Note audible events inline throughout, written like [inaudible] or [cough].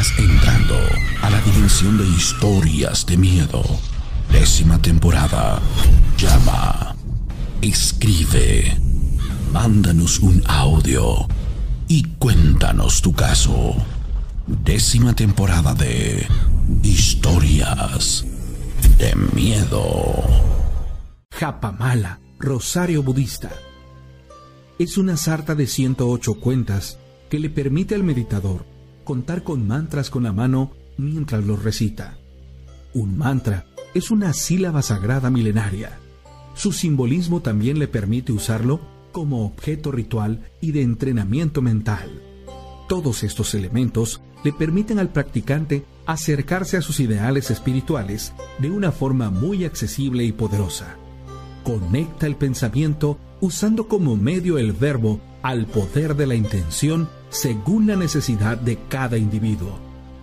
Entrando a la dimensión de historias de miedo. Décima temporada. Llama. Escribe. Mándanos un audio. Y cuéntanos tu caso. Décima temporada de Historias de Miedo. Japamala, Rosario Budista. Es una sarta de 108 cuentas que le permite al meditador contar con mantras con la mano mientras los recita. Un mantra es una sílaba sagrada milenaria. Su simbolismo también le permite usarlo como objeto ritual y de entrenamiento mental. Todos estos elementos le permiten al practicante acercarse a sus ideales espirituales de una forma muy accesible y poderosa. Conecta el pensamiento usando como medio el verbo al poder de la intención según la necesidad de cada individuo.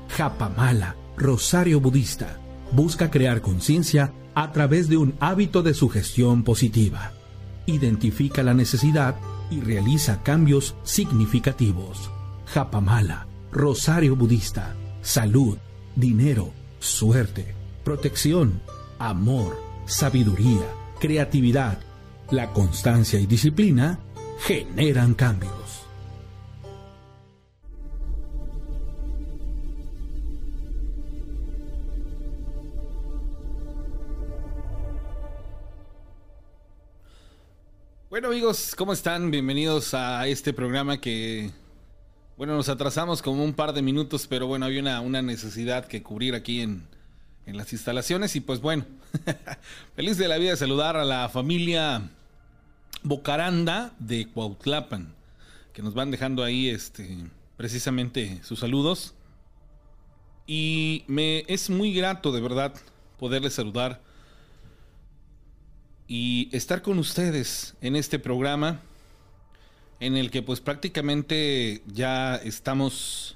Japamala, Rosario Budista, busca crear conciencia a través de un hábito de sugestión positiva. Identifica la necesidad y realiza cambios significativos. Japamala, Rosario Budista, salud, dinero, suerte, protección, amor, sabiduría, creatividad, la constancia y disciplina generan cambios. Bueno amigos, ¿cómo están? Bienvenidos a este programa que, bueno, nos atrasamos como un par de minutos, pero bueno, había una, una necesidad que cubrir aquí en, en las instalaciones y pues bueno, [laughs] feliz de la vida de saludar a la familia Bocaranda de Cuautlapan, que nos van dejando ahí este, precisamente sus saludos. Y me es muy grato de verdad poderles saludar y estar con ustedes en este programa en el que pues prácticamente ya estamos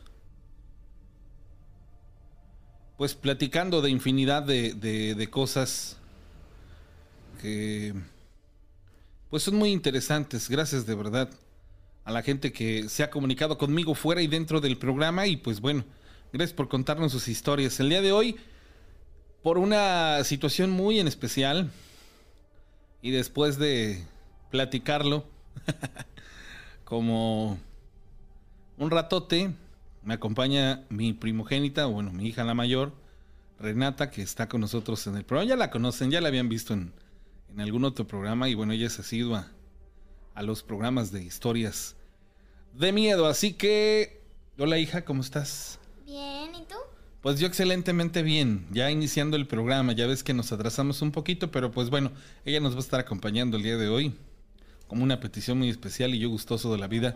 pues platicando de infinidad de, de, cosas que pues son muy interesantes. Gracias de verdad a la gente que se ha comunicado conmigo fuera y dentro del programa y pues bueno, gracias por contarnos sus historias. El día de hoy, por una situación muy en especial, y después de platicarlo, [laughs] como un ratote, me acompaña mi primogénita, bueno, mi hija la mayor, Renata, que está con nosotros en el programa. Ya la conocen, ya la habían visto en, en algún otro programa y bueno, ella es asidua a los programas de historias de miedo. Así que, hola hija, ¿cómo estás? Pues yo excelentemente bien, ya iniciando el programa, ya ves que nos atrasamos un poquito, pero pues bueno, ella nos va a estar acompañando el día de hoy, como una petición muy especial y yo gustoso de la vida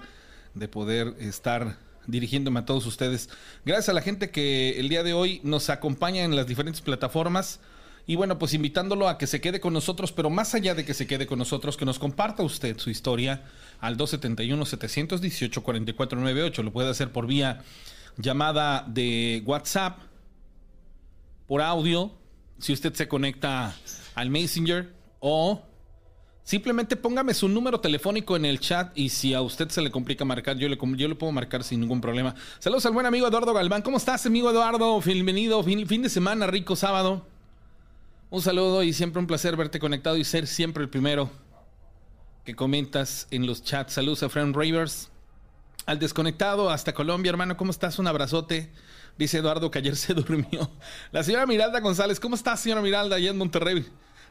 de poder estar dirigiéndome a todos ustedes. Gracias a la gente que el día de hoy nos acompaña en las diferentes plataformas. Y bueno, pues invitándolo a que se quede con nosotros, pero más allá de que se quede con nosotros, que nos comparta usted su historia al 271-718-4498. Lo puede hacer por vía llamada de WhatsApp, por audio, si usted se conecta al Messenger o simplemente póngame su número telefónico en el chat y si a usted se le complica marcar, yo le, yo le puedo marcar sin ningún problema. Saludos al buen amigo Eduardo Galván. ¿Cómo estás, amigo Eduardo? Bienvenido, fin, fin de semana, rico sábado. Un saludo y siempre un placer verte conectado y ser siempre el primero que comentas en los chats. Saludos a Friend Ravers. Al desconectado hasta Colombia, hermano, ¿cómo estás? Un abrazote. Dice Eduardo que ayer [laughs] se durmió. La señora Miralda González, ¿cómo estás, señora Miralda, allá en Monterrey?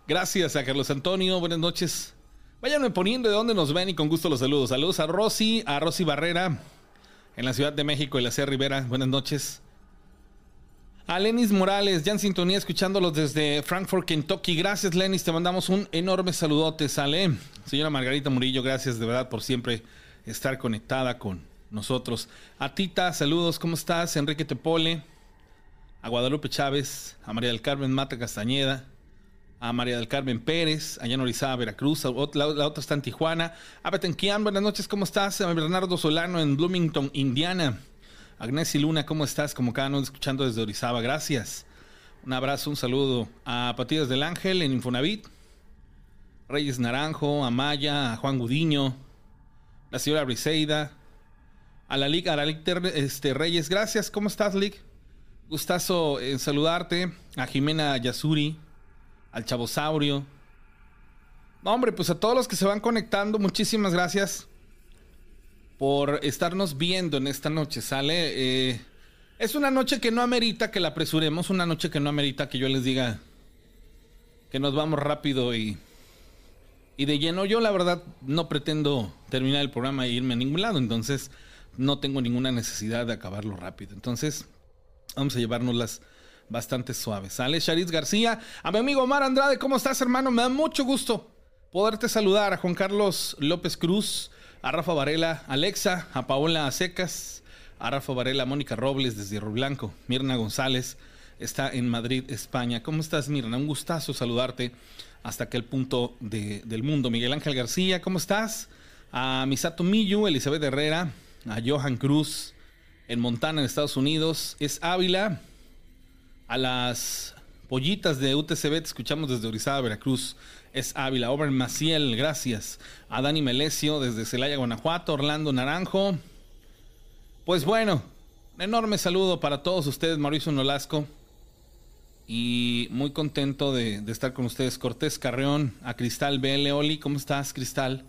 Gracias a Carlos Antonio, buenas noches. Váyanme poniendo de dónde nos ven y con gusto los saludos. Saludos a Rosy, a Rosy Barrera, en la Ciudad de México y la C. Rivera. Buenas noches. A Lenis Morales, ya en sintonía, escuchándolos desde Frankfurt, Kentucky. Gracias, Lenis. Te mandamos un enorme saludote. Sale. Señora Margarita Murillo, gracias de verdad por siempre estar conectada con nosotros. A Tita, saludos, ¿cómo estás? Enrique Tepole, a Guadalupe Chávez, a María del Carmen Mata Castañeda, a María del Carmen Pérez, allá en Orizaba, Veracruz, la, otra está en Tijuana. A Betenquian, buenas noches, ¿cómo estás? A Bernardo Solano en Bloomington, Indiana. Agnes y Luna, ¿cómo estás? Como cada noche escuchando desde Orizaba, gracias. Un abrazo, un saludo a Patillas del Ángel en Infonavit, Reyes Naranjo, a Maya, a Juan Gudiño, la señora Briseida, A la Liga, a la este, Reyes, gracias. ¿Cómo estás, Lick? Gustazo en saludarte. A Jimena Yasuri, al Chavosaurio. hombre, pues a todos los que se van conectando, muchísimas gracias por estarnos viendo en esta noche, ¿sale? Eh, es una noche que no amerita que la apresuremos, una noche que no amerita que yo les diga que nos vamos rápido y, y de lleno. Yo la verdad no pretendo terminar el programa e irme a ningún lado, entonces no tengo ninguna necesidad de acabarlo rápido. Entonces vamos a llevárnoslas bastante suaves. ¿Sale? Charis García, a mi amigo Omar Andrade, ¿cómo estás hermano? Me da mucho gusto poderte saludar. A Juan Carlos López Cruz, a Rafa Varela, Alexa, a Paola Secas, a Rafa Varela, Mónica Robles desde Río Blanco, Mirna González está en Madrid, España. ¿Cómo estás, Mirna? Un gustazo saludarte hasta aquel punto del mundo. Miguel Ángel García, ¿cómo estás? A Misato Miyu, Elizabeth Herrera, a Johan Cruz en Montana, en Estados Unidos. Es Ávila. A las pollitas de UTCB te escuchamos desde Orizaba, Veracruz. Es Ávila. Ober Maciel, gracias. A Dani Melesio desde Celaya, Guanajuato. Orlando Naranjo. Pues bueno, un enorme saludo para todos ustedes, Mauricio Nolasco. Y muy contento de, estar con ustedes. Cortés Carreón, a Cristal BL. Oli, ¿cómo estás, Cristal?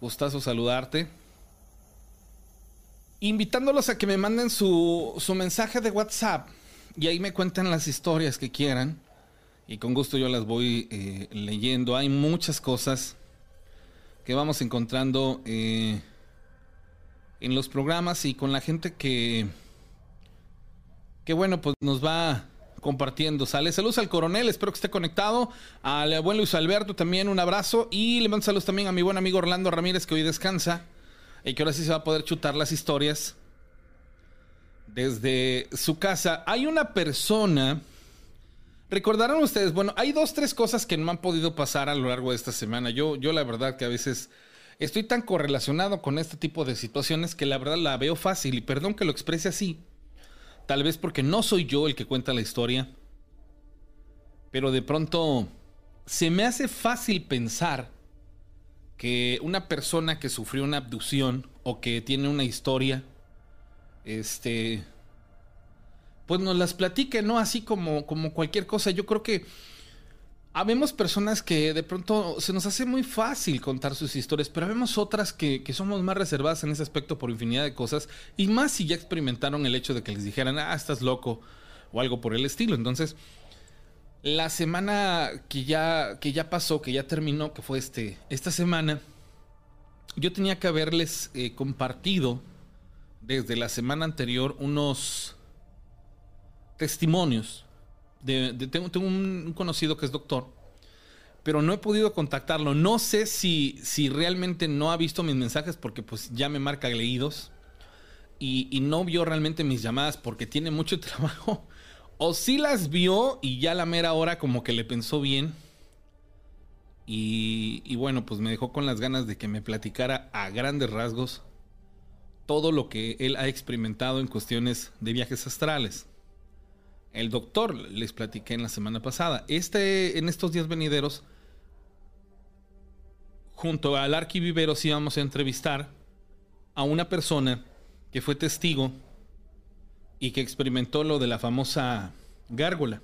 Gustazo saludarte. Invitándolos a que me manden su, mensaje de WhatsApp y ahí me cuentan las historias que quieran. Y con gusto yo las voy eh, leyendo. Hay muchas cosas que vamos encontrando eh, en los programas y con la gente que, que bueno, pues nos va compartiendo. Sale. Saludos al coronel, espero que esté conectado. Al buen Luis Alberto también un abrazo. Y le mando saludos también a mi buen amigo Orlando Ramírez que hoy descansa. Y que ahora sí se va a poder chutar las historias desde su casa. Hay una persona. Recordarán ustedes, bueno, hay dos, tres cosas que no han podido pasar a lo largo de esta semana. Yo, yo la verdad que a veces estoy tan correlacionado con este tipo de situaciones que la verdad la veo fácil. Y perdón que lo exprese así Tal vez porque no soy yo el que cuenta la historia. Pero de pronto se me hace fácil pensar que una persona que sufrió una abducción o que tiene una historia, este, pues nos las platique, ¿no? Así como, como cualquier cosa. Yo creo que Habemos personas que de pronto se nos hace muy fácil contar sus historias, pero habemos otras que, somos más reservadas en ese aspecto por infinidad de cosas, y más si ya experimentaron el hecho de que les dijeran, ah, estás loco, o algo por el estilo. Entonces, la semana que ya, que ya pasó, que ya terminó, que fue este, esta semana, yo tenía que haberles eh, compartido desde la semana anterior unos testimonios tengo, un conocido que es doctor, pero no he podido contactarlo. No sé si, si realmente no ha visto mis mensajes porque pues ya me marca leídos y, no vio realmente mis llamadas porque tiene mucho [laughs] trabajo. O si las vio y ya la mera hora como que le pensó bien. Y, y bueno, pues me dejó con las ganas de que me platicara a grandes rasgos todo lo que él ha experimentado en cuestiones de viajes astrales. El doctor, les platiqué en la semana pasada. Este, en estos días venideros, junto al arquivivero, sí vamos a entrevistar a una persona que fue testigo y que experimentó lo de la famosa gárgola.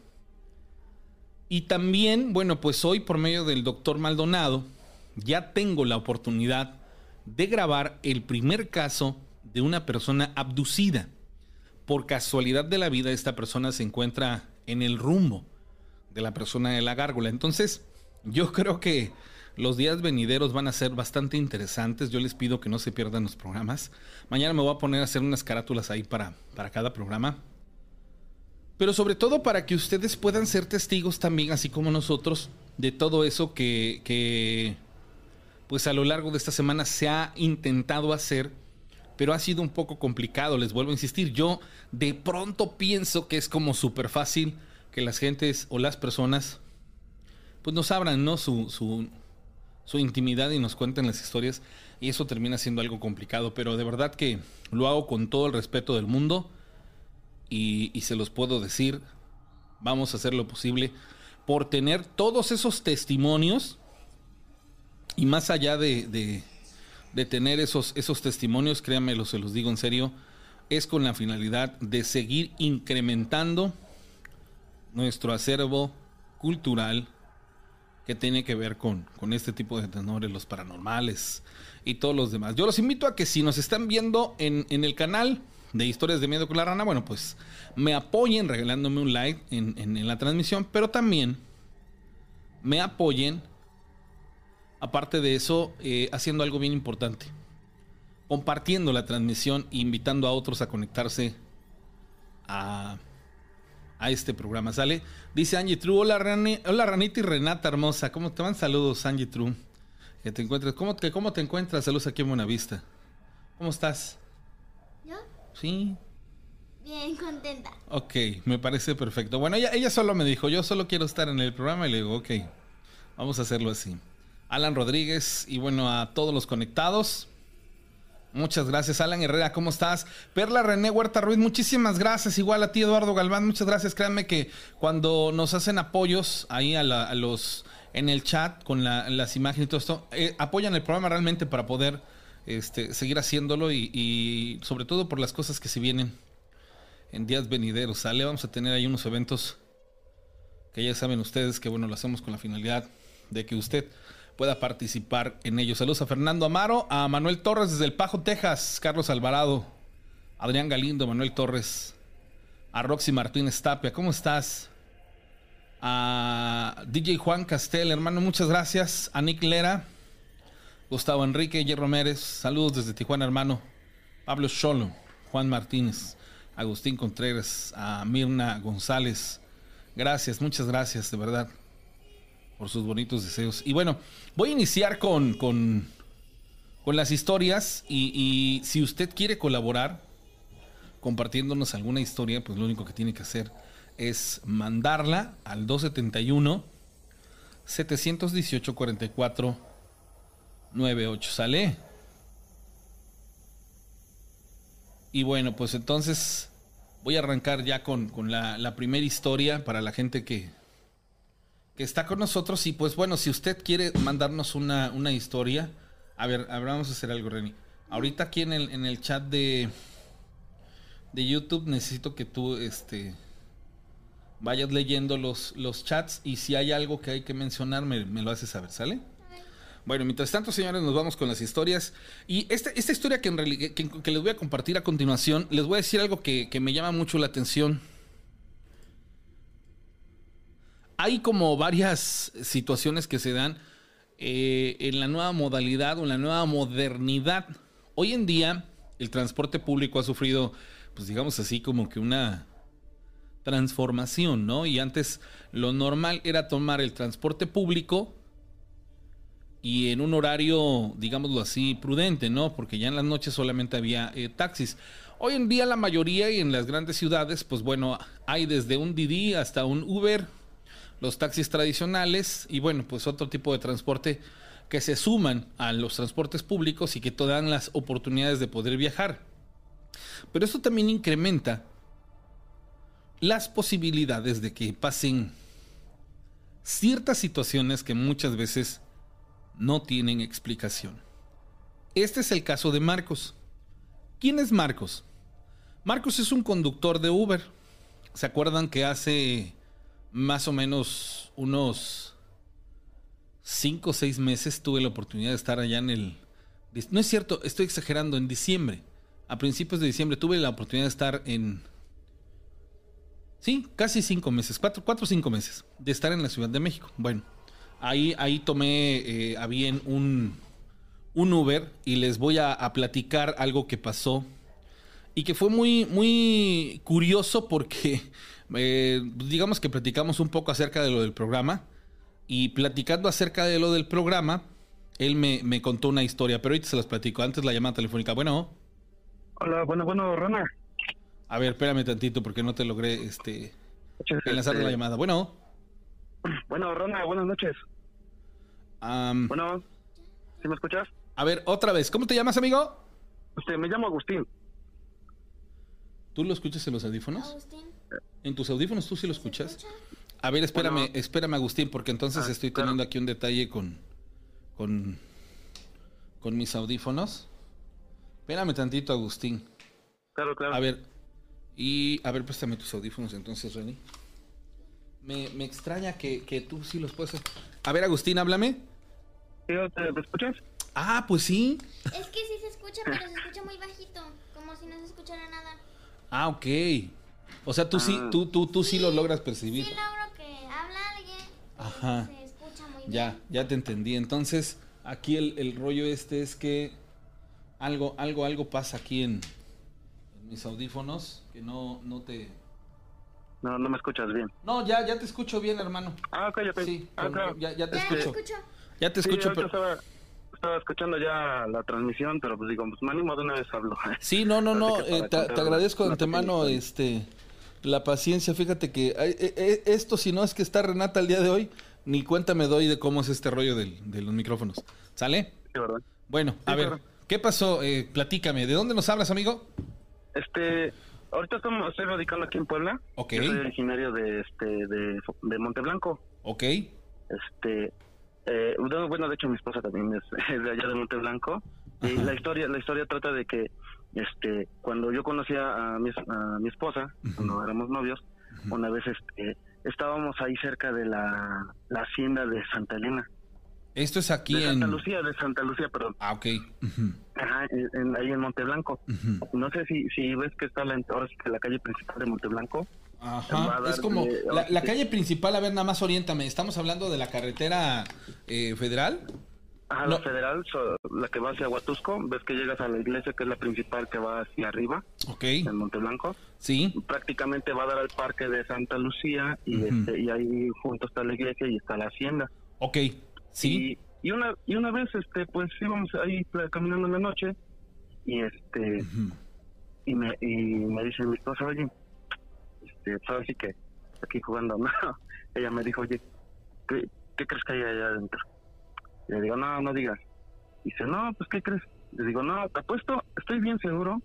Y también, bueno, pues hoy por medio del doctor Maldonado, ya tengo la oportunidad de grabar el primer caso de una persona abducida por casualidad de la vida esta persona se encuentra en el rumbo de la persona de la gárgola. Entonces, yo creo que los días venideros van a ser bastante interesantes. Yo les pido que no se pierdan los programas. Mañana me voy a poner a hacer unas carátulas ahí para, para cada programa. Pero sobre todo para que ustedes puedan ser testigos también, así como nosotros, de todo eso que, que pues a lo largo de esta semana se ha intentado hacer pero ha sido un poco complicado, les vuelvo a insistir. Yo de pronto pienso que es como súper fácil que las gentes o las personas pues nos abran ¿no? su, su, intimidad y nos cuenten las historias y eso termina siendo algo complicado, pero de verdad que lo hago con todo el respeto del mundo y, se los puedo decir, vamos a hacer lo posible por tener todos esos testimonios y más allá de tener esos, esos testimonios, créanmelo, se los digo en serio, es con la finalidad de seguir incrementando nuestro acervo cultural que tiene que ver con, con este tipo de tenores, los paranormales y todos los demás. Yo los invito a que si nos están viendo en, el canal de Historias de Miedo con la Rana, bueno, pues me apoyen regalándome un like en, en la transmisión, pero también me apoyen, aparte de eso, eh, haciendo algo bien importante. Compartiendo la transmisión e invitando a otros a conectarse a, a este programa. ¿Sale? Dice Angie True. Hola, hola Ranita y Renata hermosa. ¿Cómo te van? Saludos, Angie True. Que te encuentres. ¿Cómo te, ¿Cómo te encuentras? Saludos aquí en Buenavista. ¿Cómo estás? ¿Yo? Sí. Bien, contenta. Ok, me parece perfecto. Bueno, ella, ella solo me dijo, yo solo quiero estar en el programa y le digo, ok, vamos a hacerlo así. Alan Rodríguez y bueno, a todos los conectados. Muchas gracias, Alan Herrera, ¿cómo estás? Perla René Huerta Ruiz, muchísimas gracias. Igual a ti, Eduardo Galván, muchas gracias. Créanme que cuando nos hacen apoyos ahí a, los en el chat con las imágenes y todo esto, eh, apoyan el programa realmente para poder este, seguir haciéndolo y, y sobre todo por las cosas que se vienen en días venideros, ¿sale? Vamos a tener ahí unos eventos que ya saben ustedes que, bueno, lo hacemos con la finalidad de que usted pueda participar en ellos. Saludos a Fernando Amaro, a Manuel Torres desde El Pajo, Texas, Carlos Alvarado, Adrián Galindo, Manuel Torres, a Roxy Martínez Tapia, ¿cómo estás? A DJ Juan Castel, hermano, muchas gracias. A Nick Lera, Gustavo Enrique, Hierro Mérez, saludos desde Tijuana, hermano. Pablo Cholo, Juan Martínez. Agustín Contreras, a Mirna González. Gracias, muchas gracias, de verdad, por sus bonitos deseos. Y bueno, voy a iniciar con, con, con las historias y, si usted quiere colaborar compartiéndonos alguna historia, pues lo único que tiene que hacer es mandarla al 271 718 44 98. ¿Sale? Y bueno, pues entonces voy a arrancar ya con, la, primera historia para la gente que, que está con nosotros. Y pues bueno, si usted quiere mandarnos una, historia, a ver, vamos a hacer algo, Reni. Ahorita aquí en el, en el chat de, de YouTube necesito que tú este, vayas leyendo los, los chats y si hay algo que hay que mencionar me, lo haces saber, ¿sale? Bueno, mientras tanto, señores, nos vamos con las historias. Y esta, esta historia que, les voy a compartir a continuación, les voy a decir algo que, me llama mucho la atención. Hay como varias situaciones que se dan eh, en la nueva modalidad o en la nueva modernidad. Hoy en día, el transporte público ha sufrido, pues digamos así, como que una transformación, ¿no? Y antes lo normal era tomar el transporte público y en un horario, digámoslo así, prudente, ¿no? Porque ya en las noches solamente había eh, taxis. Hoy en día la mayoría y en las grandes ciudades, pues bueno, hay desde un Didi hasta un Uber, los taxis tradicionales y bueno, pues otro tipo de transporte que se suman a los transportes públicos y que te dan las oportunidades de poder viajar. Pero esto también incrementa las posibilidades de que pasen ciertas situaciones que muchas veces no tienen explicación. Este es el caso de Marcos. ¿Quién es Marcos? Marcos es un conductor de Uber. ¿Se acuerdan que hace más o menos unos 5 o 6 meses tuve la oportunidad de estar allá en el... No es cierto, estoy exagerando, en diciembre. A principios de diciembre tuve la oportunidad de estar en... Sí, casi 5 meses, 4 o 5 meses de estar en la Ciudad de México. Bueno, Ahí, ahí tomé eh, a bien un, un, Uber y les voy a, platicar algo que pasó y que fue muy, muy curioso porque eh, digamos que platicamos un poco acerca de lo del programa y platicando acerca de lo del programa, él me, me contó una historia, pero ahorita se las platico. Antes la llamada telefónica. Bueno. Hola, bueno, bueno, Rana. A ver, espérame tantito porque no te logré este, enlazar la llamada. Bueno. Bueno, Rona, buenas noches. bueno, ¿sí me escuchas? A ver, otra vez, ¿cómo te llamas, amigo? Usted, me llamo Agustín. ¿Tú lo escuchas en los audífonos? Agustín. ¿En tus audífonos tú sí lo escuchas? A ver, espérame, espérame, Agustín, porque entonces ah, estoy teniendo aquí un detalle con, con, con mis audífonos. Espérame tantito, Agustín. Claro, claro. A ver, y a ver, préstame tus audífonos entonces, Reni. Me, me extraña que, que tú sí los puedes... A ver, Agustín, háblame. ¿Sí, ¿Te, te escuchas? Ah, pues sí. Es que sí se escucha, pero se escucha muy bajito, como si no se escuchara nada. Ah, ok. O sea, tú sí, Ah. tú, tú, tú sí lo logras percibir. Sí logro que habla alguien, Ajá. se escucha muy Ya, bien. ya te entendí. Entonces, aquí el, el rollo este es que algo, algo, algo pasa aquí en, en mis audífonos que no, no te. No, no me escuchas bien. No, ya, ya te escucho bien, hermano. Ah, ok, ok. Sí, ah, con- claro. ya, ya te Ya, te escucho. escucho. Ya te Sí, escucho, ahorita pero. estaba, estaba escuchando ya la transmisión, pero pues digo, pues me animo de una vez hablo. Sí, no, no, no. Eh, te, te agradezco de antemano este la paciencia. Fíjate que eh, eh, esto, si no es que está Renata el día de hoy, ni cuenta me doy de cómo es este rollo del- de los micrófonos. ¿Sale? Sí, ¿verdad? Bueno, a ver, claro. ¿qué pasó? Eh, platícame, ¿de dónde nos hablas, amigo? Este, ahorita estamos, estoy radicando aquí en Puebla. Ok. Yo soy originario de, este, de, de Monteblanco. Ok. Este, eh, bueno, de hecho mi esposa también es, [laughs] de allá de Monteblanco. Y la historia, la historia trata de que, este, cuando yo conocía a mi, a mi esposa, cuando éramos novios, una vez, este, estábamos ahí cerca de la, la hacienda de Santa Elena. Esto es aquí de en... Santa Lucía, de Santa Lucía, perdón. Ah, ok. Ujú, Ajá, en- en- ahí en Monteblanco. No sé si, si ves que está la, ahora sí que la calle principal de Monteblanco. Ajá. Es como de- la, la calle principal, a ver, nada más oriéntame. ¿Estamos hablando de la carretera eh, federal? Ajá, No. la federal, so- la que va hacia Huatusco, ves que llegas a la iglesia que es la principal que va hacia arriba, Ok. en Monteblanco. Sí. Prácticamente va a dar al parque de Santa Lucía y, Ujú. este, y ahí junto está la iglesia y está la hacienda. Ok. Sí. Y, y una y una vez, este, pues íbamos ahí caminando en la noche y este Ujú. y me y me dice mi esposa, oye, este, sabes sí que aquí jugando, [laughs] no. Ella me dijo, oye, ¿qué, qué crees que hay allá adentro? Y le digo, no, no digas. Dice, no, pues ¿qué crees? Le digo, no, te apuesto, estoy bien seguro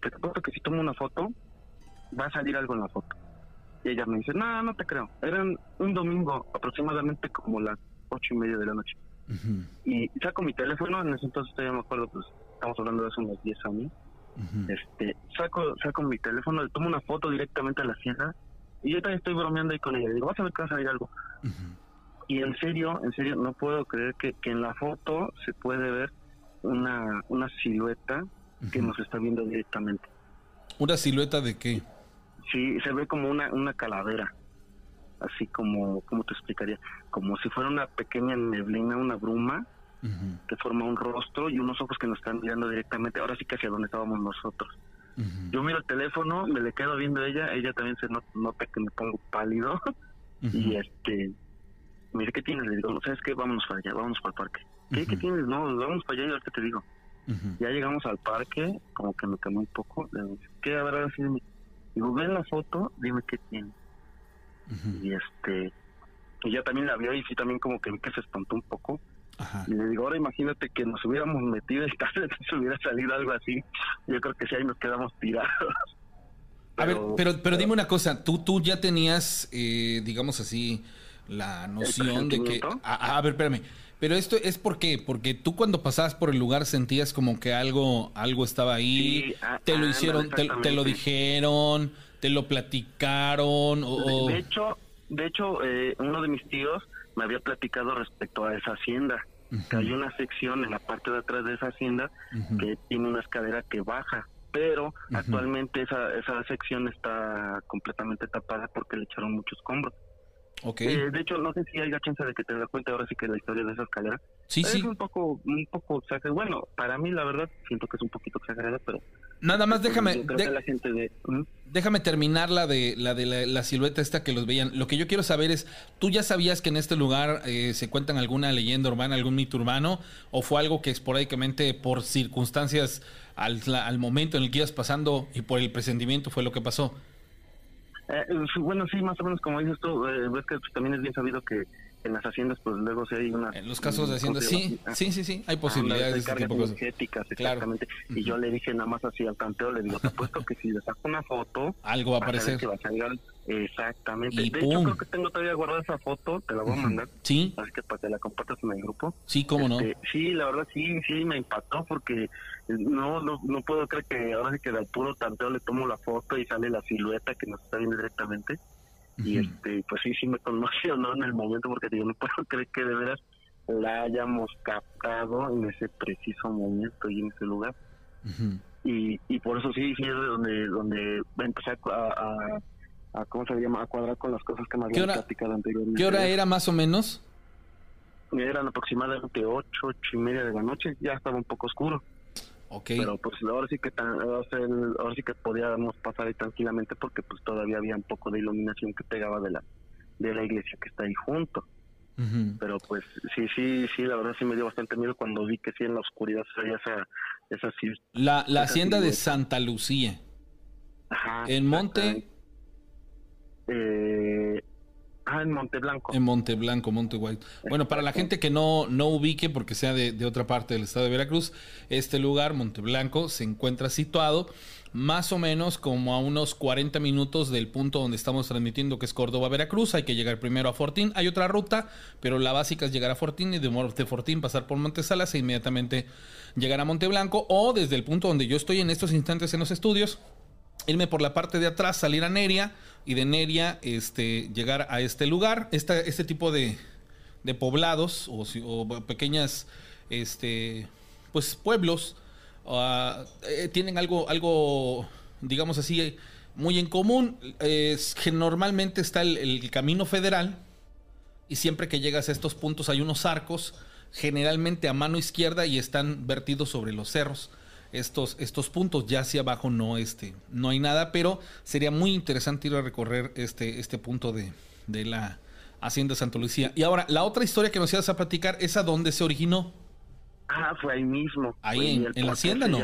que te apuesto que si tomo una foto, va a salir algo en la foto. Y ella me dice, no, no te creo. Eran un domingo, aproximadamente como las ocho y media de la noche. Y saco mi teléfono, en ese entonces todavía me acuerdo, pues estamos hablando de hace unos 10 años. ujú. Este, saco, saco mi teléfono, le tomo una foto directamente a la hacienda y yo también estoy bromeando ahí con ella. Le digo, vas a ver que va a salir algo. Ujú. Y en serio, en serio, no puedo creer que, que en la foto se puede ver una, una silueta que nos está viendo directamente. ¿Una silueta de qué? Sí, se ve como una, una calavera. Así como, ¿cómo te explicaría? Como si fuera una pequeña neblina, una bruma que forma un rostro y unos ojos que nos están mirando directamente. Ahora sí que hacia donde estábamos nosotros. Yo miro el teléfono, me le quedo viendo a ella, ella también se not- nota que me pongo pálido [laughs] y este me dice, ¿qué tienes? Le digo, no, ¿sabes qué? Vámonos para allá, vámonos para el parque. ¿Qué, ¿Qué Ujú. tienes? No, vamos para allá y ahorita te digo. Ya llegamos al parque, como que me cambió un poco. Le digo, ¿qué? Sí dime. Digo, ven la foto, dime qué tiene. Y este, y ya también la vio y sí también como que vi que se espantó un poco. Ajá. Y le digo, ahora imagínate que nos hubiéramos metido y tal vez se hubiera salido algo así. Yo creo que sí ahí nos quedamos tirados. A ver, pero, pero dime una cosa, tú, tú ya tenías, eh, digamos así, la noción de que... A, a ver, espérame. Pero esto es por qué? Porque tú cuando pasabas por el lugar sentías como que algo, algo estaba ahí, Sí, ah, te lo ándale, hicieron, te, te lo dijeron, te lo platicaron, o... De, de hecho, de hecho eh, uno de mis tíos me había platicado respecto a esa hacienda. Que hay una sección en la parte de atrás de esa hacienda que tiene una escalera que baja, pero actualmente esa, esa sección está completamente tapada porque le echaron muchos escombros. Ok. Eh, de hecho, no sé si hay la chance de que te das cuenta ahora sí que la historia de esa escalera Sí, es sí. un poco, un poco exagerada. Bueno, para mí la verdad siento que es un poquito exagerada, pero Nada más déjame... de- la gente de ¿Mm? Déjame terminar la de la de la, la silueta esta que los veían. Lo que yo quiero saber es, ¿tú ya sabías que en este lugar eh, se cuentan alguna leyenda urbana, algún mito urbano? ¿O fue algo que esporádicamente por circunstancias al, la- al momento en el que ibas pasando y por el presentimiento fue lo que pasó? Eh, bueno, sí, más o menos como dices tú, eh, ves que también es bien sabido que en las haciendas, pues luego sí hay una... En los casos de hacienda, sí, sí, sí, sí, hay posibilidades de este tipo de cosas. energéticas, Claro. exactamente. Y yo le dije nada más así al canteo, le digo, te apuesto que si le saco una foto... Algo va a aparecer. que va a salir- Exactamente. Y de pum. hecho, creo que tengo todavía guardada esa foto, te la voy a mandar. Sí, Así que para que la compartas en el grupo. sí, cómo no. Este, sí, la verdad sí, sí me impactó porque no, no, no puedo creer que ahora sí que del puro tanteo le tomo la foto y sale la silueta que nos está viendo directamente. Y este, pues sí, sí me conmocionó en el momento porque digo, no puedo [laughs] creer que de veras la hayamos captado en ese preciso momento y en ese lugar. Y, y por eso sí, sí es de donde, donde empecé a, a, a- ¿cómo se llama? A cuadrar con las cosas que me ¿Qué habían platicado anteriormente. ¿Qué hora era más o menos? Eran aproximadamente ocho, ocho y media de la noche, ya estaba un poco oscuro. Pero pues ahora sí que tan- ahora sí que podíamos pasar ahí tranquilamente porque pues todavía había un poco de iluminación que pegaba de la de la iglesia que está ahí junto. Pero pues sí sí sí la verdad sí me dio bastante miedo cuando vi que sí en la oscuridad se veía esa esa sí La, la Esa hacienda de. Santa Lucía. ajá, En Monte, eh, ah en Monte Blanco en Monte Blanco, Monte White. Bueno, para la gente que no, no ubique, porque sea de, de otra parte del estado de Veracruz, este lugar, Monte Blanco, se encuentra situado más o menos como a unos 40 minutos del punto donde estamos transmitiendo, que es Córdoba, Veracruz. Hay que llegar primero a Fortín. Hay otra ruta, pero la básica es llegar a Fortín y de Monte Fortín pasar por Montesalas e inmediatamente llegar a Monte Blanco. O desde el punto donde yo estoy en estos instantes en los estudios, irme por la parte de atrás, salir a Neria y de Neria este, llegar a este lugar. Esta- este tipo de, de poblados o, pequeñas este, pues, pueblos ah, eh, tienen algo, algo, digamos así, muy en común. Es que normalmente está el camino federal y siempre que llegas a estos puntos hay unos arcos, generalmente a mano izquierda y están vertidos sobre los cerros. Estos, estos puntos ya hacia abajo no, este, no hay nada, pero sería muy interesante ir a recorrer este, este punto de, de la Hacienda Santa Lucía. Y ahora, la otra historia que nos ibas a platicar es a dónde se originó. ah fue ahí mismo Ahí en- en la hacienda, ¿no?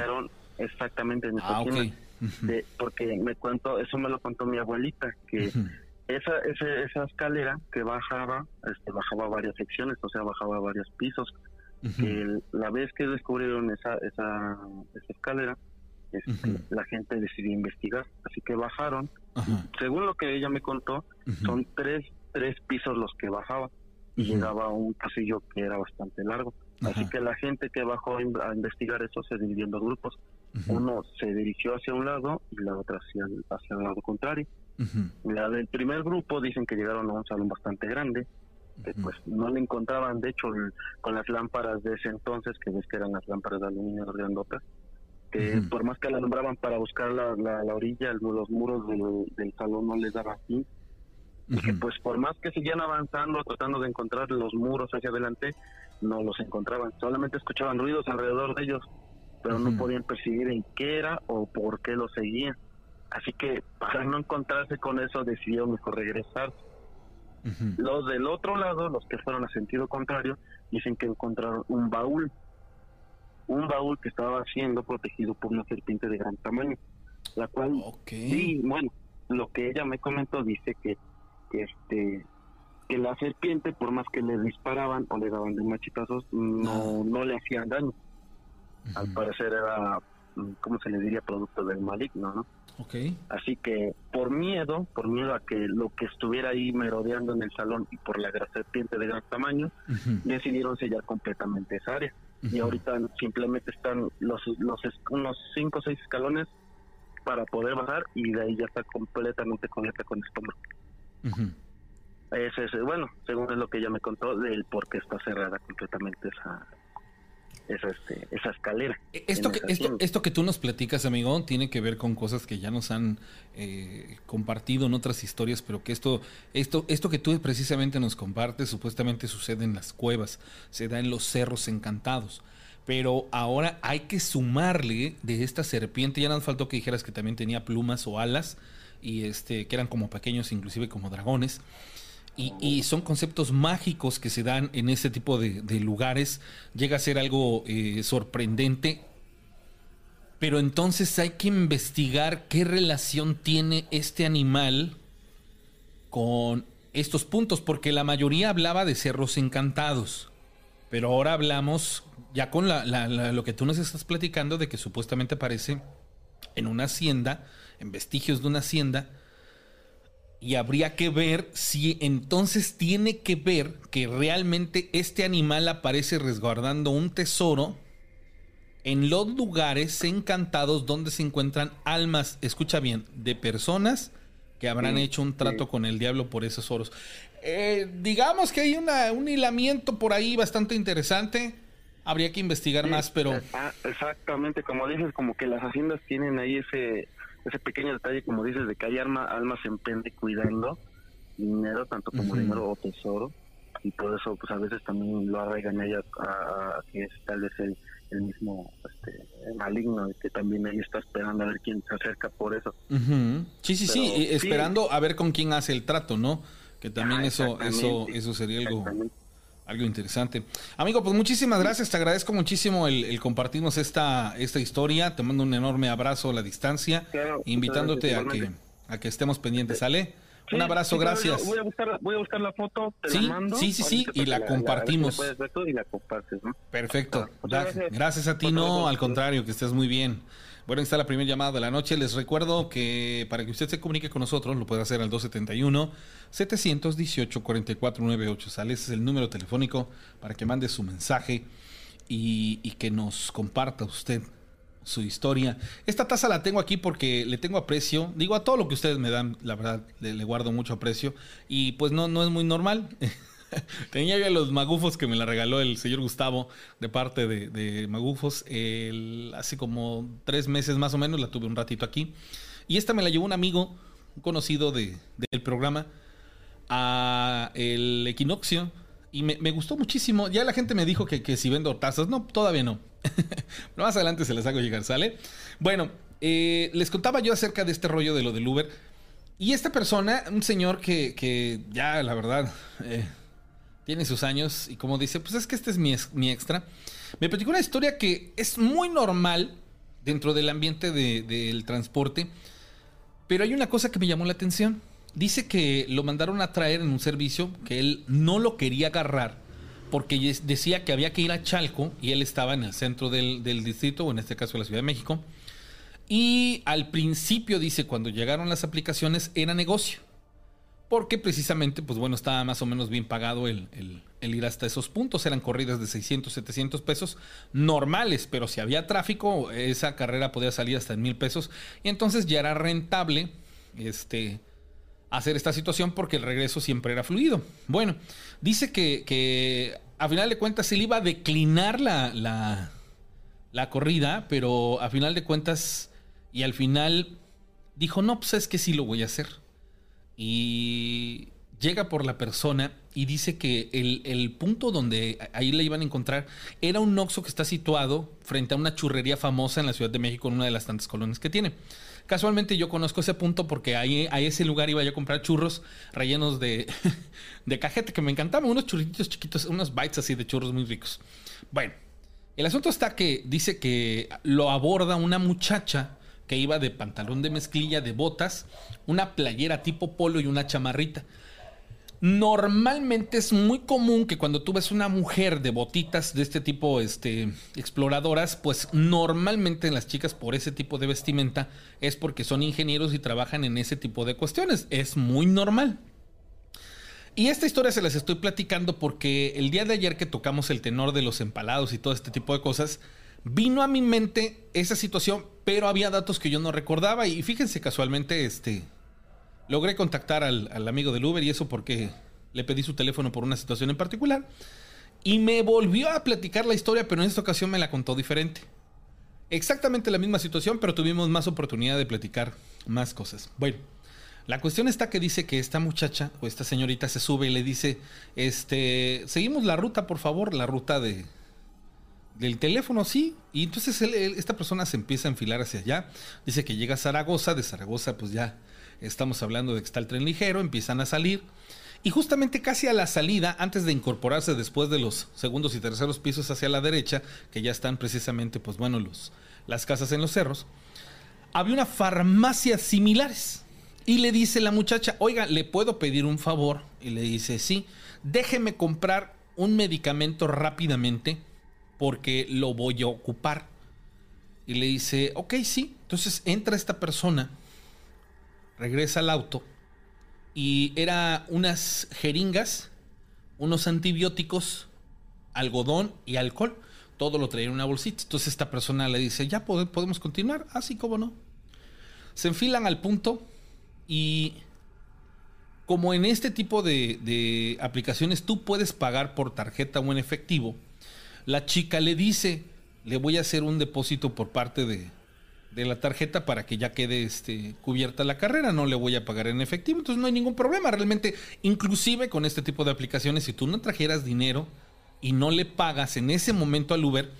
exactamente en Ah, ok. hacienda. Ujú. De- porque me cuento eso me lo contó mi abuelita que esa, esa, esa escalera que bajaba, este, bajaba varias secciones, o sea, bajaba varios pisos. Ujú. Que el- la vez que descubrieron esa, esa, esa escalera, este, Ujú. la gente decidió investigar. Así que bajaron. Según lo que ella me contó, son tres, tres pisos los que bajaba y llegaba a un pasillo que era bastante largo. Así que la gente que bajó a in- a investigar eso se dividió en dos grupos. Uno se dirigió hacia un lado y la otra hacia el, hacia el lado contrario. La del primer grupo dicen que llegaron a un salón bastante grande, Ujú. pues no le encontraban, de hecho, el- con las lámparas de ese entonces, que ves que eran las lámparas de aluminio grandotas, que Ujú. por más que la alumbraban para buscar la, la, la orilla, el- los muros del, del salón no les daban fin, y que pues por más que siguieran avanzando, tratando de encontrar los muros hacia adelante, no los encontraban, solamente escuchaban ruidos alrededor de ellos, pero no Ujú. podían percibir en qué era o por qué lo seguían. Así que para no encontrarse con eso decidieron mejor regresar. Los del otro lado, los que fueron a sentido contrario, dicen que encontraron un baúl. Un baúl que estaba siendo protegido por una serpiente de gran tamaño. La cual, sí, bueno, lo que ella me comentó dice que, que este que la serpiente, por más que le disparaban o le daban de machetazos, no, no le hacían daño. Al parecer era, ¿cómo se le diría? Producto del maligno, ¿no? Ok. Así que por miedo, por miedo a que lo que estuviera ahí merodeando en el salón y por la serpiente de gran tamaño, decidieron sellar completamente esa área. Y ahorita simplemente están los, los unos cinco o seis escalones para poder bajar y de ahí ya está completamente conecta con estómago. Ujú. Ese es, bueno, según es lo que ella me contó, del por qué está cerrada completamente esa esa, este, esa escalera. Esto en que, esto, esto que tú nos platicas, amigo, tiene que ver con cosas que ya nos han eh, compartido en otras historias, pero que esto, esto, esto que tú precisamente nos compartes, supuestamente sucede en las cuevas, se da en los cerros encantados. Pero ahora hay que sumarle de esta serpiente, ya nos faltó que dijeras que también tenía plumas o alas, y este, que eran como pequeños, inclusive como dragones. Y, son conceptos mágicos que se dan en este tipo de, de lugares. Llega a ser algo eh, sorprendente. Pero entonces hay que investigar qué relación tiene este animal con estos puntos, porque la mayoría hablaba de cerros encantados. Pero ahora hablamos, ya con la- la- la- lo que tú nos estás platicando, de que supuestamente aparece en una hacienda, en vestigios de una hacienda, y habría que ver si entonces tiene que ver que realmente este animal aparece resguardando un tesoro en los lugares encantados donde se encuentran almas, escucha bien, de personas que habrán Sí, hecho un trato sí. con el diablo por esos oros. Eh, digamos que hay una- un hilamiento por ahí bastante interesante. Habría que investigar Sí, más, pero exactamente, como dices, como que las haciendas tienen ahí ese ese pequeño detalle, como dices, de que hay alma, almas en pende cuidando dinero, tanto como dinero o tesoro, y por eso, pues a veces también lo arraigan ella a, que es tal vez el, el mismo este, maligno, que también ella está esperando a ver quién se acerca por eso. Ujú. Sí, sí, sí, Pero sí. esperando a ver con quién hace el trato, ¿no? Que también Ah, eso, eso, eso sería algo, Exactamente. Algo interesante. Amigo, pues muchísimas gracias, te agradezco muchísimo el, el compartirnos esta, esta historia, te mando un enorme abrazo a la distancia, Claro, invitándote a que, a que estemos pendientes, ¿sale? Sí, un abrazo, sí, gracias. Voy a buscar, voy a buscar la foto, te Sí, la mando. sí, sí, y la compartimos. la ver y la compartes, ¿no? Perfecto. Gracias. gracias. A ti, no, al contrario, que estés muy bien. Bueno, está la primera llamada de la noche. Les recuerdo que para que usted se comunique con nosotros, lo puede hacer al 271-718-4498. Sale, ese es el número telefónico para que mande su mensaje y, y que nos comparta usted su historia. Esta taza la tengo aquí porque le tengo aprecio. Digo, a todo lo que ustedes me dan, la verdad, le, le guardo mucho aprecio. Y pues no, no es muy normal. [laughs] [laughs] Tenía yo los magufos que me la regaló el señor Gustavo de parte de, Magufos. El- hace como tres meses más o menos, la tuve un ratito aquí. Y esta me la llevó un amigo, un conocido de- del programa, a el equinoccio. Y me, me gustó muchísimo. Ya la gente me dijo que, que si vendo tazas. No, todavía no. [laughs] Pero más adelante se las hago llegar, ¿sale? Bueno, eh, les contaba yo acerca de este rollo de lo del Uber. Y esta persona, un señor que, que ya, la verdad, eh, tiene sus años y como dice, pues es que este es mi, ex- mi extra. Me platicó una historia que es muy normal dentro del ambiente de- del transporte, pero hay una cosa que me llamó la atención. Dice que lo mandaron a traer en un servicio que él no lo quería agarrar porque decía que había que ir a Chalco y él estaba en el centro del, distrito, o en este caso la Ciudad de México. Y al principio, dice, cuando llegaron las aplicaciones era negocio. Porque precisamente, pues bueno, estaba más o menos bien pagado el, el- ir hasta esos puntos. Eran corridas de 600, 700 pesos normales, pero si había tráfico, esa carrera podía salir hasta en mil pesos. Y entonces ya era rentable este, hacer esta situación porque el regreso siempre era fluido. Bueno, dice que, que a final de cuentas él iba a declinar la, la, la corrida, pero a final de cuentas y al final dijo, no, pues es que sí lo voy a hacer. Y llega por la persona y dice que el, el punto donde ahí le iban a encontrar era un Oxxo que está situado frente a una churrería famosa en la Ciudad de México, en una de las tantas colonias que tiene. Casualmente yo conozco ese punto porque ahí a ese lugar iba yo a comprar churros rellenos de, [laughs] de cajete que me encantaban, unos churritos chiquitos, unos bites así de churros muy ricos. Bueno, el asunto está que dice que lo aborda una muchacha que iba de pantalón de mezclilla, de botas, una playera tipo polo y una chamarrita. Normalmente es muy común que cuando tú ves una mujer de botitas de este tipo, este, exploradoras, pues normalmente las chicas por ese tipo de vestimenta es porque son ingenieros y trabajan en ese tipo de cuestiones. Es muy normal. Y esta historia se las estoy platicando porque el día de ayer que tocamos el tenor de los empalados y todo este tipo de cosas, vino a mi mente esa situación, pero había datos que yo no recordaba y fíjense casualmente, este, logré contactar al, amigo del Uber y eso porque le pedí su teléfono por una situación en particular y me volvió a platicar la historia, pero en esta ocasión me la contó diferente. Exactamente la misma situación, pero tuvimos más oportunidad de platicar más cosas. Bueno, la cuestión está que dice que esta muchacha o esta señorita se sube y le dice, este, seguimos la ruta, por favor, la ruta de del teléfono, sí. Y entonces esta persona se empieza a enfilar hacia allá. Dice que llega a Zaragoza, de Zaragoza pues ya estamos hablando de que está el tren ligero, empiezan a salir. Y justamente casi a la salida, antes de incorporarse después de los segundos y terceros pisos hacia la derecha, que ya están precisamente, pues bueno, los, las casas en los cerros, había una farmacia similares. Y le dice la muchacha, oiga, ¿le puedo pedir un favor? Y le dice, sí, déjeme comprar un medicamento rápidamente porque lo voy a ocupar. Y le dice, ok, sí. Entonces entra esta persona, regresa al auto y era unas jeringas, unos antibióticos, algodón y alcohol. Todo lo traía en una bolsita. Entonces esta persona le dice, ya podemos continuar. Así ah, como no. Se enfilan al punto y como en este tipo de, aplicaciones tú puedes pagar por tarjeta o en efectivo, la chica le dice, le voy a hacer un depósito por parte de, de la tarjeta para que ya quede este, cubierta la carrera, no le voy a pagar en efectivo, entonces no hay ningún problema. Realmente, inclusive con este tipo de aplicaciones, si tú no trajeras dinero y no le pagas en ese momento al Uber,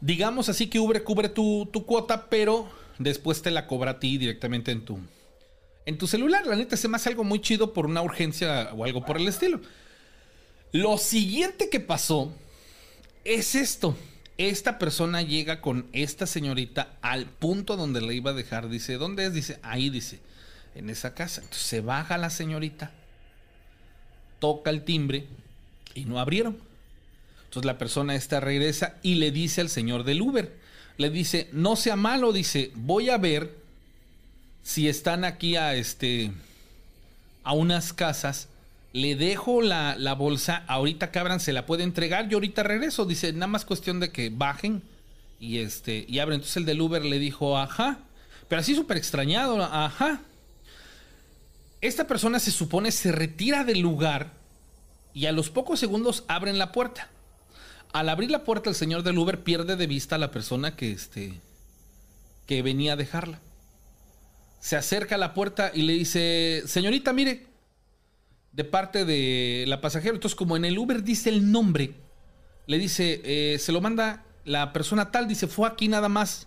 digamos así que Uber cubre tu, tu cuota, pero después te la cobra a ti directamente en tu, en tu celular. La neta se me hace algo muy chido por una urgencia o algo por el estilo. Lo siguiente que pasó es esto. Esta persona llega con esta señorita al punto donde la iba a dejar. Dice, ¿dónde es? Dice, ahí dice, en esa casa. Entonces se baja la señorita, toca el timbre y no abrieron. Entonces la persona esta regresa y le dice al señor del Uber, le dice, no sea malo, dice, voy a ver si están aquí a este a unas casas, le dejo la, bolsa, ahorita que abran se la puede entregar, yo ahorita regreso, dice, nada más cuestión de que bajen y este y abren. Entonces el del Uber le dijo, ajá, pero así súper extrañado, ajá. Esta persona se supone se retira del lugar y a los pocos segundos abren la puerta. Al abrir la puerta el señor del Uber pierde de vista a la persona que este que venía a dejarla se acerca a la puerta y le dice, señorita, mire, de parte de la pasajera. Entonces, como en el Uber dice el nombre, le dice, eh, se lo manda la persona tal, dice, fue aquí nada más.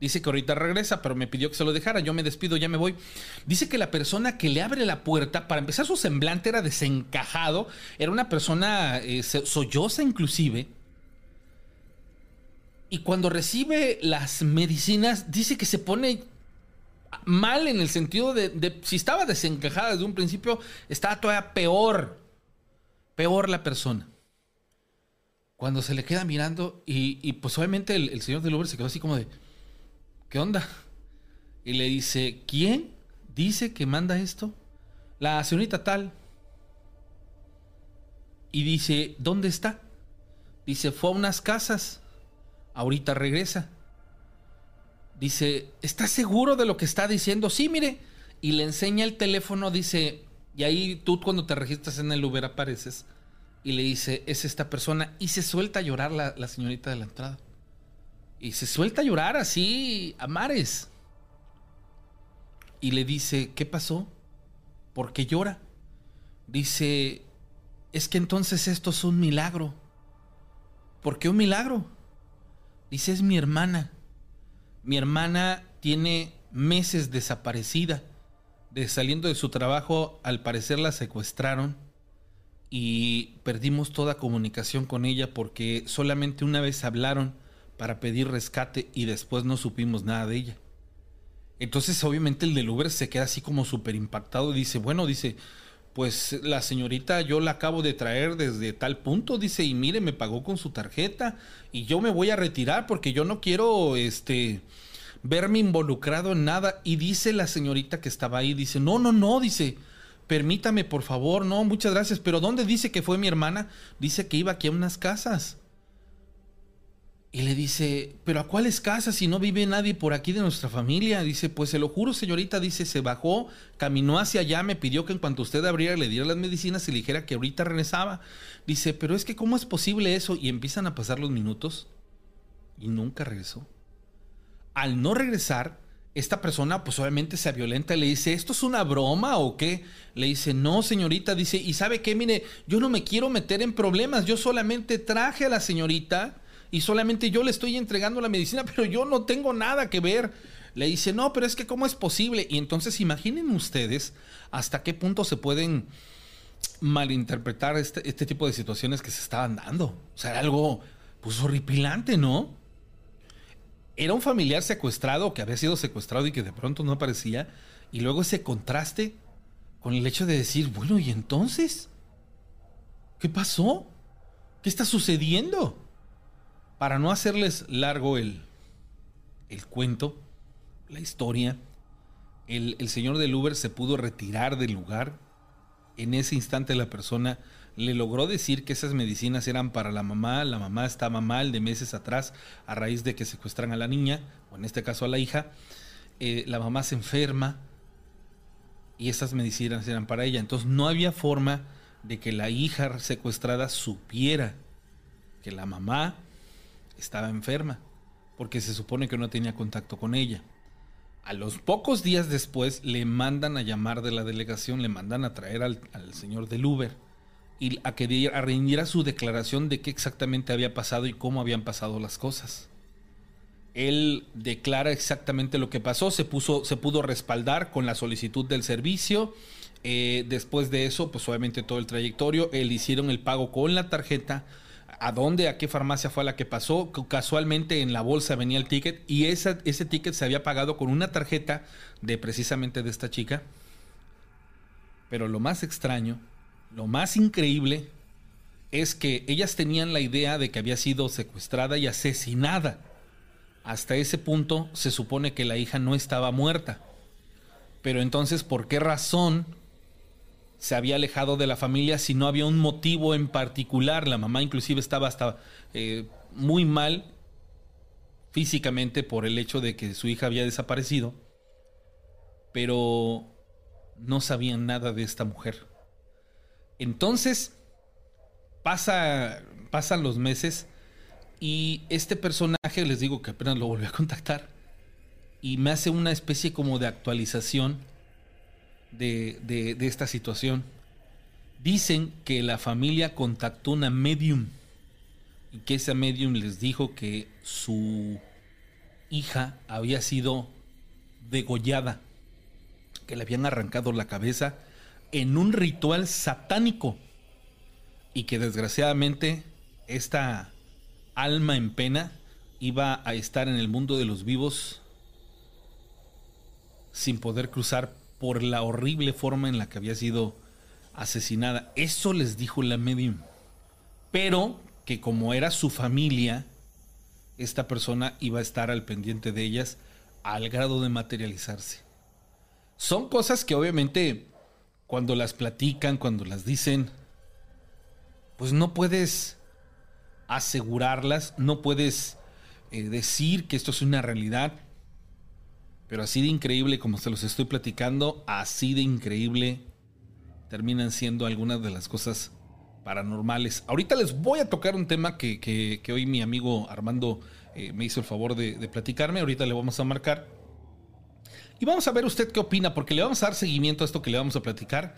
Dice que ahorita regresa, pero me pidió que se lo dejara. Yo me despido, ya me voy. Dice que la persona que le abre la puerta, para empezar, su semblante era desencajado. Era una persona eh, solloza, inclusive. Y cuando recibe las medicinas, dice que se pone mal en el sentido de, si estaba desencajada desde un principio, estaba todavía peor. Peor la persona. Cuando se le queda mirando y, pues obviamente el, señor del Uber se quedó así como de, ¿qué onda? Y le dice, ¿quién dice que manda esto? La señorita tal. Y dice, ¿dónde está? Dice, fue a unas casas. Ahorita regresa. Dice, ¿estás seguro de lo que está diciendo? Sí, mire. Y le enseña el teléfono, dice, y ahí tú cuando te registras en el Uber apareces. Y le dice, es esta persona. Y se suelta a llorar la, la señorita de la entrada. Y se suelta a llorar así a mares. Y le dice, ¿qué pasó? ¿Por qué llora? Dice, es que entonces esto es un milagro. ¿Por qué un milagro? Dice, es mi hermana. Mi hermana tiene meses desaparecida. De saliendo de su trabajo, al parecer la secuestraron y perdimos toda comunicación con ella porque solamente una vez hablaron para pedir rescate y después no supimos nada de ella. Entonces obviamente el del Uber se queda así como súper impactado y dice, bueno, dice, pues la señorita yo la acabo de traer desde tal punto, dice, y mire, me pagó con su tarjeta y yo me voy a retirar porque yo no quiero, este, verme involucrado en nada. Y dice la señorita que estaba ahí, dice, no, no, no, dice, permítame, por favor, no, muchas gracias, pero ¿dónde dice que fue mi hermana? Dice que iba aquí a unas casas. Y le dice, ¿pero a cuáles casas si no vive nadie por aquí de nuestra familia? Dice, pues se lo juro, señorita, dice, se bajó, caminó hacia allá, me pidió que en cuanto usted abriera le diera las medicinas y le dijera que ahorita regresaba. Dice, pero es que ¿cómo es posible eso? Y empiezan a pasar los minutos y nunca regresó. Al no regresar, esta persona pues obviamente se violenta y le dice, ¿esto es una broma o qué? Le dice, no señorita, dice, ¿y sabe qué? Mire, yo no me quiero meter en problemas, yo solamente traje a la señorita y solamente yo le estoy entregando la medicina, [laughs] pero yo no tengo nada que ver. Le dice, no, pero es que ¿cómo es posible? Y entonces imaginen ustedes hasta qué punto se pueden malinterpretar este, este tipo de situaciones que se estaban dando. O sea, era algo pues horripilante, ¿no? Era un familiar secuestrado que había sido secuestrado y que de pronto no aparecía. Y luego ese contraste con el hecho de decir, bueno, ¿y entonces? ¿Qué pasó? ¿Qué está sucediendo? Para no hacerles largo el, el cuento, la historia, el, el señor del Uber se pudo retirar del lugar. En ese instante la persona le logró decir que esas medicinas eran para la mamá, la mamá estaba mal de meses atrás a raíz de que secuestran a la niña, o en este caso a la hija, eh, la mamá se enferma y esas medicinas eran para ella. Entonces no había forma de que la hija secuestrada supiera que la mamá estaba enferma, porque se supone que no tenía contacto con ella. A los pocos días después le mandan a llamar de la delegación, le mandan a traer al, señor del Uber y a que a rendiera su declaración de qué exactamente había pasado y cómo habían pasado las cosas. Él declara exactamente lo que pasó, se, puso, se pudo respaldar con la solicitud del servicio. Eh, después de eso, pues obviamente todo el trayectorio, él hicieron el pago con la tarjeta. ¿A dónde, a qué farmacia fue la que pasó? Casualmente en la bolsa venía el ticket y ese ticket se había pagado con una tarjeta de precisamente de esta chica. Pero lo más extraño lo más increíble es que ellas tenían la idea de que había sido secuestrada y asesinada. Hasta ese punto se supone que la hija no estaba muerta. Pero entonces, ¿por qué razón se había alejado de la familia si no había un motivo en particular? La mamá inclusive estaba hasta eh, muy mal físicamente por el hecho de que su hija había desaparecido. Pero no sabían nada de esta mujer. Entonces, pasa, pasan los meses y este personaje, les digo que apenas lo volví a contactar, y me hace una especie como de actualización de, de esta situación. Dicen que la familia contactó una medium y que esa medium les dijo que su hija había sido degollada, que le habían arrancado la cabeza en un ritual satánico y que desgraciadamente esta alma en pena iba a estar en el mundo de los vivos sin poder cruzar por la horrible forma en la que había sido asesinada. Eso les dijo la medium. Pero que como era su familia, esta persona iba a estar al pendiente de ellas al grado de materializarse. Son cosas que obviamente cuando las platican, cuando las dicen, pues no puedes asegurarlas, no puedes eh, decir que esto es una realidad, pero así de increíble como se los estoy platicando, así de increíble terminan siendo algunas de las cosas paranormales. Ahorita les voy a tocar un tema que, hoy mi amigo Armando eh, me hizo el favor de, de platicarme, ahorita le vamos a marcar. Y vamos a ver usted qué opina, porque le vamos a dar seguimiento a esto que le vamos a platicar.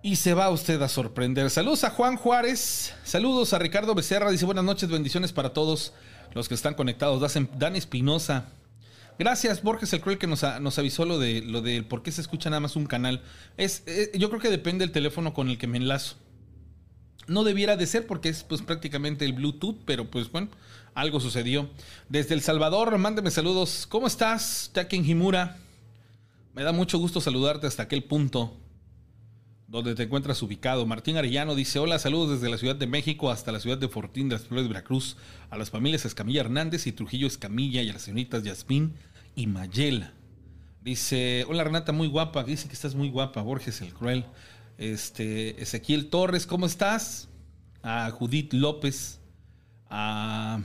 Y se va usted a sorprender. Saludos a Juan Juárez. Saludos a Ricardo Becerra. Dice buenas noches, bendiciones para todos los que están conectados. Dan Espinosa. Gracias, Borges el Cruel, que nos, avisó lo de lo de por qué se escucha nada más un canal. Es, eh, yo creo que depende del teléfono con el que me enlazo. No debiera de ser porque es pues prácticamente el Bluetooth, pero pues bueno, algo sucedió. Desde El Salvador, mándeme saludos. ¿Cómo estás, Taken Himura? Me da mucho gusto saludarte hasta aquel punto donde te encuentras ubicado. Martín Arellano dice: Hola, saludos desde la Ciudad de México hasta la ciudad de Fortín de las Flores Veracruz, a las familias Escamilla Hernández y Trujillo Escamilla y a las señoritas Yasmín y Mayela. Dice: Hola Renata, muy guapa. Dice que estás muy guapa, Borges el Cruel. Este, Ezequiel Torres, ¿cómo estás? A Judith López. A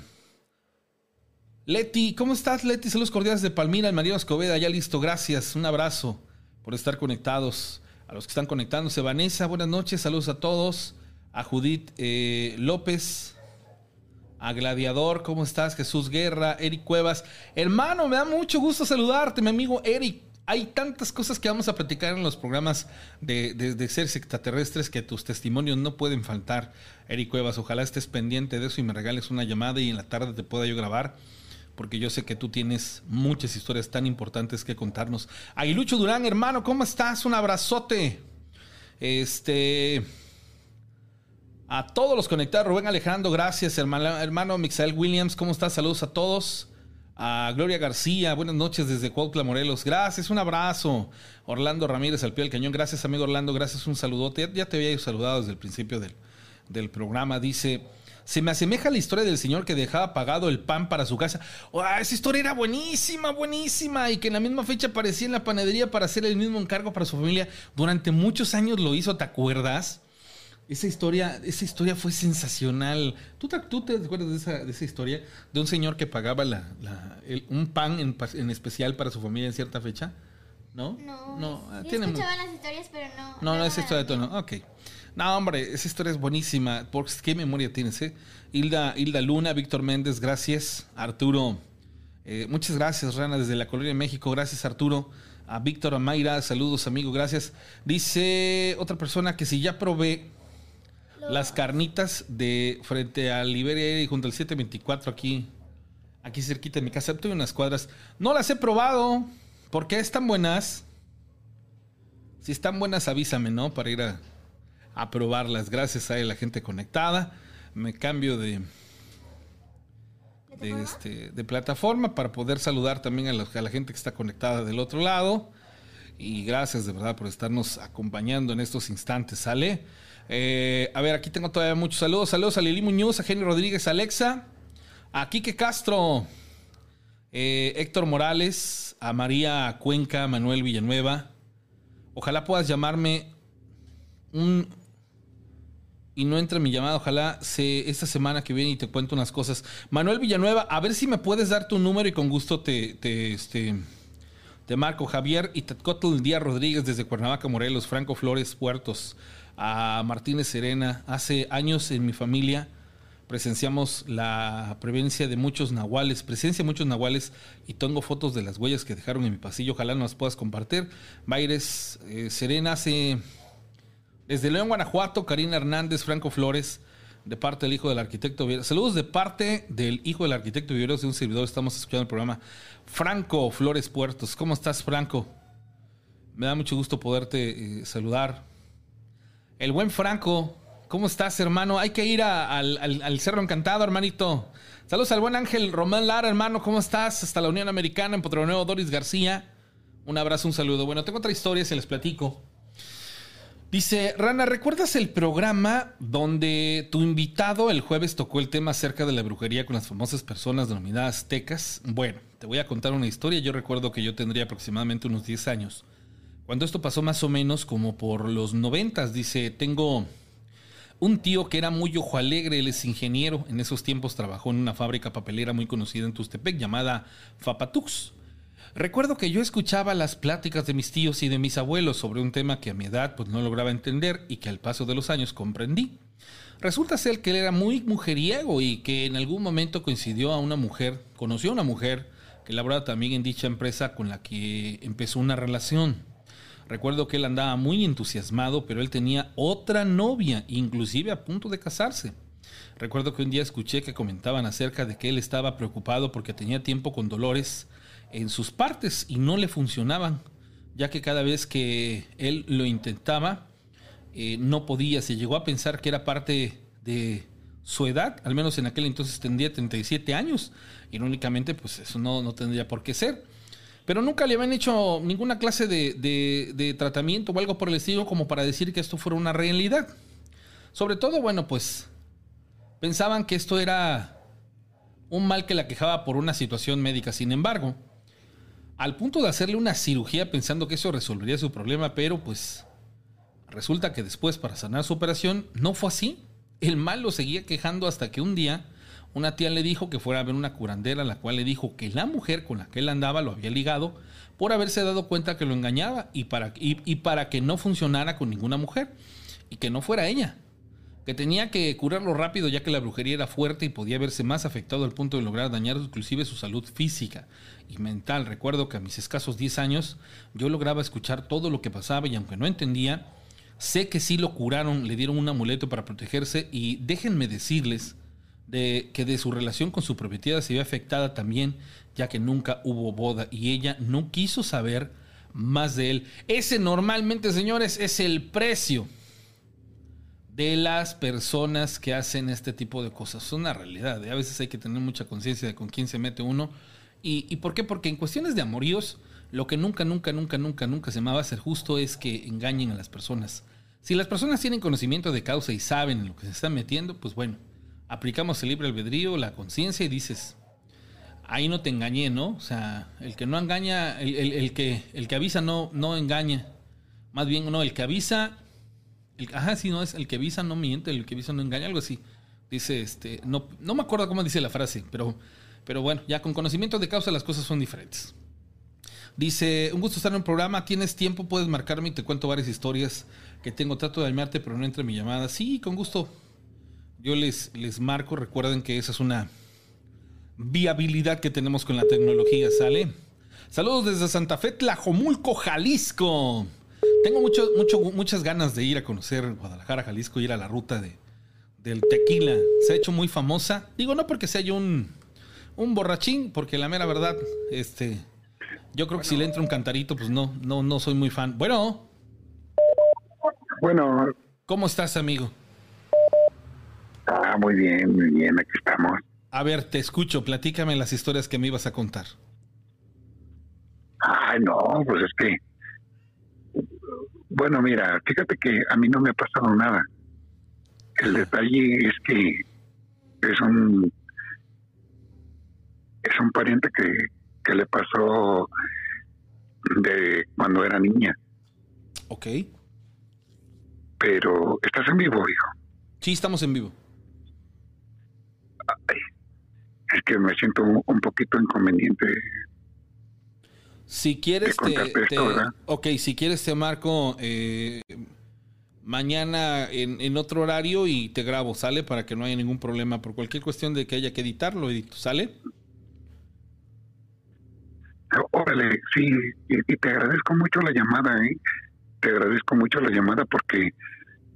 Leti, ¿cómo estás, Leti? Saludos cordiales de Palmira, el María Escobeda, ya listo, gracias, un abrazo por estar conectados. A los que están conectándose, Vanessa, buenas noches, saludos a todos. A Judith eh, López, a Gladiador, ¿cómo estás? Jesús Guerra, Eric Cuevas. Hermano, me da mucho gusto saludarte, mi amigo Eric. Hay tantas cosas que vamos a platicar en los programas de, de seres extraterrestres que tus testimonios no pueden faltar. Eric Cuevas, ojalá estés pendiente de eso y me regales una llamada y en la tarde te pueda yo grabar porque yo sé que tú tienes muchas historias tan importantes que contarnos. Aguilucho Durán, hermano, ¿cómo estás? Un abrazote. Este. A todos los conectados, Rubén Alejandro, gracias, hermano, hermano Mixael Williams, ¿cómo estás? Saludos a todos. A Gloria García, buenas noches desde Cuautla, Morelos. Gracias, un abrazo. Orlando Ramírez al pie del cañón. Gracias, amigo Orlando. Gracias, un saludote. Ya, te había saludado desde el principio del, del programa. Dice, se me asemeja a la historia del señor que dejaba pagado el pan para su casa. Oh, esa historia era buenísima, buenísima. Y que en la misma fecha aparecía en la panadería para hacer el mismo encargo para su familia. Durante muchos años lo hizo, ¿te acuerdas? Esa historia, esa historia fue sensacional. ¿Tú te, tú te acuerdas de esa, de esa historia? De un señor que pagaba la, la- el- un pan en, en especial para su familia en cierta fecha. ¿No? No, No, tiene escuchaba las historias, pero no. no, no, no esa historia de tono. Ok. No, hombre, esa historia es buenísima. Porque qué memoria tienes, ¿eh? Hilda, Hilda Luna, Víctor Méndez, gracias. Arturo, eh, muchas gracias, Rana, desde la Colonia de México. Gracias, Arturo. A Víctor Amaira, saludos, amigo, gracias. Dice otra persona que si ya probé las carnitas de frente a Liberia y junto al 724 aquí, aquí cerquita de mi casa. Tuve unas cuadras. No las he probado. ¿Por qué están buenas? Si están buenas, avísame, ¿no? Para ir a, a probarlas. Gracias a la gente conectada. Me cambio de, de, este, de plataforma para poder saludar también a la, a la gente que está conectada del otro lado. Y gracias de verdad por estarnos acompañando en estos instantes, ¿sale? Eh, a ver, aquí tengo todavía muchos saludos. Saludos a Lili Muñoz, a Jenny Rodríguez, a Alexa, a Quique Castro, eh, Héctor Morales, a María Cuenca, Manuel Villanueva. Ojalá puedas llamarme un y no entre mi llamada. Ojalá se, esta semana que viene y te cuento unas cosas. Manuel Villanueva, a ver si me puedes dar tu número y con gusto te, te, este, te marco. Javier y Tetcotl Díaz Rodríguez desde Cuernavaca, Morelos. Franco Flores Puertos. A Martínez Serena. Hace años en mi familia presenciamos la presencia de muchos nahuales, presencia de muchos nahuales y tengo fotos de las huellas que dejaron en mi pasillo. Ojalá nos las puedas compartir. Baires eh, Serena hace desde León, Guanajuato, Karina Hernández, Franco Flores, de parte del hijo del arquitecto Viveros. Saludos de parte del hijo del arquitecto Viveros, de un servidor. Estamos escuchando el programa. Franco Flores Puertos. ¿Cómo estás, Franco? Me da mucho gusto poderte eh, saludar. El buen Franco. ¿Cómo estás, hermano? Hay que ir al- al Cerro Encantado, hermanito. Saludos al buen Ángel Román Lara, hermano. ¿Cómo estás? Hasta la Unión Americana, en Potroneo, Doris García. Un abrazo, un saludo. Bueno, tengo otra historia, se les platico. Dice, Rana, ¿recuerdas el programa donde tu invitado el jueves tocó el tema acerca de la brujería con las famosas personas denominadas tecas? Bueno, te voy a contar una historia. Yo recuerdo que yo tendría aproximadamente unos 10 años. Cuando esto pasó más o menos como por los 90, dice, tengo un tío que era muy ojo alegre, él es ingeniero. En esos tiempos trabajó en una fábrica papelera muy conocida en Tustepec llamada Fapatux. Recuerdo que yo escuchaba las pláticas de mis tíos y de mis abuelos sobre un tema que a mi edad pues no lograba entender y que al paso de los años comprendí. Resulta ser que él era muy mujeriego y que en algún momento coincidió a una mujer, conoció a una mujer que laboraba también en dicha empresa con la que empezó una relación. Recuerdo que él andaba muy entusiasmado, pero él tenía otra novia, inclusive a punto de casarse. Recuerdo que un día escuché que comentaban acerca de que él estaba preocupado porque tenía tiempo con dolores en sus partes y no le funcionaban, ya que cada vez que él lo intentaba, eh, no podía. Se llegó a pensar que era parte de su edad, al menos en aquel entonces tendría 37 años. Irónicamente, pues eso no, no tendría por qué ser. Pero nunca le habían hecho ninguna clase de, de- de tratamiento o algo por el estilo como para decir que esto fuera una realidad. Sobre todo, bueno, pues pensaban que esto era un mal que la quejaba por una situación médica. Sin embargo, al punto de hacerle una cirugía pensando que eso resolvería su problema, pero pues resulta que después para sanar su operación no fue así. El mal lo seguía quejando hasta que un día una tía le dijo que fuera a ver una curandera, la cual le dijo que la mujer con la que él andaba lo había ligado por haberse dado cuenta que lo engañaba y para, y, y para que no funcionara con ninguna mujer y que no fuera ella. Que tenía que curarlo rápido ya que la brujería era fuerte y podía verse más afectado al punto de lograr dañar inclusive su salud física y mental. Recuerdo que a mis escasos 10 años yo lograba escuchar todo lo que pasaba y aunque no entendía, sé que sí lo curaron, le dieron un amuleto para protegerse y déjenme decirles de que de su relación con su prometida se vio afectada también, ya que nunca hubo boda y ella no quiso saber más de él. Ese normalmente, señores, es el precio de las personas que hacen este tipo de cosas. Es una realidad. ¿eh? A veces hay que tener mucha conciencia de con quién se mete uno ¿Y, ¿Y por qué? Porque en cuestiones de amoríos, lo que nunca, nunca, nunca, nunca, nunca se me va a ser justo es que engañen a las personas. Si las personas tienen conocimiento de causa y saben en lo que se están metiendo, pues bueno, aplicamos el libre albedrío, la conciencia y dices, ahí no te engañé, ¿no? O sea, el que no engaña, el, el- el que, el que avisa no, no engaña. Más bien, no, el que avisa, el, ajá, sí, no, es el que avisa no miente, el que avisa no engaña, algo así. Dice, este, no, no me acuerdo cómo dice la frase, pero, pero bueno, ya con conocimiento de causa las cosas son diferentes. Dice, un gusto estar en un programa, tienes tiempo, puedes marcarme y te cuento varias historias que tengo. Trato de llamarte, pero no entra mi llamada. Sí, con gusto. Yo les, les marco, recuerden que esa es una viabilidad que tenemos con la tecnología, ¿sale? Saludos desde Santa Fe, Tlajomulco, Jalisco. Tengo mucho, mucho, muchas ganas de ir a conocer Guadalajara, Jalisco, ir a la ruta de, del tequila. Se ha hecho muy famosa. Digo, no porque sea yo un, un borrachín, porque la mera verdad, este, yo creo que si le entra un cantarito, pues no, no, no soy muy fan. Bueno, Bueno, ¿cómo estás, amigo? ah, muy bien, muy bien, aquí estamos. A ver, te escucho, platícame las historias que me ibas a contar. Ay, no, pues es que, bueno, mira, fíjate que a mí no me ha pasado nada. El detalle es que es un, es un pariente que, que le pasó de cuando era niña, Ok. pero estás en vivo, hijo. Sí, estamos en vivo. Es que me siento un, un poquito inconveniente. Si quieres, Te te, si quieres te marco eh, mañana en, en otro horario y te grabo, ¿sale? Para que no haya ningún problema. Por cualquier cuestión de que haya que editarlo, edito, ¿sale? Órale, sí, y, y te agradezco mucho la llamada, ¿eh? Te agradezco mucho la llamada porque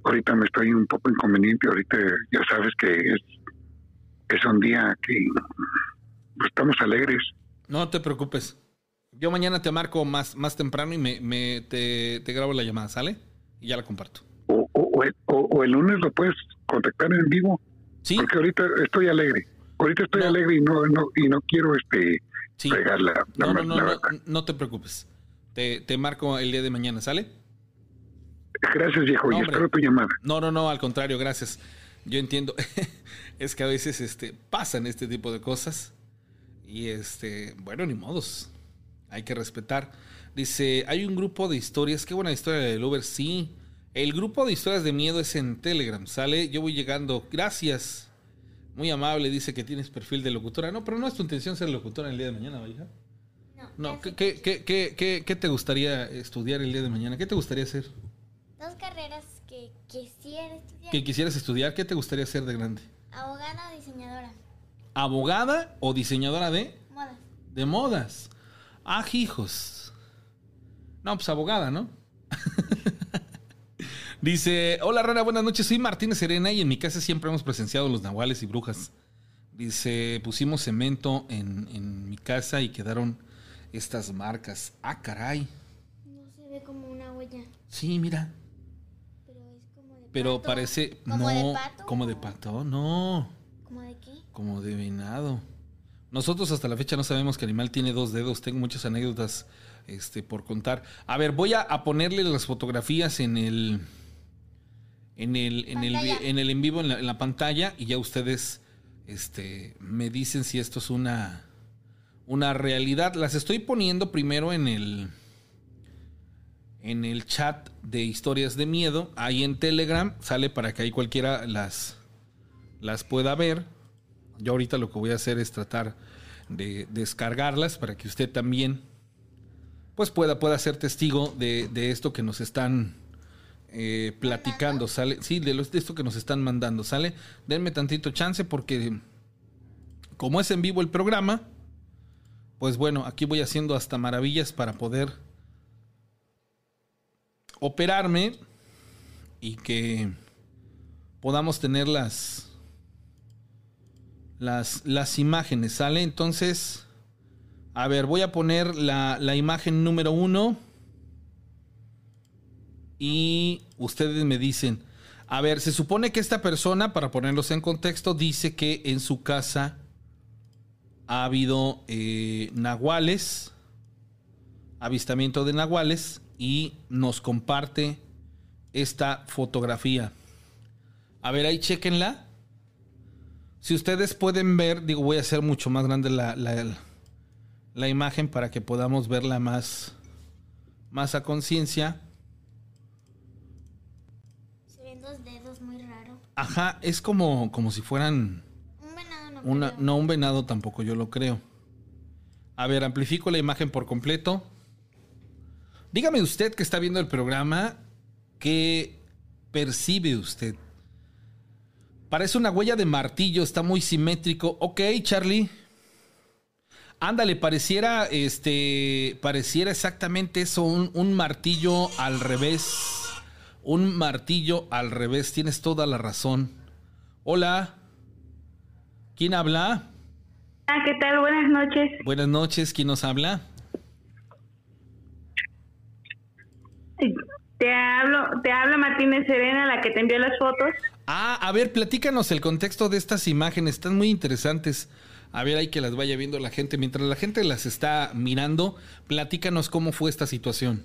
ahorita me estoy un poco inconveniente. Ahorita ya sabes que es, es un día que pues, estamos alegres. No te preocupes. Yo mañana te marco más, más temprano y me, me- te, te grabo la llamada, ¿sale? Y ya la comparto. O, o, o el, o- o el lunes lo puedes contactar en vivo Sí, porque ahorita estoy alegre. Ahorita estoy No. alegre y no, no y no quiero este sí. la, No, no, no, la no, te preocupes. Te, te marco el día de mañana, ¿sale? Gracias, viejo, No, y espero tu llamada. No, no, no, al contrario, gracias. Yo entiendo. [laughs] es que a veces este, pasan este tipo de cosas. Y este, bueno, ni modos. Hay que respetar. Dice, hay un grupo de historias. Qué buena historia del Uber. Sí. El grupo de historias de miedo es en Telegram. Sale, yo voy llegando. Gracias. Muy amable. Dice que tienes perfil de locutora. No, pero no es tu intención ser locutora el día de mañana, ¿va, hija? No, No, ¿qué, qué, qué, qué, te gustaría estudiar el día de mañana? ¿Qué te gustaría hacer? Dos carreras que quisiera estudiar. ¿Qué quisieras estudiar? ¿Qué te gustaría hacer de grande? Abogada o diseñadora. abogada o diseñadora de, Modas. de modas. Ah, hijos. No, pues abogada, ¿no? [laughs] Dice, hola Rara, buenas noches, soy Martínez Serena y en mi casa siempre hemos presenciado los nahuales y brujas. Dice, pusimos cemento en, en mi casa y quedaron estas marcas. Ah, caray. No se ve como una huella, Sí, mira. pero es como de Pero pato. parece... ¿Como no, de pato? como de pato, no. ¿Como de qué? Como de venado. Nosotros hasta la fecha no sabemos que animal tiene dos dedos. Tengo muchas anécdotas este, por contar. A ver, voy a, a ponerle las fotografías en el. En el, en el, en el en vivo, en la, en la pantalla, y ya ustedes este, me dicen si esto es una, una realidad. Las estoy poniendo primero en el, en el chat de historias de miedo. Ahí en Telegram sale para que ahí cualquiera las, las pueda ver. Yo ahorita lo que voy a hacer es tratar de descargarlas para que usted también pues pueda, pueda ser testigo de, de esto que nos están eh, platicando, ¿sale? Sí, de, los, de esto que nos están mandando, ¿sale? Denme tantito chance porque como es en vivo el programa, pues bueno, aquí voy haciendo hasta maravillas para poder operarme y que podamos tener las, las, las imágenes, ¿sale? Entonces, a ver, voy a poner la, la imagen número uno. Y ustedes me dicen, a ver, se supone que esta persona, para ponerlos en contexto, dice que en su casa ha habido eh, nahuales, avistamiento de nahuales, y nos comparte esta fotografía. A ver, ahí chequenla. Si ustedes pueden ver, digo, voy a hacer mucho más grande la, la, la imagen para que podamos verla más, más a conciencia. Se ven dos dedos muy raro. Ajá, es como, como si fueran Un venado no. una, creo. no un venado tampoco, yo lo creo. A ver, amplifico la imagen por completo. Dígame usted que está viendo el programa, ¿qué percibe usted? Parece una huella de martillo, está muy simétrico. Ok, Charlie. Ándale, pareciera, este, pareciera exactamente eso, un, un martillo al revés. Un martillo al revés, tienes toda la razón. Hola. ¿Quién habla? Ah, ¿qué tal? Buenas noches. Buenas noches, ¿quién nos habla? Te hablo, te habla Martínez Serena, la que te envió las fotos. Ah, a ver, platícanos el contexto de estas imágenes, están muy interesantes. A ver, hay que las vaya viendo la gente. Mientras la gente las está mirando, platícanos cómo fue esta situación.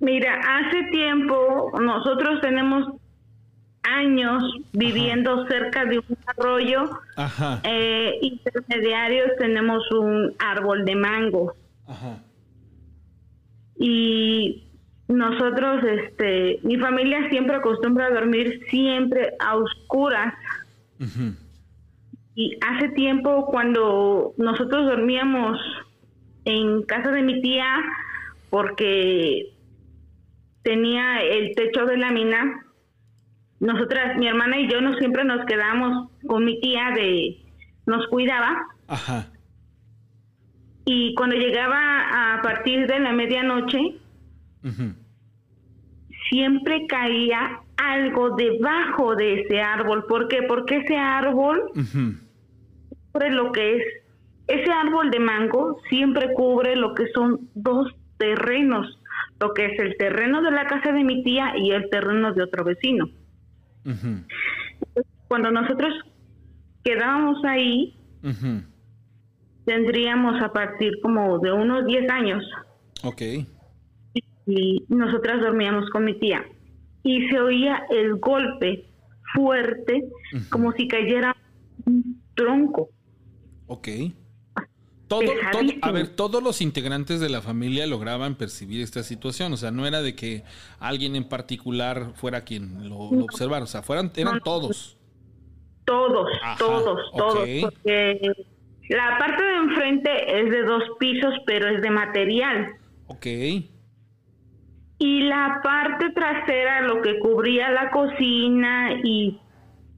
Mira, hace tiempo nosotros tenemos años viviendo cerca de un arroyo Ajá, eh, intermediarios, tenemos un árbol de mango ajá. y nosotros, este, mi familia siempre acostumbra a dormir siempre a oscuras. Y hace tiempo cuando nosotros dormíamos en casa de mi tía, porque tenía el techo de lámina, nosotras, mi hermana y yo, no siempre nos quedamos con mi tía de, nos cuidaba, Ajá. y cuando llegaba a partir de la medianoche, siempre caía algo debajo de ese árbol. ¿Por qué? Porque ese árbol cubre lo que es ese árbol de mango siempre cubre lo que son dos terrenos lo que es el terreno de la casa de mi tía y el terreno de otro vecino cuando nosotros quedábamos ahí tendríamos a partir como de unos 10 años Ok. Y nosotras dormíamos con mi tía y se oía el golpe fuerte como si cayera un tronco Ok. Todo, todo- a ver, todos los integrantes de la familia lograban percibir esta situación. O sea, no era de que alguien en particular fuera quien lo, lo observara. O sea, fueran, eran todos. Todos, Ajá, todos, todos, porque la parte de enfrente es de dos pisos, pero es de material. Ok. Y la parte trasera, lo que cubría la cocina y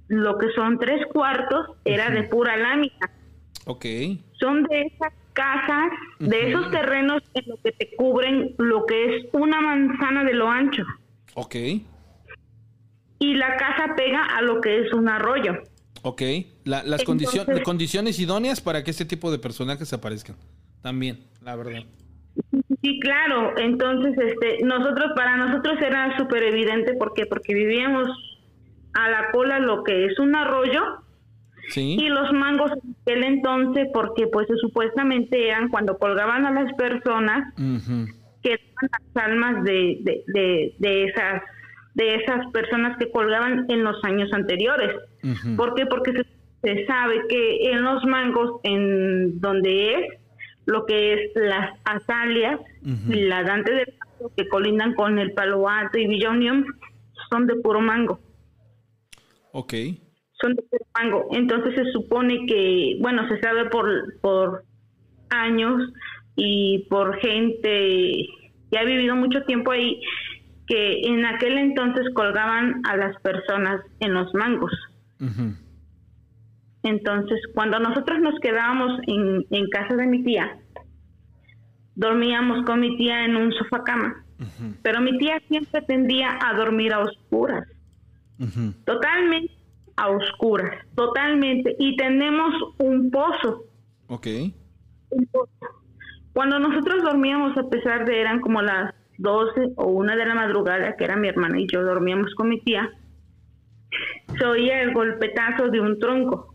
lo que son tres cuartos, era de pura lámina. Ok. Son de esas casas, de esos terrenos en lo que te cubren lo que es una manzana de lo ancho. Ok. Y la casa pega a lo que es un arroyo. Ok. La- las Entonces- condiciones idóneas para que este tipo de personajes aparezcan. También, la verdad. Sí, claro. Entonces, este, nosotros, para nosotros era súper evidente, ¿por qué? Porque vivíamos a la cola lo que es un arroyo Sí. y los mangos en aquel entonces, porque pues supuestamente eran cuando colgaban a las personas que eran las almas de, de, de, de esas de esas personas que colgaban en los años anteriores. Ujú. ¿Por qué? Porque se, se sabe que en los mangos, en donde es lo que es las azalias Ujú. y la dante de mango que colindan con el palo alto y billonium, son de puro mango Ok. son de puro mango. Entonces se supone que, bueno, se sabe por, por años y por gente que ha vivido mucho tiempo ahí, que en aquel entonces colgaban a las personas en los mangos. Ujú. Entonces, cuando nosotros nos quedábamos en, en casa de mi tía, dormíamos con mi tía en un sofá cama. Pero mi tía siempre tendía a dormir a oscuras. Totalmente a oscuras, totalmente. Y tenemos un pozo, Ok. un pozo. Cuando nosotros dormíamos, a pesar de eran como las 12 o una de la madrugada, que era mi hermana y yo dormíamos con mi tía, se oía el golpetazo de un tronco.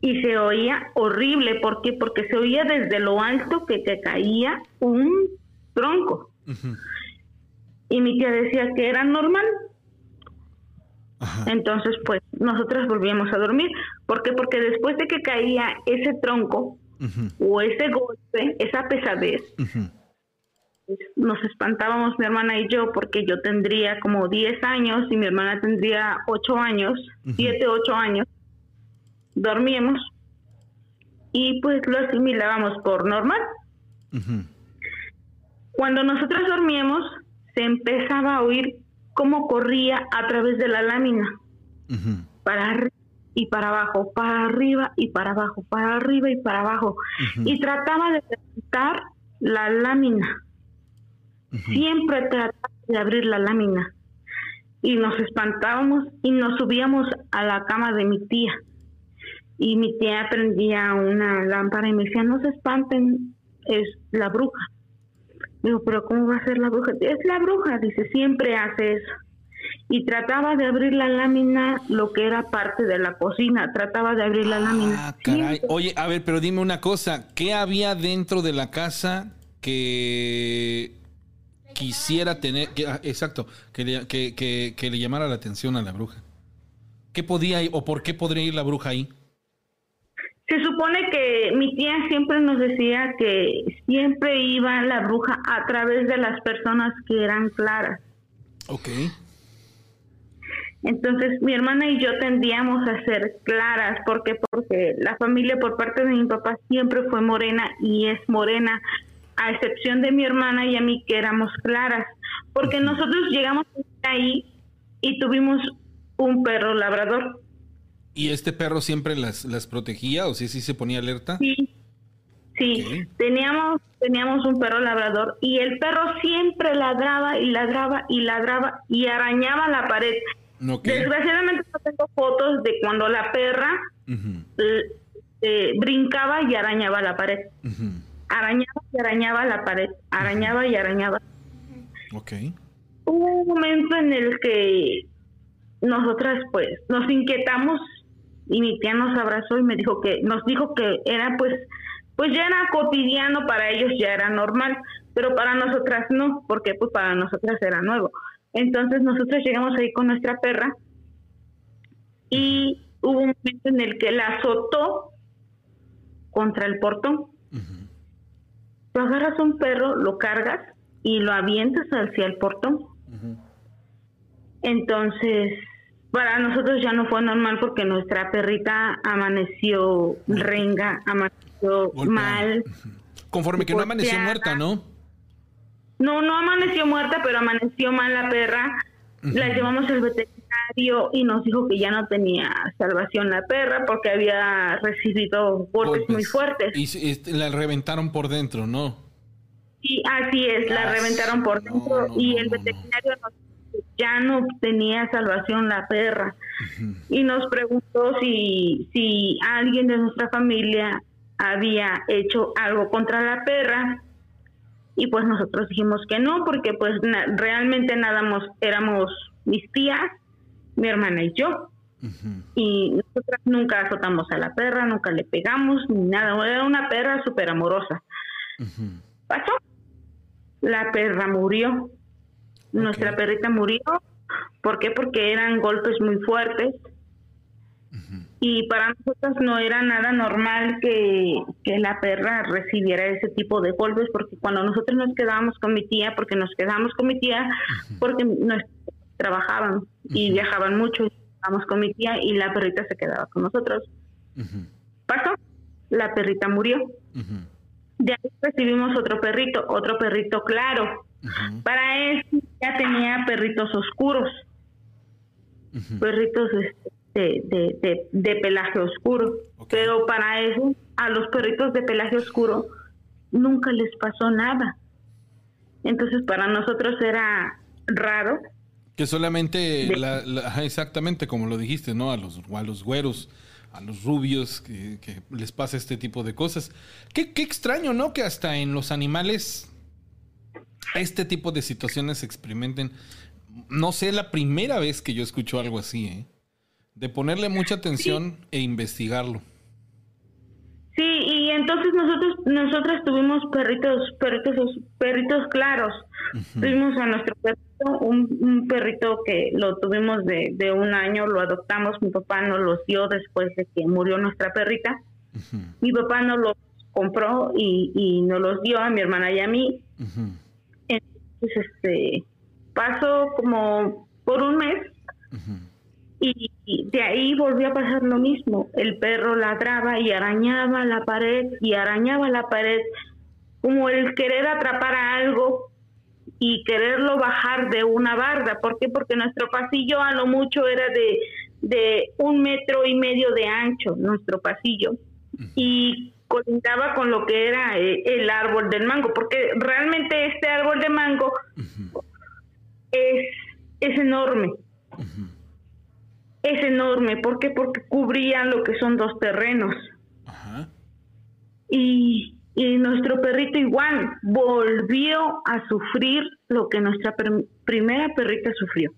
Y se oía horrible. ¿Por qué? Porque se oía desde lo alto que te caía un tronco. Y mi tía decía que era normal. Entonces, pues nosotras volvíamos a dormir. ¿Por qué? Porque después de que caía ese tronco o ese golpe, esa pesadez, pues, nos espantábamos mi hermana y yo porque yo tendría como 10 años y mi hermana tendría 8 años, 7, 8 años. Dormíamos y pues lo asimilábamos por normal. Cuando nosotros dormíamos, se empezaba a oír cómo corría a través de la lámina, para arriba y para abajo, para arriba y para abajo, para arriba y para abajo, y trataba de levantar la lámina. Siempre trataba de abrir la lámina. Y nos espantábamos y nos subíamos a la cama de mi tía. Y mi tía prendía una lámpara y me decía, no se espanten, es la bruja. Digo, pero ¿cómo va a ser la bruja? Es la bruja, dice, siempre hace eso. Y trataba de abrir la lámina, lo que era parte de la cocina, trataba de abrir la lámina. Ah, caray. Oye, a ver, pero dime una cosa, ¿qué había dentro de la casa que quisiera tener, ah, exacto, que le, que, que, que le llamara la atención a la bruja? ¿Qué podía o por qué podría ir la bruja ahí? Se supone que mi tía siempre nos decía que siempre iba la bruja a través de las personas que eran claras. Ok. Entonces mi hermana y yo tendíamos a ser claras. ¿Por qué? Porque la familia por parte de mi papá siempre fue morena y es morena, a excepción de mi hermana y a mí que éramos claras. Porque nosotros llegamos ahí y tuvimos un perro labrador. ¿Y este perro siempre las, las protegía o si sí, se ponía alerta? Sí, sí. Teníamos, teníamos un perro labrador y el perro siempre ladraba y ladraba y ladraba y arañaba la pared. Desgraciadamente no tengo fotos de cuando la perra eh, brincaba y arañaba la pared. Arañaba y arañaba la pared, arañaba y arañaba. Ok. Hubo un momento en el que nosotras pues nos inquietamos y mi tía nos abrazó y me dijo que nos dijo que era pues pues ya era cotidiano para ellos ya era normal pero para nosotras no porque pues para nosotras era nuevo. Entonces nosotros llegamos ahí con nuestra perra y hubo un momento en el que la azotó contra el portón. Tú agarras un perro lo cargas y lo avientas hacia el portón. Entonces para nosotros ya no fue normal porque nuestra perrita amaneció renga, amaneció mal. Conforme que no amaneció muerta, ¿no? No, no amaneció muerta, pero amaneció mal la perra. La llevamos al veterinario y nos dijo que ya no tenía salvación la perra porque había recibido golpes, muy fuertes. Y, la reventaron por dentro, ¿no? Sí, así es, la reventaron por dentro y el veterinario nos ya no tenía salvación la perra. Y nos preguntó si, si alguien de nuestra familia había hecho algo contra la perra. Y pues nosotros dijimos que no, porque pues realmente nada más éramos mis tías, mi hermana y yo. Y nosotras nunca azotamos a la perra, nunca le pegamos, ni nada. Era una perra súper amorosa. Pasó. La perra murió. Nuestra perrita murió. ¿Por qué? Porque eran golpes muy fuertes. Y para nosotros no era nada normal que, la perra recibiera ese tipo de golpes, porque cuando nosotros nos quedábamos con mi tía, porque nos quedábamos con mi tía, porque nos trabajaban y viajaban mucho, y estábamos con mi tía y la perrita se quedaba con nosotros. Pasó, la perrita murió. De ahí recibimos otro perrito, otro perrito claro, para eso ya tenía perritos oscuros, perritos este, de, de, pelaje oscuro. Pero para eso, a los perritos de pelaje oscuro nunca les pasó nada. Entonces para nosotros era raro. Que solamente, exactamente como lo dijiste, ¿no? A los, a los güeros, a los rubios, que, les pasa este tipo de cosas. Qué, qué extraño, ¿no? Que hasta en los animales este tipo de situaciones se experimenten. No sé, la primera vez que yo escucho algo así, ¿eh? De ponerle mucha atención e investigarlo. Sí, y entonces nosotros nosotras tuvimos perritos perritos perritos claros. Tuvimos a nuestro perrito, un, perrito que lo tuvimos de, de, un año, lo adoptamos, mi papá nos los dio después de que murió nuestra perrita. Mi papá nos los compró y, y nos los dio a mi hermana y a mí. Entonces, este, pasó como por un mes y, de ahí volvió a pasar lo mismo. El perro ladraba y arañaba la pared y arañaba la pared como el querer atrapar a algo y quererlo bajar de una barda. ¿Por qué? Porque nuestro pasillo a lo mucho era de, de un metro y medio de ancho, nuestro pasillo. Y colindaba con lo que era eh, el árbol del mango, porque realmente este árbol de mango es, es enorme es enorme. ¿Por qué? Porque cubrían lo que son dos terrenos. Y, nuestro perrito igual volvió a sufrir lo que nuestra primera perrita sufrió.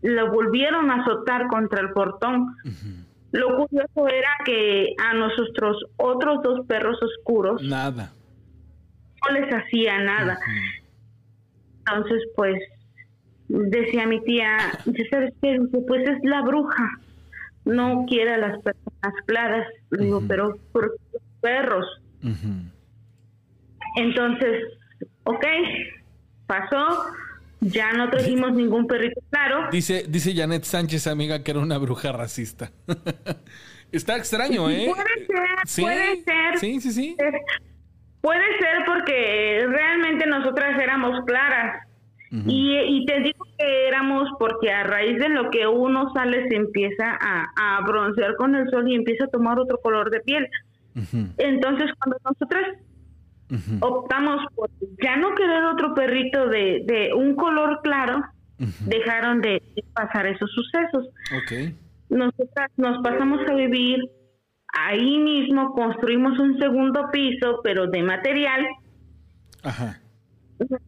Lo volvieron a azotar contra el portón. Lo curioso era que a nosotros otros dos perros oscuros nada no les hacía nada. Entonces, pues decía mi tía, ¿sabes qué? pues es la bruja, no quiere a las personas claras. Digo, pero por perros. Entonces, ok, pasó, ya no trajimos ningún perrito claro. Dice, dice Janet Sánchez, amiga, que era una bruja racista. [laughs] Está extraño, ¿eh? Puede ser, puede ser. Sí, sí, sí. Puede ser porque realmente nosotras éramos claras y, te digo que éramos porque a raíz de lo que uno sale se empieza a, broncear con el sol y empieza a tomar otro color de piel. Entonces cuando nosotras optamos por ya no querer otro perrito de, de un color claro, dejaron de, pasar esos sucesos. Nosotras nos pasamos a vivir ahí mismo, construimos un segundo piso, pero de material. Ajá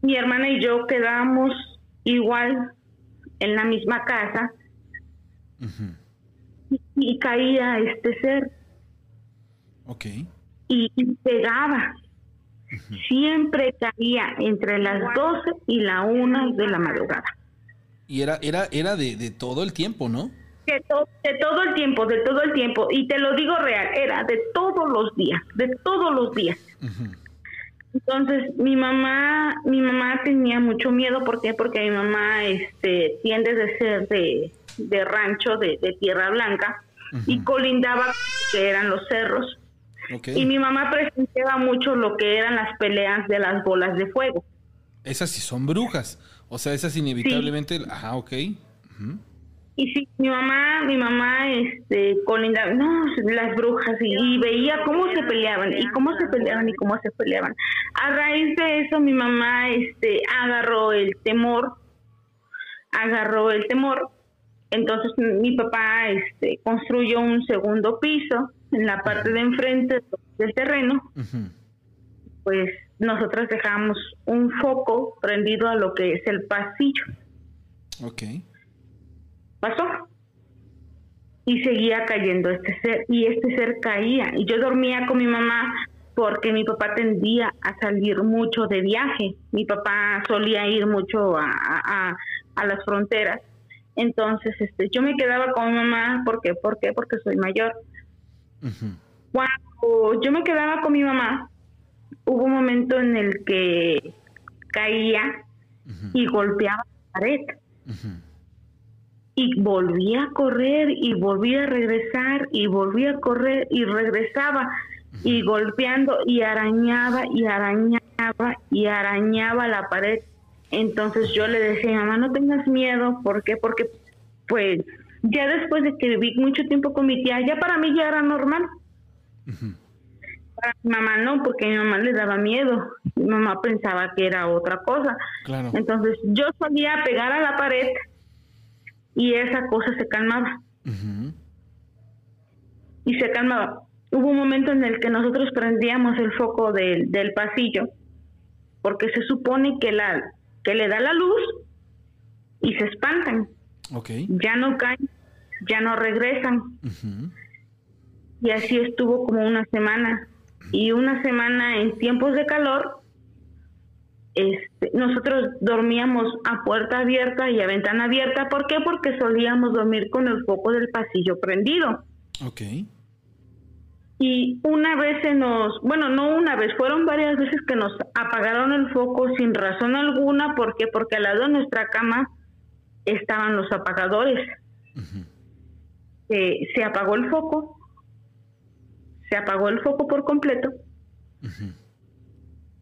mi hermana y yo quedamos igual en la misma casa y, caía este ser. Ok. Y, pegaba. Siempre caía entre las 12 y la 1 de la madrugada. Y era, era, era de, de todo el tiempo, ¿no? De, de, todo el tiempo, de todo el tiempo. Y te lo digo real, era de todos los días, de todos los días. Entonces, mi mamá, mi mamá tenía mucho miedo, ¿por qué? Porque mi mamá este, tiende de ser de, de rancho, de, tierra blanca, y colindaba que eran los cerros. Y mi mamá presenciaba mucho lo que eran las peleas de las bolas de fuego. Esas sí son brujas, o sea, esas inevitablemente... Ajá, ok. Y sí, mi mamá, mi mamá, este, colinda, no, las brujas, y, veía cómo se peleaban, y cómo se peleaban, y cómo se peleaban. A raíz de eso, mi mamá, este, agarró el temor, agarró el temor. Entonces, mi papá, este, construyó un segundo piso en la parte de enfrente del terreno. Pues nosotros dejamos un foco prendido a lo que es el pasillo. Okay pasó. Y seguía cayendo este ser, y este ser caía. Y yo dormía con mi mamá porque mi papá tendía a salir mucho de viaje. Mi papá solía ir mucho a, a, las fronteras. Entonces, este, yo me quedaba con mi mamá, ¿por qué? ¿Por qué? Porque soy mayor. Cuando yo me quedaba con mi mamá, hubo un momento en el que caía y golpeaba la pared y volvía a correr y volvía a regresar y volvía a correr y regresaba y golpeando y arañaba y arañaba y arañaba la pared. Entonces yo le decía, mamá, no tengas miedo, ¿por qué? Porque pues ya después de que viví mucho tiempo con mi tía, ya para mí ya era normal. Para mi mamá no, porque mi mamá le daba miedo. Mi mamá pensaba que era otra cosa. Entonces yo solía pegar a la pared y esa cosa se calmaba. Y se calmaba. Hubo un momento en el que nosotros prendíamos el foco del, del pasillo, porque se supone que, la, que le da la luz y se espantan. Ya no caen, ya no regresan. Y así estuvo como una semana. y una semana en tiempos de calor, este, nosotros dormíamos a puerta abierta y a ventana abierta. ¿Por qué? Porque solíamos dormir con el foco del pasillo prendido. Ok. Y una vez se nos, bueno, no una vez, fueron varias veces que nos apagaron el foco sin razón alguna. ¿Por qué? Porque al lado de nuestra cama estaban los apagadores. Eh, se apagó el foco, se apagó el foco por completo.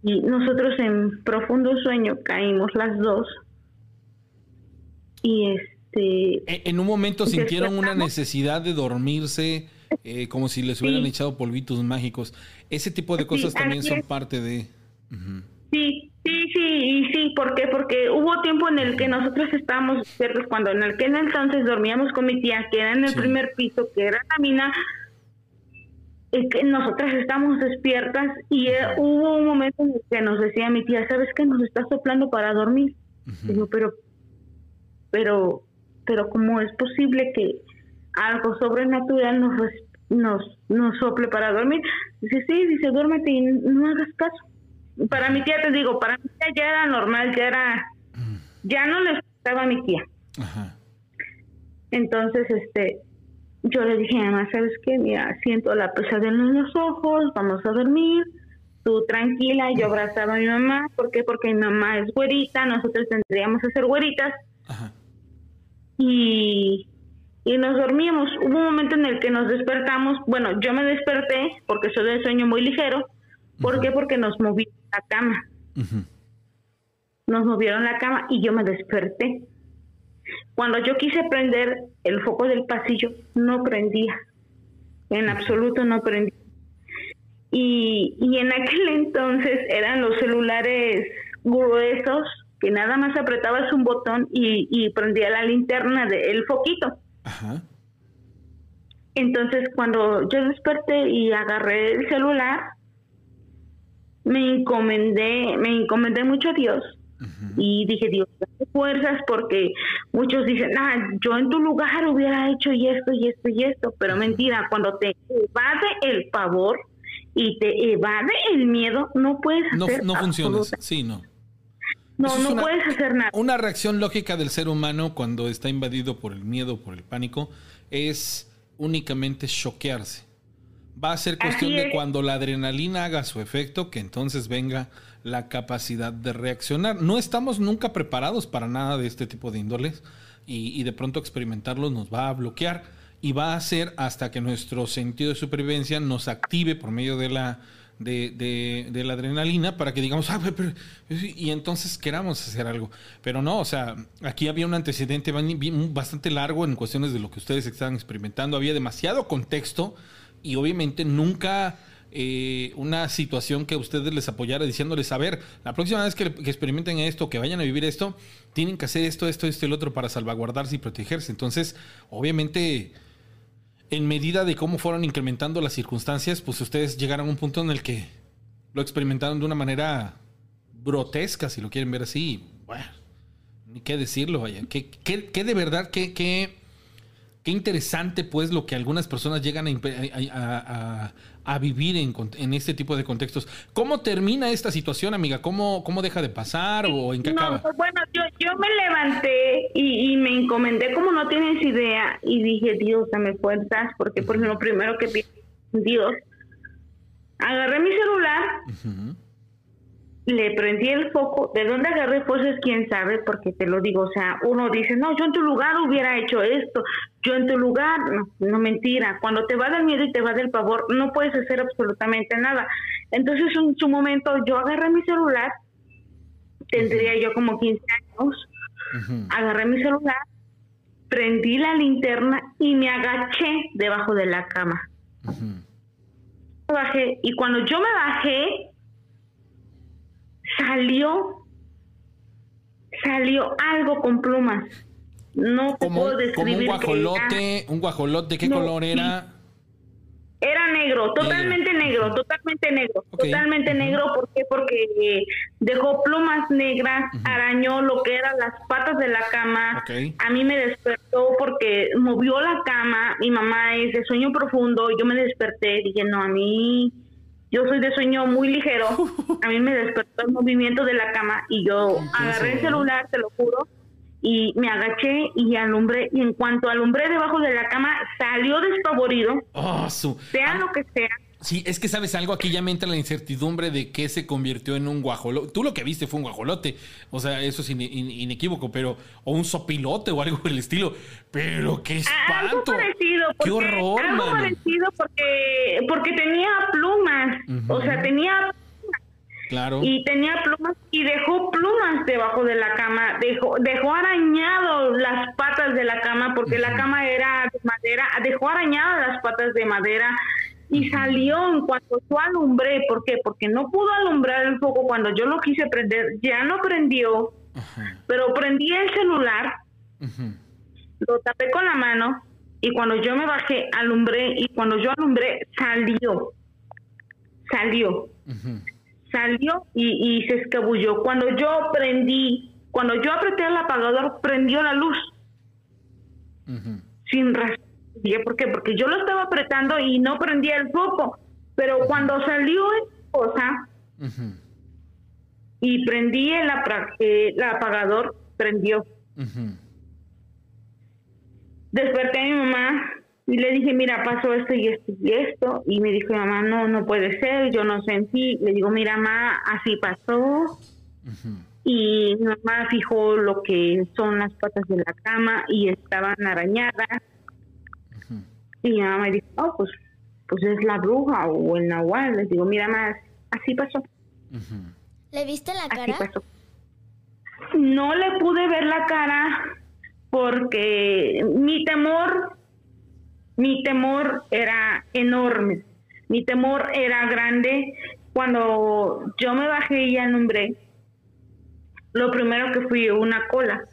Y nosotros en profundo sueño caímos las dos. Y este... E- En un momento sintieron una necesidad de dormirse, eh, como si les hubieran Sí. echado polvitos mágicos. Ese tipo de cosas Sí, también son es. parte de... Sí, sí, sí, y sí, ¿por qué? Porque hubo tiempo en el que nosotros estábamos despiertos, cuando en el que entonces dormíamos con mi tía, que era en el Sí. primer piso, que era la mina, y que nosotras estábamos despiertas y eh, hubo un momento en el que nos decía mi tía, ¿sabes qué? Nos está soplando para dormir. Digo, pero, pero, pero ¿cómo es posible que algo sobrenatural nos, nos, nos sople para dormir? Dice, sí, dice, duérmete y no hagas caso. Para mi tía, te digo, para mi tía ya era normal, ya era, ya no le gustaba a mi tía. Ajá. Entonces, este, yo le dije mamá, ¿sabes qué? Mira, siento la pesadilla en los ojos, vamos a dormir, tú tranquila, yo abrazaba a mi mamá, ¿por qué? Porque mi mamá es güerita, nosotros tendríamos que ser güeritas, Ajá. y, y nos dormíamos. Hubo un momento en el que nos despertamos, bueno, yo me desperté porque soy de sueño muy ligero, ¿por qué? Porque nos movieron la cama, nos movieron la cama y yo me desperté. Cuando yo quise prender el foco del pasillo, no prendía, en absoluto no prendía. Y, y en aquel [laughs] entonces eran los celulares gruesos que nada más apretabas un botón y, y prendía la linterna del foquito. Ajá. Entonces cuando yo desperté y agarré el celular, me encomendé, me encomendé mucho a Dios y dije, Dios, dame fuerzas porque muchos dicen, ah, yo en tu lugar hubiera hecho y esto y esto y esto, pero mentira, cuando te evade el pavor y te evade el miedo, no puedes No, hacer no funciona. absoluta- Sí, no. No, Eso no una- puedes hacer nada. Una reacción lógica del ser humano cuando está invadido por el miedo, por el pánico, es únicamente choquearse. Va a ser cuestión de cuando la adrenalina haga su efecto, que entonces venga la capacidad de reaccionar. No estamos nunca preparados para nada de este tipo de índoles y, y de pronto experimentarlos nos va a bloquear y va a hacer hasta que nuestro sentido de supervivencia nos active por medio de la de, de- de la adrenalina para que digamos, ah, pero- y entonces queramos hacer algo. Pero no, o sea, aquí había un antecedente bastante largo en cuestiones de lo que ustedes estaban experimentando. Había demasiado contexto y obviamente nunca eh, una situación que a ustedes les apoyara diciéndoles, a ver, la próxima vez que, experimenten esto, que vayan a vivir esto, tienen que hacer esto, esto, esto y el otro para salvaguardarse y protegerse. Entonces, obviamente en medida de cómo fueron incrementando las circunstancias, pues ustedes llegaron a un punto en el que lo experimentaron de una manera grotesca, si lo quieren ver así. Bueno, ni qué decirlo, vaya. Qué, qué- qué de verdad, qué, qué, qué interesante, pues, lo que algunas personas llegan a, impe- a- a- a- a vivir en, en este tipo de contextos. ¿Cómo termina esta situación, amiga? ¿Cómo, cómo deja de pasar o en qué No, acaba? pues, bueno, yo, yo me levanté y, y me encomendé como no tienes idea y dije, Dios, dame fuerzas, porque por lo primero que pido, Dios, agarré mi celular, Ujú. Le prendí el foco, de dónde agarré fuerzas, quién sabe, porque te lo digo, o sea, uno dice, no, yo en tu lugar hubiera hecho esto, yo en tu lugar, no, no mentira, cuando te va del miedo y te va del pavor, no puedes hacer absolutamente nada. Entonces, en su momento, yo agarré mi celular, tendría yo como 15 años, agarré mi celular, prendí la linterna y me agaché debajo de la cama. Bajé y cuando yo me bajé, salió, salió algo con plumas. No Como, puedo como un describir. era. guajolote, un guajolote, ¿qué No, color era? Era negro, totalmente negro, totalmente negro, totalmente negro. ¿Por qué? Porque dejó plumas negras, arañó lo que eran las patas de la cama. A mí me despertó porque movió la cama. Mi mamá es de sueño profundo. Yo me desperté. Dije, no, a mí, yo soy de sueño muy ligero, [laughs] a mí me despertó el movimiento de la cama y yo agarré el celular, te lo juro, y me agaché y alumbré, y en cuanto alumbré debajo de la cama, salió despavorido, Oh, su. sea Ah, lo que sea. Sí, es que sabes algo, aquí ya me entra la incertidumbre de que se convirtió en un guajolote. Tú lo que viste fue un guajolote, o sea, eso es in- inequívoco, pero, o un sopilote o algo por el estilo. Pero qué Ah, Algo espanto. parecido, qué porque, horror, algo mano. parecido porque, porque tenía plumas, o sea, tenía Claro. y tenía plumas y dejó plumas debajo de la cama, dejó, dejó arañado las patas de la cama porque la cama era de madera, dejó arañadas las patas de madera y salió en cuanto yo alumbré, ¿por qué? Porque no pudo alumbrar el foco cuando yo lo quise prender, ya no prendió, pero prendí el celular, lo tapé con la mano y cuando yo me bajé alumbré y cuando yo alumbré salió, salió salió y, y se escabulló. Cuando yo prendí, cuando yo apreté el apagador, prendió la luz sin razón. ¿Y ¿Por qué? Porque yo lo estaba apretando y no prendía el foco. Pero cuando salió esa cosa y prendí el, apagador, prendió. Desperté a mi mamá y le dije, mira, pasó esto y esto y esto. Y me dijo, mamá, no, no puede ser, yo no sentí. Le digo, mira, mamá, así pasó. Y mi mamá fijó lo que son las patas de la cama y estaban arañadas. Y mi mamá me dijo, oh, pues, pues es la bruja o el nahual. Les digo, mira más, así pasó. ¿Le viste la así cara? pasó. No le pude ver la cara porque mi temor, mi temor era enorme. Mi temor era grande. Cuando yo me bajé y alumbré, lo primero que fui una cola.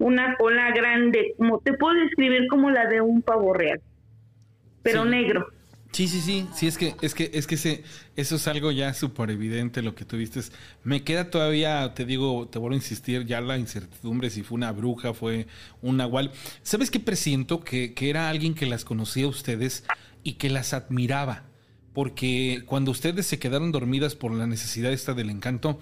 Una cola grande, como te puedo describir como la de un pavo real, pero Sí. negro. Sí, sí, sí, sí, es que, es que, es que ese, eso es algo ya súper evidente lo que tú viste. Me queda todavía, te digo, te vuelvo a insistir, ya la incertidumbre si fue una bruja, fue un nahual. ¿Sabes qué presiento? Que, que era alguien que las conocía a ustedes y que las admiraba. Porque cuando ustedes se quedaron dormidas por la necesidad esta del encanto,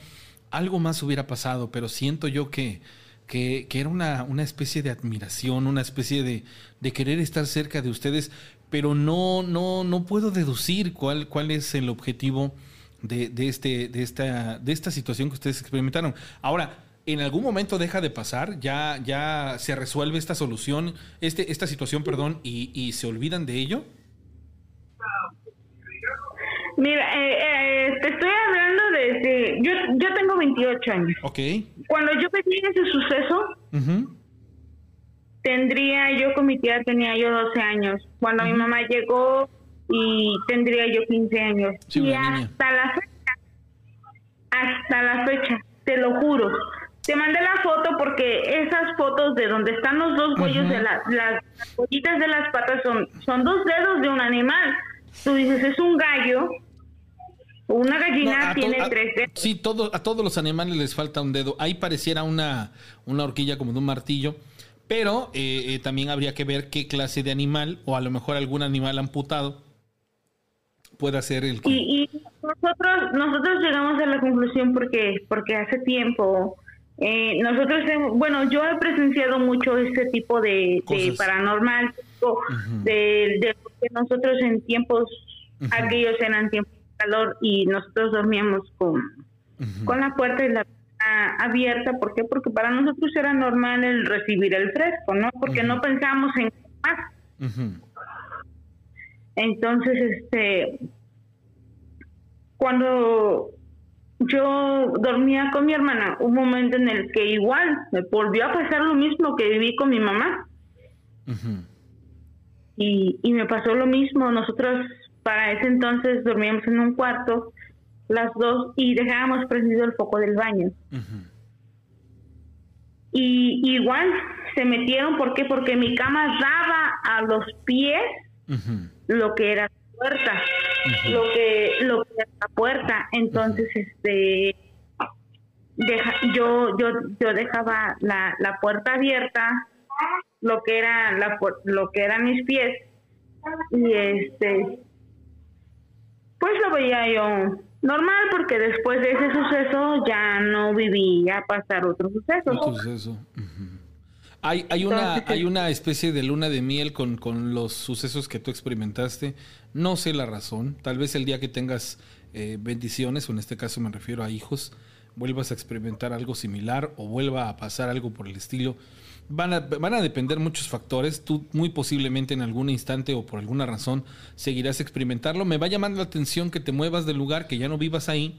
algo más hubiera pasado, pero siento yo que, que, que era una, una especie de admiración, una especie de, de querer estar cerca de ustedes, pero no, no, no puedo deducir cuál, cuál es el objetivo de, de, este, de, esta, de esta situación que ustedes experimentaron. Ahora, ¿en algún momento deja de pasar? ¿Ya, ya se resuelve esta solución, este, esta situación, perdón, y, y se olvidan de ello? Mira, eh, eh, te estoy hablando desde... Yo, yo tengo 28 años. Ok. Cuando yo viví ese suceso, tendría yo con mi tía, tenía yo 12 años. Cuando mi mamá llegó y tendría yo 15 años. Sí, y niña. hasta la fecha, hasta la fecha, te lo juro. Te mandé la foto porque esas fotos de donde están los dos huellos de la- las, huellitas de las patas son, son dos dedos de un animal. Tú dices, es un gallo. Una gallina tiene a- tres dedos. Sí, todo, a todos los animales les falta un dedo. Ahí pareciera una, una horquilla como de un martillo. Pero eh, eh, también habría que ver qué clase de animal, o a lo mejor algún animal amputado, pueda ser el que. Y, y nosotros nosotros llegamos a la conclusión porque porque hace tiempo eh, nosotros bueno yo he presenciado mucho este tipo de, paranormal de, de nosotros en tiempos aquellos eran tiempos calor y nosotros dormíamos con con la puerta y la abierta. ¿por qué? porque para nosotros era normal el recibir el fresco no porque no pensamos en más. Entonces, este, cuando yo dormía con mi hermana, un momento en el que igual me volvió a pasar lo mismo que viví con mi mamá. Y, y me pasó lo mismo. Nosotros para ese entonces dormíamos en un cuarto, las dos, y dejábamos prendido el foco del baño. Y igual se metieron, ¿por qué? Porque mi cama daba a los pies lo que era la puerta, lo que lo que era la puerta. Entonces, este deja- yo yo yo dejaba la, la puerta abierta, lo que era la lo que eran mis pies y este pues lo veía yo normal porque después de ese suceso ya no vivía a pasar otro suceso. Otro suceso. Hay, hay, una, hay una especie de luna de miel con, con los sucesos que tú experimentaste. No sé la razón. Tal vez el día que tengas eh, bendiciones, o en este caso me refiero a hijos, vuelvas a experimentar algo similar o vuelva a pasar algo por el estilo. Van a, van a depender muchos factores. Tú muy posiblemente en algún instante o por alguna razón seguirás experimentarlo. Me va llamando la atención que te muevas del lugar, que ya no vivas ahí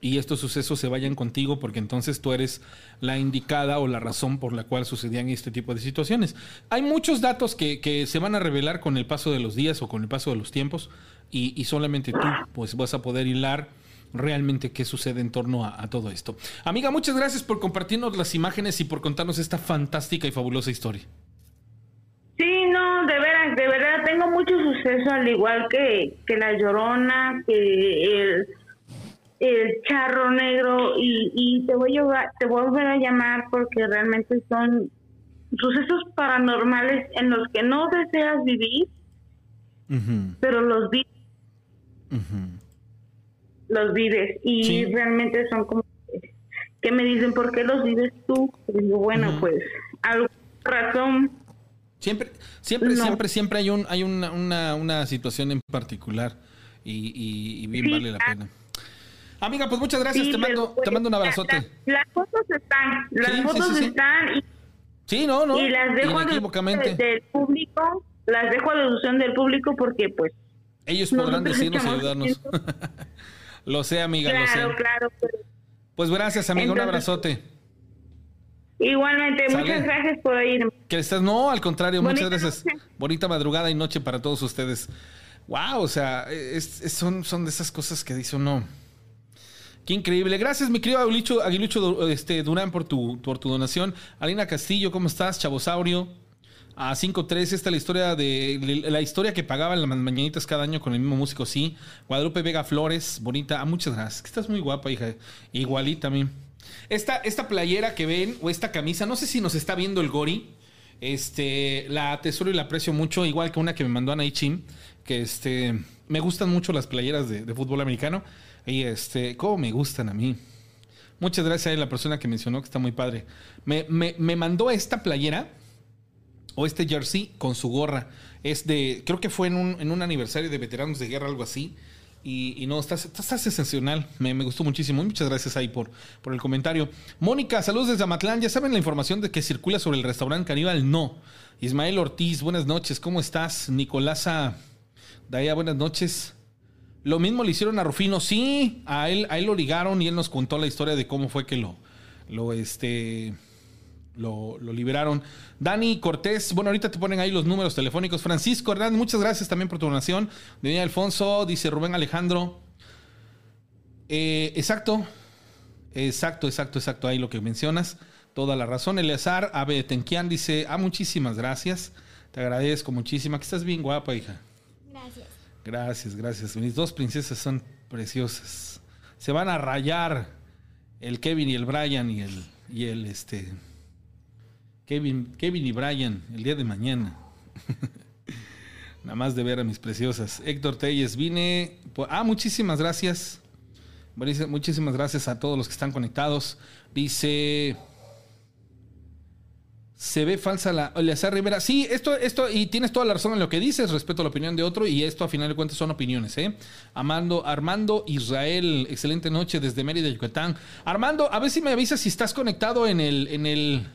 y estos sucesos se vayan contigo porque entonces tú eres la indicada o la razón por la cual sucedían este tipo de situaciones. Hay muchos datos que, que se van a revelar con el paso de los días o con el paso de los tiempos y, y solamente tú pues vas a poder hilar realmente qué sucede en torno a, a todo esto. Amiga, muchas gracias por compartirnos las imágenes y por contarnos esta fantástica y fabulosa historia. Sí, no, de veras, de verdad tengo muchos sucesos al igual que, que la llorona, que el, el charro negro y, y te voy a te voy a volver a llamar porque realmente son sucesos paranormales en los que no deseas vivir, pero los vives, ujú. Los vives y Sí. realmente son como que- me dicen por qué los vives tú. Y digo, bueno, pues alguna razón Siempre, siempre, No. siempre, siempre hay un, hay una, una, una situación en particular y, y- y bien Sí, vale la pena. Amiga, pues muchas gracias, Sí, te mando, pues, te mando un la- abrazote. la- las fotos están, las Sí, fotos están y, Sí, no, no. y las dejo a del público, las dejo a deducción del público porque pues Ellos podrán decirnos y ayudarnos. [laughs] lo sé, amiga, claro, lo sé. claro. pero Pues gracias, amiga, un abrazote. igualmente, Sale. muchas gracias por ir. Que estás, no, al contrario, muchas gracias. noche. Bonita madrugada y noche para todos ustedes. Wow, o sea, es- es- son, son de esas cosas que dice uno. Qué increíble. Gracias, mi querido Aguilucho, Aguilucho este, Durán, por tu, por tu donación. Alina Castillo, ¿cómo estás? Chavosaurio. A 5.3, esta es la historia de la historia que pagaban las mañanitas cada año con el mismo músico, sí. Guadalupe Vega Flores, bonita. Ah, muchas gracias. Estás muy guapa, hija. Igualita a mí. Esta, esta playera que ven, o esta camisa, no sé si nos está viendo el Gori. Este, la atesoro y la aprecio mucho, igual que una que me mandó Anaí Chim, que este, me gustan mucho las playeras de, de fútbol americano. Y este, cómo me gustan a mí. Muchas gracias a la persona que mencionó que está muy padre. Me, me- me mandó esta playera o este jersey con su gorra. Es de, creo que fue en un, en un aniversario de veteranos de guerra, algo así. Y, y no, está, está, está sensacional. Me, me gustó muchísimo. Muchas gracias ahí por, por el comentario. Mónica, saludos desde Amatlán. ¿Ya saben la información de que circula sobre el restaurante Caníbal? No. Ismael Ortiz, buenas noches. ¿Cómo estás? Nicolasa Daya, buenas noches. Lo mismo le hicieron a Rufino. Sí, a él, a él lo ligaron y él nos contó la historia de cómo fue que lo, lo, este, lo, lo liberaron. Dani Cortés, bueno, ahorita te ponen ahí los números telefónicos. Francisco Hernández, muchas gracias también por tu donación. Daniel Alfonso, dice Rubén Alejandro. Eh, exacto, exacto, exacto, exacto, ahí lo que mencionas. Toda la razón. Eleazar Abe Tenquian dice, ah, muchísimas gracias. Te agradezco muchísimo. Que estás bien guapa, hija. Gracias. Gracias, gracias. Mis dos princesas son preciosas. Se van a rayar el Kevin y el Brian y el, y el este. Kevin, Kevin y Brian el día de mañana. [laughs] Nada más de ver a mis preciosas. Héctor Telles, vine. ah, muchísimas gracias. Muchísimas gracias a todos los que están conectados. Dice. Se ve falsa la Eleazar Rivera. Sí, esto, esto, y tienes toda la razón en lo que dices, respeto la opinión de otro, y esto a final de cuentas son opiniones, ¿eh? Amando, Armando Israel, excelente noche desde Mérida, Yucatán. Armando, a ver si me avisas si estás conectado en el, en el,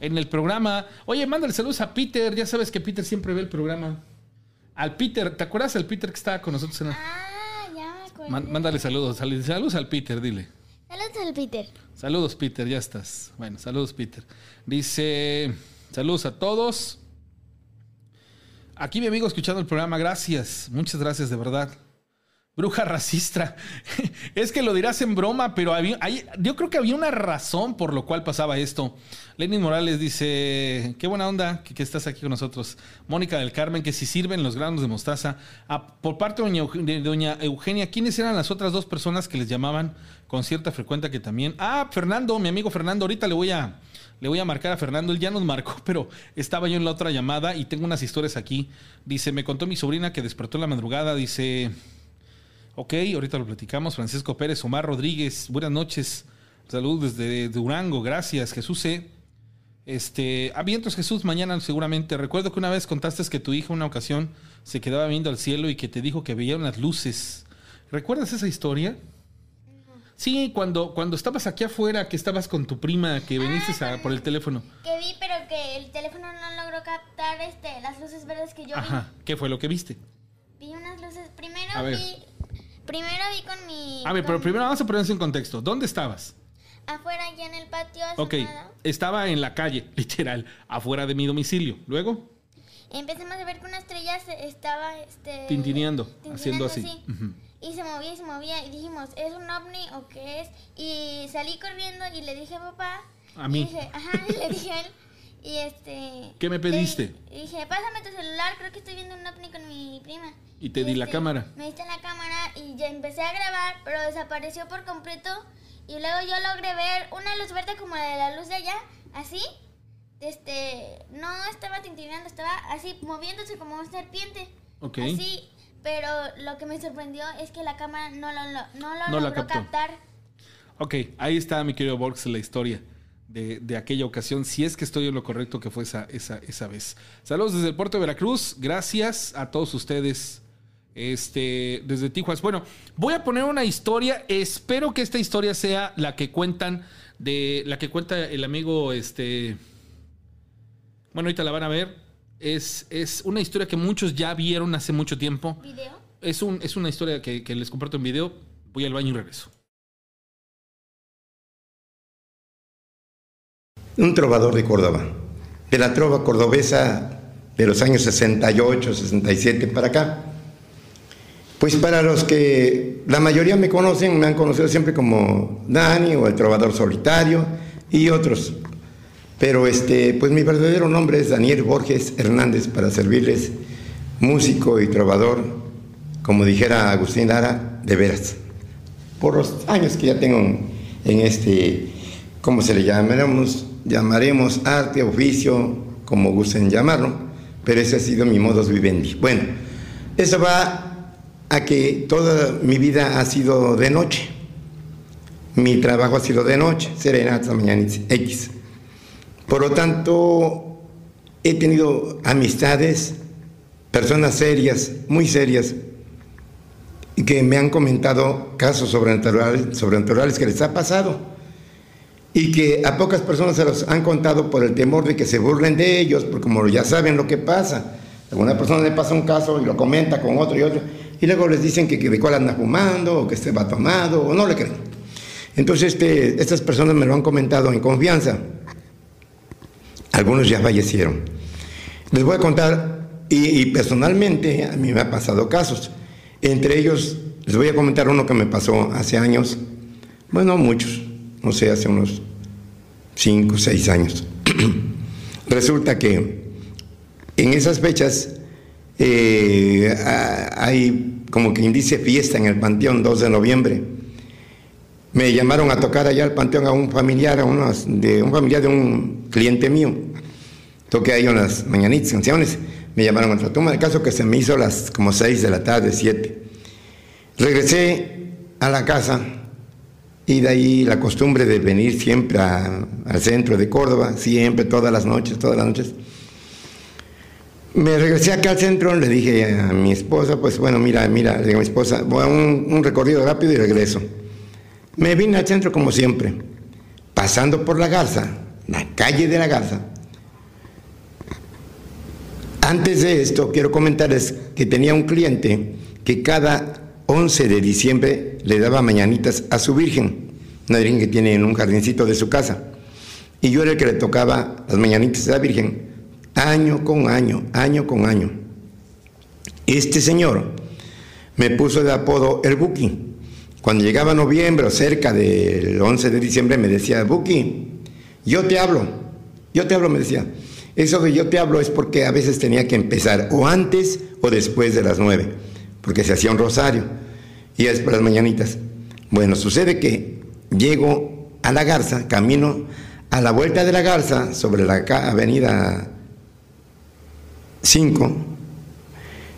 en el programa. Oye, mándale saludos a Peter, ya sabes que Peter siempre ve el programa. Al Peter, ¿te acuerdas del Peter que estaba con nosotros en el- Ah, ya me acuerdo. Man- Mándale saludos, sal- saludos al Peter, dile. Saludos al Peter. Saludos, Peter, ya estás. Bueno, saludos, Peter. Dice, saludos a todos. Aquí mi amigo escuchando el programa, gracias. Muchas gracias, de verdad. Bruja racista. [laughs] es que lo dirás en broma, pero había- yo creo que había una razón por lo cual pasaba esto. Lenin Morales dice, qué buena onda que, estás aquí con nosotros. Mónica del Carmen, que si sirven los granos de mostaza. Ah, por parte de doña, Euge- de doña Eugenia, ¿quiénes eran las otras dos personas que les llamaban con cierta frecuencia que también? Ah, Fernando, mi amigo Fernando, ahorita le voy a... Le voy a marcar a Fernando, él ya nos marcó, [laughs] pero estaba yo en la otra llamada y tengo unas historias aquí. Dice, me contó mi sobrina que despertó en la madrugada, dice, Ok, ahorita lo platicamos. Francisco Pérez, Omar Rodríguez, buenas noches. Saludos desde Durango, gracias. Jesús C. Este, a vientos Jesús, mañana seguramente. Recuerdo que una vez contaste que tu hija una ocasión se quedaba viendo al cielo y que te dijo que veía unas luces. ¿Recuerdas esa historia? Sí, cuando, cuando estabas aquí afuera, que estabas con tu prima, que viniste a- con- por el teléfono. Que vi, pero que el teléfono no logró captar este, las luces verdes que yo Ajá, ¿qué fue lo que viste? vi. Vi unas luces. Primero A ver. vi. Primero vi con mi. A ver, pero primero vamos a ponernos en contexto. ¿Dónde estabas? Afuera, allá en el patio. Ok, estaba en la calle, [laughs] literal, afuera de mi domicilio. Luego, Empezamos a ver que una estrella se- estaba. Este, tintineando, tintineando haciendo así. Y se movía y se movía. Y dijimos, ¿es un ovni o qué es? Y salí corriendo y le dije a papá. A mí. Y dije, ajá, y le dije a él. Y este. ¿Qué me pediste? dije, pásame tu celular, creo que estoy viendo un ovni con mi prima. Y te di la cámara. Me diste la cámara y ya empecé a grabar, pero desapareció por completo. Y luego yo logré ver una luz verde como la de la luz de allá, así. Este, no estaba tintineando, estaba así moviéndose como una serpiente. Ok. Así, pero lo que me sorprendió es que la cámara no lo, no lo No la logró captó. captar. Ok, ahí está, mi querido Borges, la historia de, de aquella ocasión. Si es que estoy en lo correcto que fue esa, esa, esa vez. Saludos desde el puerto de Veracruz. Gracias a todos ustedes. Este, desde Tijuas. Bueno, voy a poner una historia. Espero que esta historia sea la que cuentan de la que cuenta el amigo. Este. Bueno, ahorita la van a ver. Es, es una historia que muchos ya vieron hace mucho tiempo. ¿Video? Es, un, es una historia que, que les comparto en video. Voy al baño y regreso. Un trovador de Córdoba, de la trova cordobesa de los años 68, 67 para acá. Pues para los que la mayoría me conocen, me han conocido siempre como Dani o el trovador solitario y otros. Pero este, pues mi verdadero nombre es Daniel Borges Hernández para servirles músico y trovador, como dijera Agustín Lara, de veras. Por los años que ya tengo en, este, ¿cómo se le llamaremos? Llamaremos arte, oficio, como gusten llamarlo, pero ese ha sido mi modus vivendi. Bueno, eso va a que toda mi vida ha sido de noche. Mi trabajo ha sido de noche, serenata, mañana X. Por lo tanto, he tenido amistades, personas serias, muy serias, que me han comentado casos sobrenaturales, sobrenaturales que les ha pasado y que a pocas personas se los han contado por el temor de que se burlen de ellos, porque como ya saben lo que pasa, a persona le pasa un caso y lo comenta con otro y otro, y luego les dicen que, que de cuál anda fumando, o que se va tomado, o no le creen. Entonces este, estas personas me lo han comentado en confianza. Algunos ya fallecieron. Les voy a contar, y, y personalmente a mí me ha pasado casos. Entre ellos, les voy a comentar uno que me pasó hace años, bueno, muchos, no sé, hace unos 5 o 6 años. [clears throat] Resulta que en esas fechas eh, hay como quien dice fiesta en el Panteón 2 de noviembre. Me llamaron a tocar allá al Panteón a un familiar, a unos, de un familiar de un cliente mío. Toqué ahí unas mañanitas, canciones. Me llamaron a toma. El caso que se me hizo las como 6 de la tarde, 7. Regresé a la casa y de ahí la costumbre de venir siempre a- al centro de Córdoba, siempre, todas las noches, todas las noches. Me regresé acá al centro, le dije a mi esposa, pues bueno, mira, mira, le digo a mi esposa, voy a un, un recorrido rápido y regreso. Me vine al centro como siempre, pasando por la Garza, la calle de la Garza. Antes de esto, quiero comentarles que tenía un cliente que cada 11 de diciembre le daba mañanitas a su Virgen, una Virgen que tiene en un jardincito de su casa. Y yo era el que le tocaba las mañanitas a la Virgen, año con año, año con año. Este señor me puso de apodo el Buki. Cuando llegaba noviembre o cerca del 11 de diciembre me decía, Buki, yo te hablo, yo te hablo, me decía. Eso de yo te hablo es porque a veces tenía que empezar o antes o después de las nueve, porque se hacía un rosario y es por las mañanitas. Bueno, sucede que llego a la Garza, camino a la vuelta de la Garza sobre la avenida 5,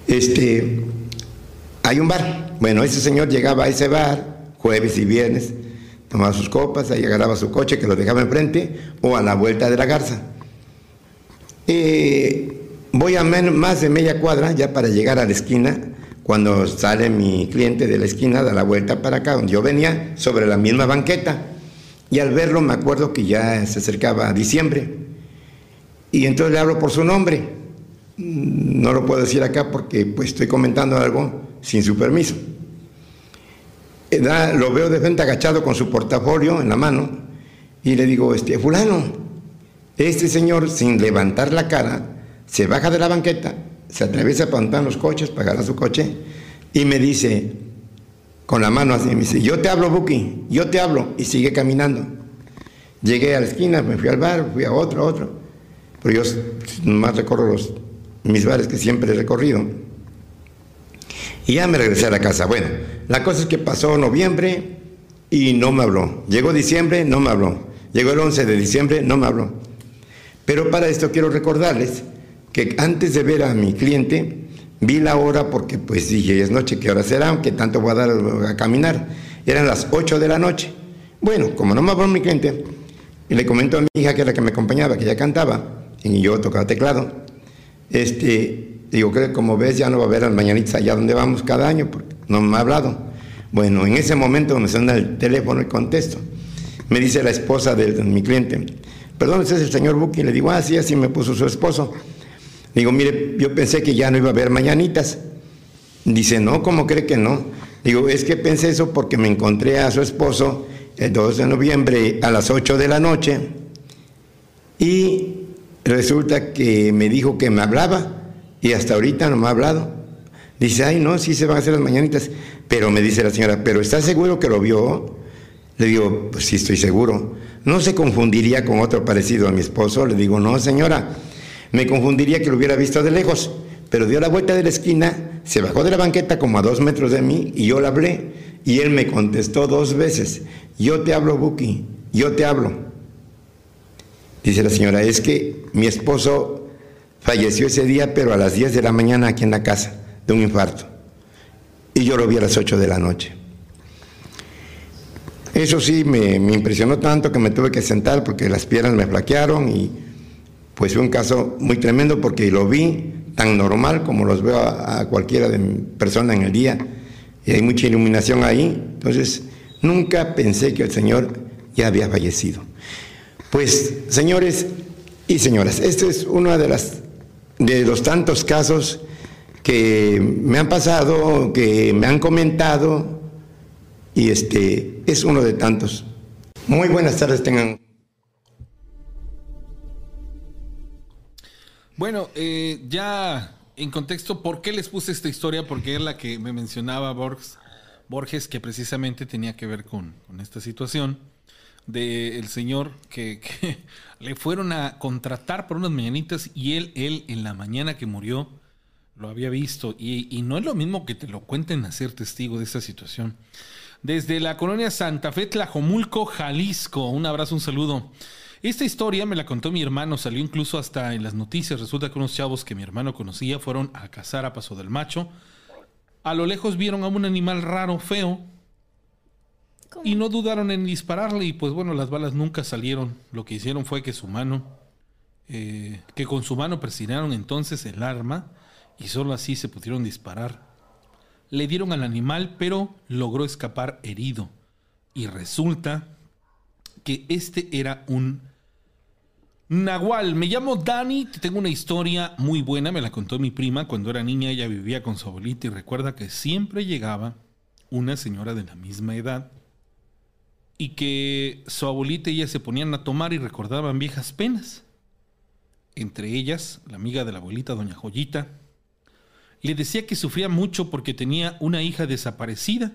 este, hay un bar Bueno, ese señor llegaba a ese bar jueves y viernes, tomaba sus copas, ahí agarraba su coche que lo dejaba enfrente o a la vuelta de la garza. Eh, voy a más de media cuadra ya para llegar a la esquina. Cuando sale mi cliente de la esquina, da la vuelta para acá, donde yo venía, sobre la misma banqueta. Y al verlo me acuerdo que ya se acercaba a diciembre. Y entonces le hablo por su nombre. Mm, no lo puedo decir acá porque pues estoy comentando algo sin su permiso. Eh, lo veo de frente agachado con su portafolio en la mano y le digo, este, fulano, este señor sin levantar la cara se baja de la banqueta, se atraviesa para montar los coches, pagar su coche y me dice, con la mano así, me dice, yo te hablo, Buki, yo te hablo, y sigue caminando. Llegué a la esquina, me fui al bar, fui a otro, a otro, pero yo más recorro los, mis bares que siempre he recorrido. Y ya me regresé a la casa. Bueno, la cosa es que pasó noviembre y no me habló. Llegó diciembre, no me habló. Llegó el 11 de diciembre, no me habló. Pero para esto quiero recordarles que antes de ver a mi cliente, Vi la hora porque pues dije, es noche, ¿qué hora será? ¿Qué tanto voy a dar a caminar? Eran las 8 de la noche. Bueno, como no me habló mi cliente, y le comento a mi hija, que era la que me acompañaba, que ella cantaba, y yo tocaba teclado, este, digo, que como ves ya no va a haber las mañanitas allá donde vamos cada año, porque no me ha hablado. Bueno, en ese momento me suena el teléfono y contesto. Me dice la esposa de, mi cliente, perdón, ese es el señor Buki. Le digo, ah, sí, así me puso su esposo. Digo, mire, yo pensé que ya no iba a haber mañanitas. Dice, no, ¿cómo cree que no? Digo, es que pensé eso porque me encontré a su esposo el 2 de noviembre a las 8 de la noche y resulta que me dijo que me hablaba y hasta ahorita no me ha hablado. Dice, ay, no, sí se van a hacer las mañanitas. Pero me dice la señora, ¿pero está seguro que lo vio? Le digo, pues sí, estoy seguro. ¿No se confundiría con otro parecido a mi esposo? Le digo, no, señora. Me confundiría que lo hubiera visto de lejos, pero dio la vuelta de la esquina, se bajó de la banqueta como a dos metros de mí y yo le hablé. Y él me contestó dos veces, yo te hablo, Buki, yo te hablo. Dice la señora, es que mi esposo falleció ese día, pero a las 10 de la mañana aquí en la casa, de un infarto. Y yo lo vi a las 8 de la noche. Eso sí, me, me impresionó tanto que me tuve que sentar porque las piernas me flaquearon y pues fue un caso muy tremendo porque lo vi tan normal como los veo a, cualquiera de persona en el día. Y hay mucha iluminación ahí. Entonces, nunca pensé que el Señor ya había fallecido. Pues, señores y señoras, este es uno de, las, de los tantos casos que me han pasado, que me han comentado, y este es uno de tantos. Muy buenas tardes tengan. Bueno, eh, ya en contexto, ¿por qué les puse esta historia? Porque es la que me mencionaba Borges, Borges que precisamente tenía que ver con, esta situación del señor que, [laughs] le fueron a contratar por unas mañanitas y él, él en la mañana que murió, lo había visto. Y, y no es lo mismo que te lo cuenten a ser testigo de esta situación. Desde la colonia Santa Fe, Tlajomulco, Jalisco. Un abrazo, un saludo. Esta historia me la contó mi hermano, salió incluso hasta en las noticias. Resulta que unos chavos que mi hermano conocía fueron a cazar a Paso del Macho. A lo lejos vieron a un animal raro, feo, y no dudaron en dispararle. Y pues bueno, las balas nunca salieron. Lo que hicieron fue que su mano, eh, que con su mano presionaron entonces el arma y solo así se pudieron disparar. Le dieron al animal, pero logró escapar herido. Y resulta que este era un Nahual, me llamo Dani, tengo una historia muy buena, me la contó mi prima cuando era niña, ella vivía con su abuelita y recuerda que siempre llegaba una señora de la misma edad y que su abuelita y ella se ponían a tomar y recordaban viejas penas. Entre ellas, la amiga de la abuelita, doña Joyita, le decía que sufría mucho porque tenía una hija desaparecida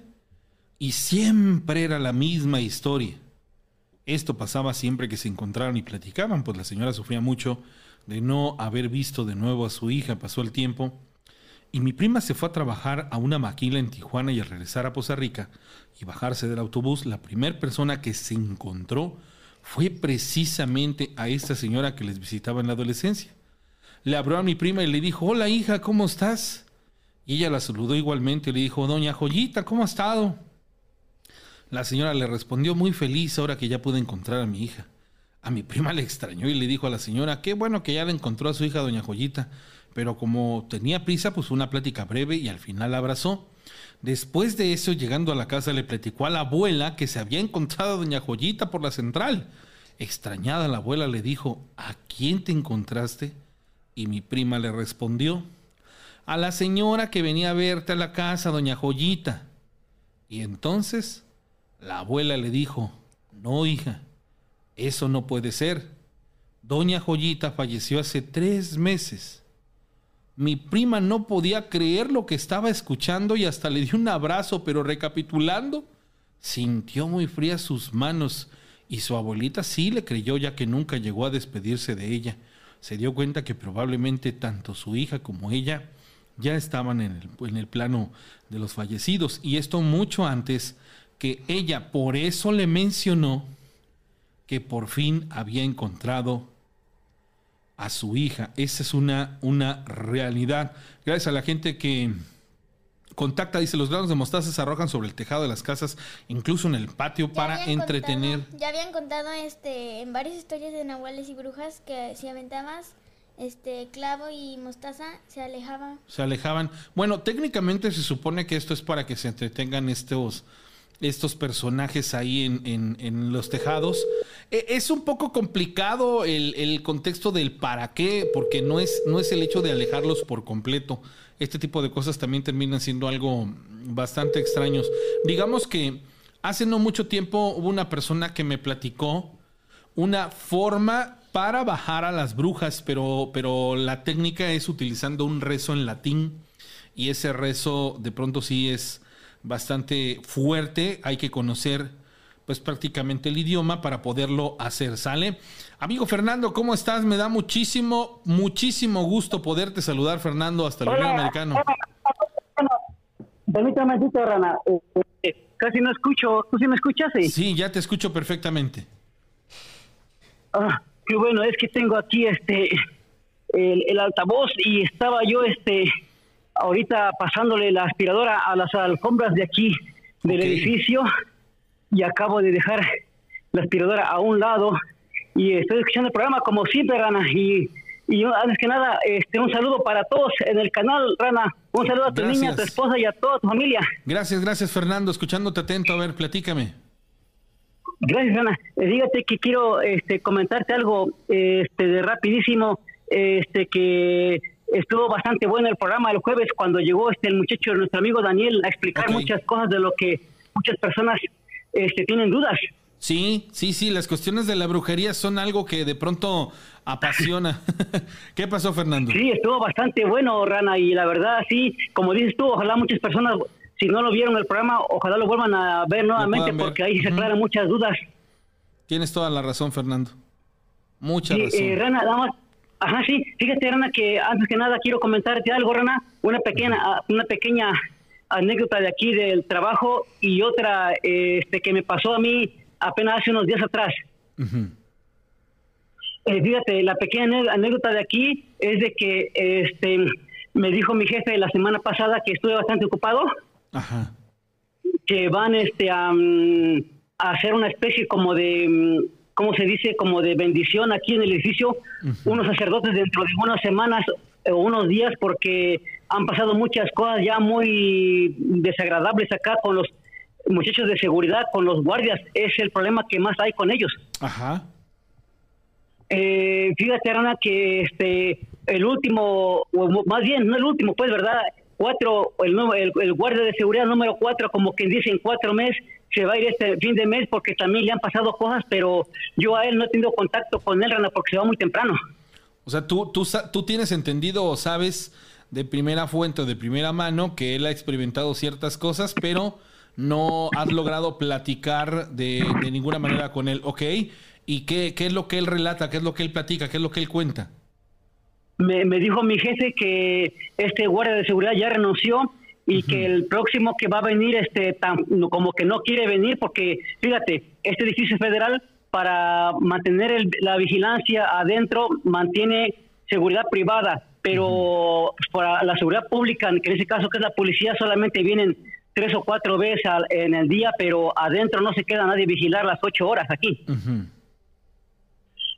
y siempre era la misma historia. Esto pasaba siempre que se encontraron y platicaban, pues la señora sufría mucho de no haber visto de nuevo a su hija, pasó el tiempo, y mi prima se fue a trabajar a una maquila en Tijuana y al regresar a Poza Rica y bajarse del autobús, la primera persona que se encontró fue precisamente a esta señora que les visitaba en la adolescencia. Le abrió a mi prima y le dijo, hola hija, ¿cómo estás? Y ella la saludó igualmente y le dijo, Doña Joyita, ¿cómo ha estado? La señora le respondió muy feliz ahora que ya pude encontrar a mi hija. A mi prima le extrañó y le dijo a la señora, qué bueno que ya le encontró a su hija Doña Joyita, pero como tenía prisa, pues una plática breve y al final la abrazó. Después de eso, llegando a la casa, le platicó a la abuela que se había encontrado a Doña Joyita por la central. Extrañada la abuela le dijo, ¿a quién te encontraste? Y mi prima le respondió, a la señora que venía a verte a la casa, Doña Joyita. Y entonces la abuela le dijo, no hija, eso no puede ser. Doña Joyita falleció hace tres meses. Mi prima no podía creer lo que estaba escuchando y hasta le dio un abrazo, pero recapitulando, sintió muy frías sus manos y su abuelita sí le creyó ya que nunca llegó a despedirse de ella. Se dio cuenta que probablemente tanto su hija como ella ya estaban en el, en el plano de los fallecidos y esto mucho antes que ella por eso le mencionó que por fin había encontrado a su hija. Esa es una, una realidad. Gracias a la gente que contacta, dice, los granos de mostaza se arrojan sobre el tejado de las casas, incluso en el patio, para entretener. ya habían contado este, en varias historias de nahuales y brujas que si aventabas este clavo y mostaza se alejaban. Se alejaban. Bueno, técnicamente se supone que esto es para que se entretengan estos estos personajes ahí en, los tejados. E, es un poco complicado el, contexto del para qué, porque no es, no es el hecho de alejarlos por completo. Este tipo de cosas también terminan siendo algo bastante extraños. Digamos que hace no mucho tiempo hubo una persona que me platicó una forma para bajar a las brujas, pero, pero la técnica es utilizando un rezo en latín y ese rezo de pronto sí es bastante fuerte, hay que conocer pues prácticamente el idioma para poderlo hacer, ¿sale? Amigo Fernando, ¿cómo estás? Me da muchísimo, muchísimo gusto poderte saludar, Fernando, hasta el Unión Americano. Permítame, Rana. Eh, casi no escucho. ¿Tú sí me escuchas? Sí, ya te escucho perfectamente. Ah, qué bueno, es que tengo aquí este el, el altavoz y estaba yo este ahorita pasándole la aspiradora a las alfombras de aquí del edificio y acabo de dejar la aspiradora a un lado y estoy escuchando el programa como siempre, Rana, y, y antes que nada, este, un saludo para todos en el canal, Rana, un saludo a tu niña, a tu esposa y a toda tu familia. Gracias, gracias Fernando, escuchándote atento, a ver, platícame. Gracias, Rana. Eh, dígate que quiero este, comentarte algo este, de rapidísimo, este, que estuvo bastante bueno el programa el jueves cuando llegó este el muchacho, nuestro amigo Daniel, a explicar muchas cosas de lo que muchas personas este, tienen dudas. Sí, sí, sí, las cuestiones de la brujería son algo que de pronto apasiona. [laughs] ¿Qué pasó, Fernando? Sí, estuvo bastante bueno, Rana, y la verdad, sí, como dices tú, ojalá muchas personas, si no lo vieron el programa, ojalá lo vuelvan a ver nuevamente, porque ahí se aclaran muchas dudas. Tienes toda la razón, Fernando. Mucha razón. Eh, Rana, nada más Ajá, sí. Fíjate, Rana, que antes que nada quiero comentarte algo, Rana. Una pequeña, ah, una pequeña anécdota de aquí del trabajo y otra este, que me pasó a mí apenas hace unos días atrás. Eh, fíjate, la pequeña anécdota de aquí es de que este, me dijo mi jefe la semana pasada que estuve bastante ocupado. Ajá. Que van este, a, mm, a hacer una especie como de mm, ¿cómo se dice? Como de bendición aquí en el edificio, unos sacerdotes dentro de unas semanas o unos días, porque han pasado muchas cosas ya muy desagradables acá con los muchachos de seguridad, con los guardias. Es el problema que más hay con ellos. Ajá. Eh, fíjate, Ana, que este el último, o más bien, no el último, pues, ¿verdad? Cuatro, el, el, el guardia de seguridad número cuatro, como quien dice, en cuatro meses, se va a ir este fin de mes porque también le han pasado cosas, pero yo a él no he tenido contacto con él, Rana, porque se va muy temprano. O sea, tú, tú, tú tienes entendido o sabes de primera fuente o de primera mano que él ha experimentado ciertas cosas, pero no has logrado platicar de, de ninguna manera con él, ¿ok? ¿Y qué, qué, es lo que él relata? ¿Qué es lo que él platica? ¿Qué es lo que él cuenta? Me, me dijo mi jefe que este guardia de seguridad ya renunció y que el próximo que va a venir este como que no quiere venir porque fíjate este edificio federal para mantener la vigilancia adentro mantiene seguridad privada pero para la seguridad pública, en ese caso que es la policía, solamente vienen tres o cuatro veces en el día, pero adentro no se queda nadie vigilar las ocho horas aquí.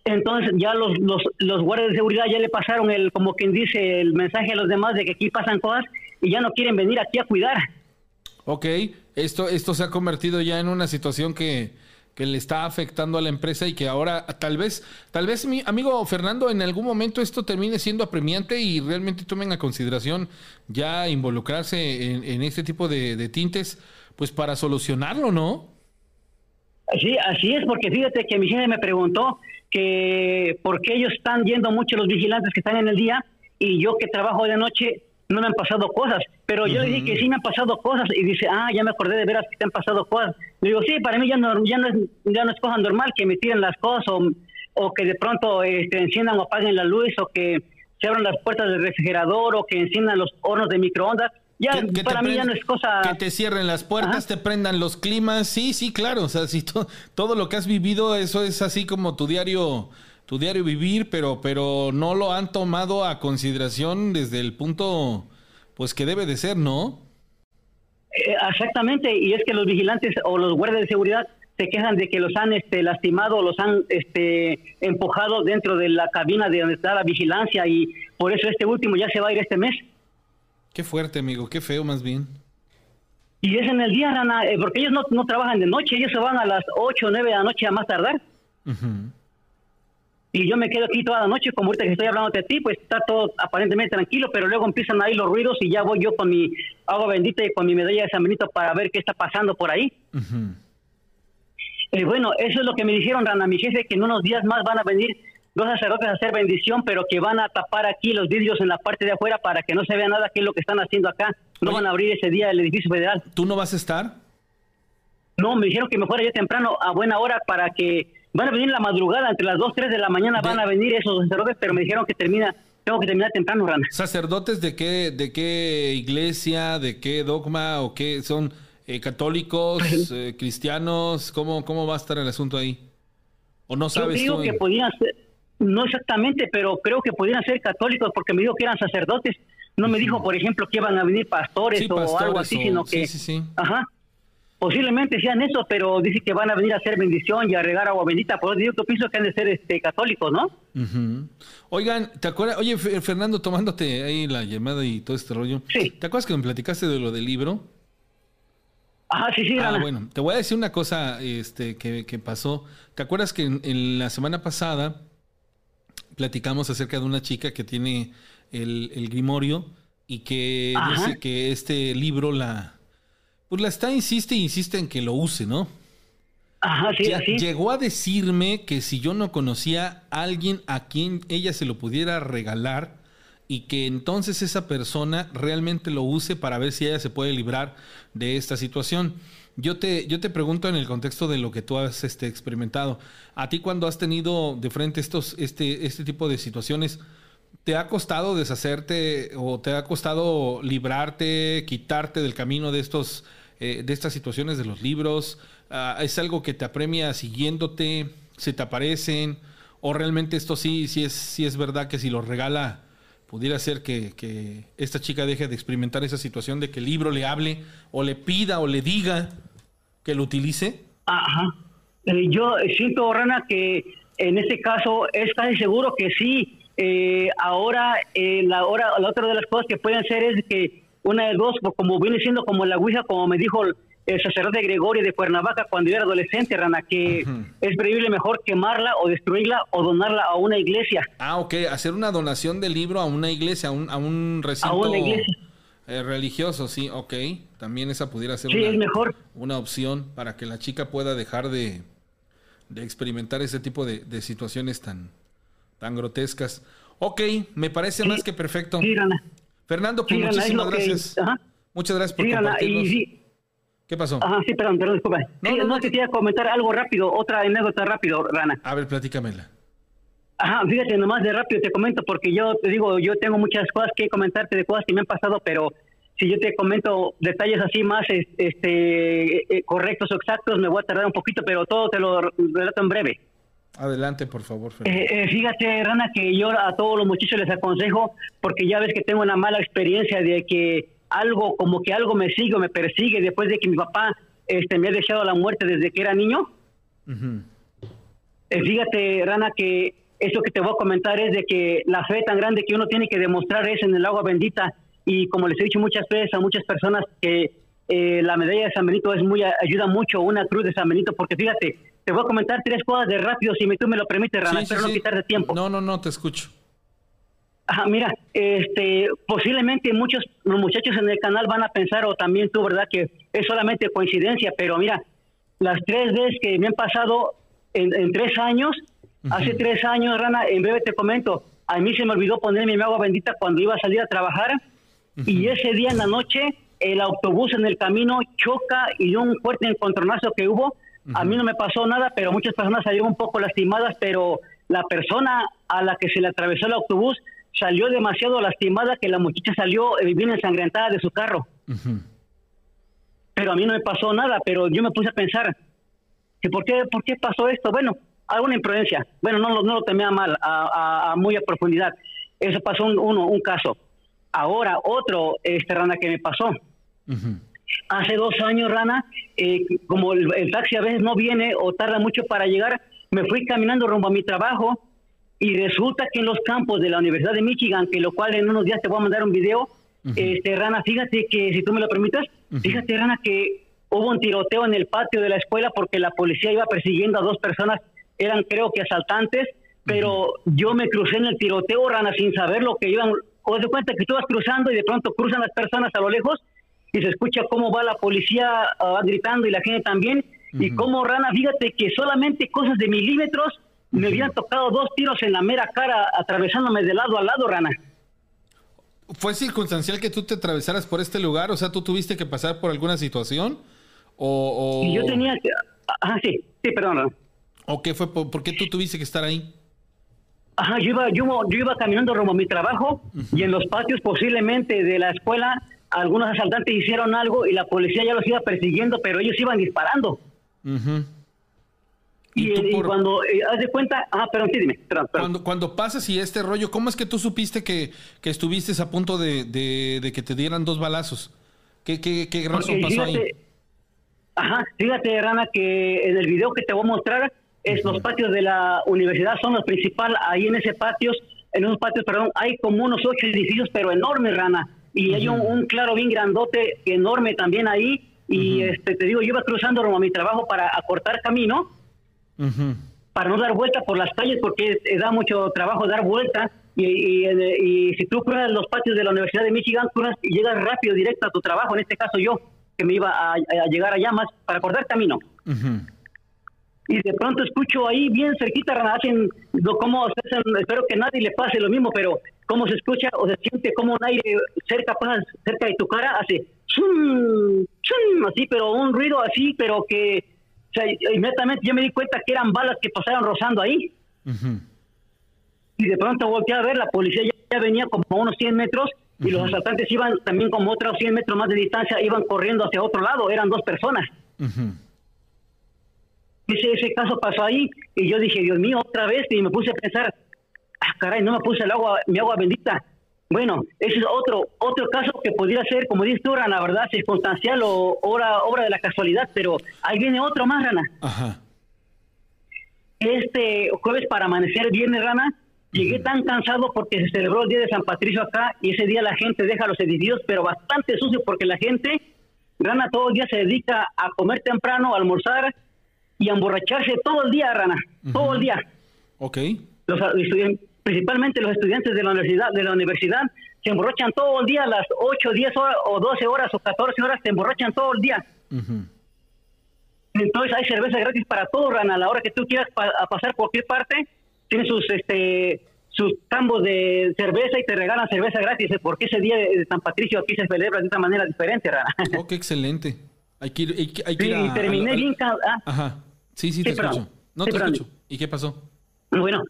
Entonces ya los, los, los guardias de seguridad ya le pasaron el, como quien dice, el mensaje a los demás de que aquí pasan cosas y ya no quieren venir aquí a cuidar. Ok, esto, esto se ha convertido ya en una situación que, que le está afectando a la empresa y que ahora tal vez, tal vez mi amigo Fernando, en algún momento esto termine siendo apremiante y realmente tomen a consideración ya involucrarse en, este tipo de, de, tintes, pues para solucionarlo, ¿no? Sí, así es, porque fíjate que mi jefe me preguntó que por qué ellos están yendo mucho los vigilantes que están en el día y yo que trabajo de noche no me han pasado cosas, pero yo le dije que sí me han pasado cosas y dice, ah, ya me acordé de veras que te han pasado cosas. Le digo, sí, para mí ya no, ya no, es, ya no es cosa normal que me tiren las cosas o, o que de pronto este, enciendan o apaguen la luz o que se abran las puertas del refrigerador o que enciendan los hornos de microondas. Ya, para mí ya no es cosa... Que te cierren las puertas, te prendan los climas. Sí, sí, claro. O sea, si todo lo que has vivido, eso es así como tu diario tu diario vivir, pero, pero no lo han tomado a consideración desde el punto, pues que debe de ser, ¿no? Eh, exactamente, y es que los vigilantes o los guardias de seguridad se quejan de que los han este, lastimado, los han este, empujado dentro de la cabina de donde está la vigilancia y por eso este último ya se va a ir este mes. Qué fuerte, amigo, qué feo más bien. Y es en el día, Rana, eh, porque ellos no, no, trabajan de noche, ellos se van a las 8 o 9 de la noche a más tardar y yo me quedo aquí toda la noche, como ahorita que estoy hablando de ti, pues está todo aparentemente tranquilo, pero luego empiezan ahí los ruidos y ya voy yo con mi agua bendita y con mi medalla de San Benito para ver qué está pasando por ahí. Y bueno, eso es lo que me dijeron, Rana, mi jefe, que en unos días más van a venir dos sacerdotes a hacer bendición, pero que van a tapar aquí los vidrios en la parte de afuera para que no se vea nada qué es lo que están haciendo acá. No van a abrir ese día el edificio federal. ¿Tú no vas a estar? No, me dijeron que me fuera yo temprano a buena hora para que Van a venir la madrugada, entre las 2, 3 de la mañana van a venir esos sacerdotes, pero me dijeron que termina, tengo que terminar temprano, Rana. ¿Sacerdotes de qué, de qué iglesia, de qué dogma o qué son? Eh, ¿Católicos, eh, cristianos? ¿Cómo, ¿Cómo va a estar el asunto ahí? ¿O no sabes Yo creo que podían ser, no exactamente, pero creo que podían ser católicos porque me dijo que eran sacerdotes. No me dijo, por ejemplo, que iban a venir pastores, o algo así, sino que... Sí, sí, sí. Ajá posiblemente sean eso, pero dice que van a venir a hacer bendición y a regar agua bendita. Por eso yo pienso que han de ser este, católicos, ¿no? Oigan, ¿te acuerdas? Oye, Fernando, tomándote ahí la llamada y todo este rollo. Sí. ¿Te acuerdas que me platicaste de lo del libro? Ajá, sí, sí. Ah, bueno, te voy a decir una cosa este, que, que pasó. ¿Te acuerdas que en, la semana pasada platicamos acerca de una chica que tiene el, el grimorio y que dice que este libro la pues la está, insiste e insiste en que lo use, ¿no? Ajá, sí, Llegó a decirme que si yo no conocía a alguien a quien ella se lo pudiera regalar y que entonces esa persona realmente lo use para ver si ella se puede librar de esta situación. Yo te, yo te pregunto en el contexto de lo que tú has este, experimentado. A ti cuando has tenido de frente estos, este, este tipo de situaciones, ¿Te ha costado deshacerte o te ha costado librarte, quitarte del camino de estos, eh, de estas situaciones de los libros? Ah, ¿Es algo que te apremia siguiéndote? ¿Se te aparecen? ¿O realmente esto sí, sí es, sí es verdad que si lo regala, pudiera ser que, que, esta chica deje de experimentar esa situación de que el libro le hable o le pida o le diga que lo utilice? Ajá. Eh, yo siento, Rana, que en este caso es casi seguro que sí eh, ahora, eh, la, hora, la otra de las cosas que pueden ser es que una de dos, como viene siendo como la Ouija, como me dijo el, sacerdote Gregorio de Cuernavaca cuando yo era adolescente, Rana, que es preferible mejor quemarla o destruirla o donarla a una iglesia. Ah, ok, hacer una donación del libro a una iglesia, a un, a un recinto eh, religioso, sí, ok. También esa pudiera ser una, mejor. una opción para que la chica pueda dejar de, de experimentar ese tipo de, de situaciones tan, tan grotescas. Ok, me parece más que perfecto. Fernando, pues muchísimas gracias. Muchas gracias por compartirnos. ¿Qué pasó? Ajá, sí, perdón, perdón, disculpa. No, no, te quería comentar algo rápido, otra anécdota rápido, Rana. A ver, platícamela. Ajá, fíjate, nomás de rápido te comento, porque yo te digo, yo tengo muchas cosas que comentarte de cosas que me han pasado, pero si yo te comento detalles así más este, eh, correctos o exactos, me voy a tardar un poquito, pero todo te lo relato en breve. Adelante, por favor. Eh, eh, fíjate, Rana, que yo a todos los muchachos les aconsejo, porque ya ves que tengo una mala experiencia de que algo, como que algo me sigue o me persigue después de que mi papá este, me ha deseado la muerte desde que era niño. Eh, fíjate, Rana, que eso que te voy a comentar es de que la fe tan grande que uno tiene que demostrar es en el agua bendita. Y como les he dicho muchas veces a muchas personas que la medalla de San Benito es muy ayuda mucho, una cruz de San Benito, porque fíjate, te voy a comentar tres cosas de rápido, si tú me lo permites, Rana, pero no quitar de tiempo. No, no, no, te escucho. Ajá, mira, este, posiblemente muchos los muchachos en el canal van a pensar, o también tú, ¿verdad?, que es solamente coincidencia, pero mira, las tres veces que me han pasado en, tres años, hace tres años, Rana, en breve te comento, a mí se me olvidó ponerme mi agua bendita cuando iba a salir a trabajar, y ese día en la noche, el autobús en el camino choca y un fuerte encontronazo que hubo, a mí no me pasó nada, pero muchas personas salieron un poco lastimadas, pero la persona a la que se le atravesó el autobús salió demasiado lastimada que la muchacha salió eh, bien ensangrentada de su carro. Pero a mí no me pasó nada, pero yo me puse a pensar, que ¿por qué, por qué pasó esto? Bueno, alguna imprudencia. Bueno, no, no lo temía mal, a, muy a profundidad. Eso pasó un, uno, un caso. Ahora, otro, este, Rana, que me pasó. Hace dos años, Rana, eh, como el, taxi a veces no viene o tarda mucho para llegar, me fui caminando rumbo a mi trabajo y resulta que en los campos de la Universidad de Michigan, que lo cual en unos días te voy a mandar un video, este Rana, fíjate que, si tú me lo permites, fíjate Rana que hubo un tiroteo en el patio de la escuela porque la policía iba persiguiendo a dos personas, eran creo que asaltantes, pero yo me crucé en el tiroteo, Rana, sin saber lo que iban, o de cuenta que tú vas cruzando y de pronto cruzan las personas a lo lejos y se escucha cómo va la policía ah, gritando y la gente también, y cómo Rana, fíjate que solamente cosas de milímetros me habían tocado dos tiros en la mera cara atravesándome de lado a lado, Rana. ¿Fue circunstancial que tú te atravesaras por este lugar? O sea, ¿tú tuviste que pasar por alguna situación? ¿O, o... yo tenía que... Ajá, sí, sí, perdón. ¿O qué fue? ¿Por, qué tú tuviste que estar ahí? Ajá, yo iba, yo, iba caminando rumbo a mi trabajo y en los patios posiblemente de la escuela algunos asaltantes hicieron algo y la policía ya los iba persiguiendo, pero ellos iban disparando. Y, cuando eh, haz de cuenta, ah, pero sí, dime. Cuando, cuando pasas y este rollo, ¿cómo es que tú supiste que, que estuviste a punto de, de, que te dieran dos balazos? ¿Qué, qué, qué razón pasó ahí? Ajá, fíjate, Rana, que en el video que te voy a mostrar, es los patios de la universidad son los principales. Ahí en ese patio, en esos patios, perdón, hay como unos ocho edificios, pero enormes, Rana. Y hay un, claro bien grandote, enorme también ahí. Y este te digo, yo iba cruzando a mi trabajo para acortar camino para no dar vuelta por las calles porque da mucho trabajo dar vuelta y, y, si tú cruzas los patios de la Universidad de Michigan, cruzas y llegas rápido, directo a tu trabajo, en este caso yo, que me iba a, llegar allá más para acordar camino. Y de pronto escucho ahí bien cerquita, hacen como espero que nadie le pase lo mismo, pero cómo se escucha o se siente como un aire cerca, cerca de tu cara, hace así, pero un ruido así, pero que sea, inmediatamente yo me di cuenta que eran balas que pasaron rozando ahí. Y de pronto volteé a ver, la policía ya, venía como a unos 100 metros y los asaltantes iban también como otros 100 metros más de distancia, iban corriendo hacia otro lado, eran dos personas. Ese, ese caso pasó ahí y yo dije, Dios mío, otra vez, y me puse a pensar, ah, caray, no me puse el agua, mi agua bendita. Bueno, ese es otro otro caso que podría ser, como dices tú, Rana, ¿verdad? Circunstancial o obra, obra de la casualidad, pero ahí viene otro más, Rana. Ajá. Este jueves para amanecer viernes, Rana, llegué tan cansado porque se celebró el Día de San Patricio acá y ese día la gente deja los edificios, pero bastante sucio porque la gente, Rana, todo el día se dedica a comer temprano, a almorzar y a emborracharse todo el día, Rana, todo el día. Ok. Los estudiantes principalmente los estudiantes de la universidad, de la universidad se emborrachan todo el día, a las 8, 10 horas, o 12 horas o 14 horas, se emborrachan todo el día. Entonces hay cerveza gratis para todos, Rana. A la hora que tú quieras a pasar por cualquier parte, tienes sus este sus tambos de cerveza y te regalan cerveza gratis, ¿eh? porque ese día de San Patricio aquí se celebra de una manera diferente, Rana. [laughs] Oh, qué excelente. Hay que ir, hay, sí, y terminé bien... Ajá. Sí, sí, te escucho. No te escucho. ¿Y qué pasó? Bueno,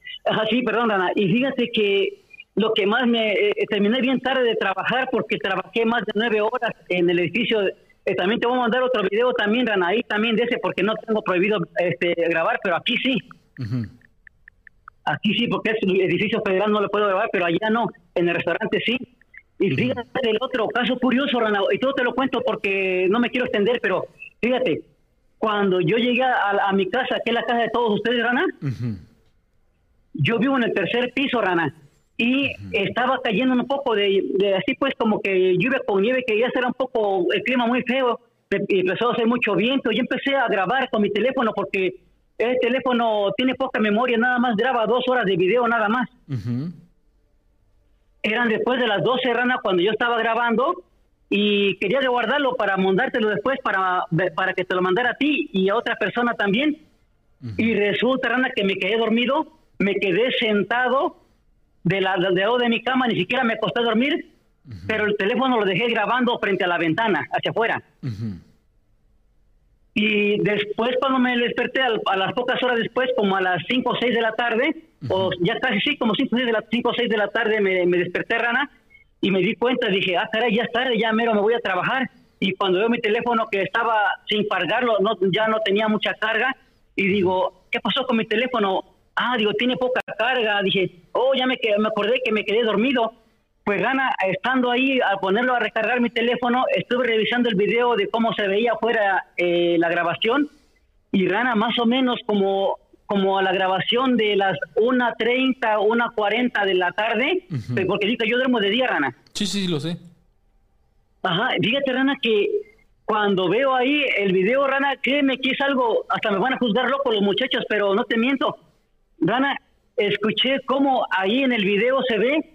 sí, perdón, Rana. Y fíjate que lo que más me eh, terminé bien tarde de trabajar porque trabajé más de nueve horas en el edificio. Eh, también te voy a mandar otro video también, Rana, ahí también de ese porque no tengo prohibido este, grabar, pero aquí sí. Aquí sí, porque es el edificio federal, no lo puedo grabar, pero allá no, en el restaurante sí. Y fíjate el otro caso curioso, Rana, y todo te lo cuento porque no me quiero extender, pero fíjate, cuando yo llegué a, mi casa, que es la casa de todos ustedes, Rana, yo vivo en el tercer piso, Rana, y estaba cayendo un poco de, así pues como que lluvia con nieve, que ya será un poco el clima muy feo, y empezó a hacer mucho viento, y empecé a grabar con mi teléfono porque el teléfono tiene poca memoria, nada más graba dos horas de video, nada más. Eran después de las 12, Rana, cuando yo estaba grabando, y quería guardarlo para mandártelo después para, para que te lo mandara a ti y a otra persona también. Y resulta, Rana, que me quedé dormido, me quedé sentado de la, del lado de mi cama, ni siquiera me acosté a dormir, pero el teléfono lo dejé grabando frente a la ventana, hacia afuera. Y después cuando me desperté, a, las pocas horas después, como a las 5 o 6 de la tarde, o ya casi sí, como 5 o 6 de la tarde me, me desperté, Rana, y me di cuenta, dije, ah, caray, ya es tarde, ya mero me voy a trabajar. Y cuando veo mi teléfono que estaba sin cargarlo, no, ya no tenía mucha carga, y digo, ¿qué pasó con mi teléfono? Ah, digo, tiene poca carga. Dije, oh, ya me, me acordé que me quedé dormido. Pues gana, estando ahí a ponerlo a recargar mi teléfono, estuve revisando el video de cómo se veía afuera eh, la grabación y gana más o menos como como a la grabación de las 1.30, 1.40 de la tarde, porque digo, yo duermo de día, Rana. Sí, sí, lo sé. Ajá, fíjate, Rana, que cuando veo ahí el video, Rana, créeme que es algo, hasta me van a juzgar loco los muchachos, pero no te miento. Rana, escuché cómo ahí en el video se ve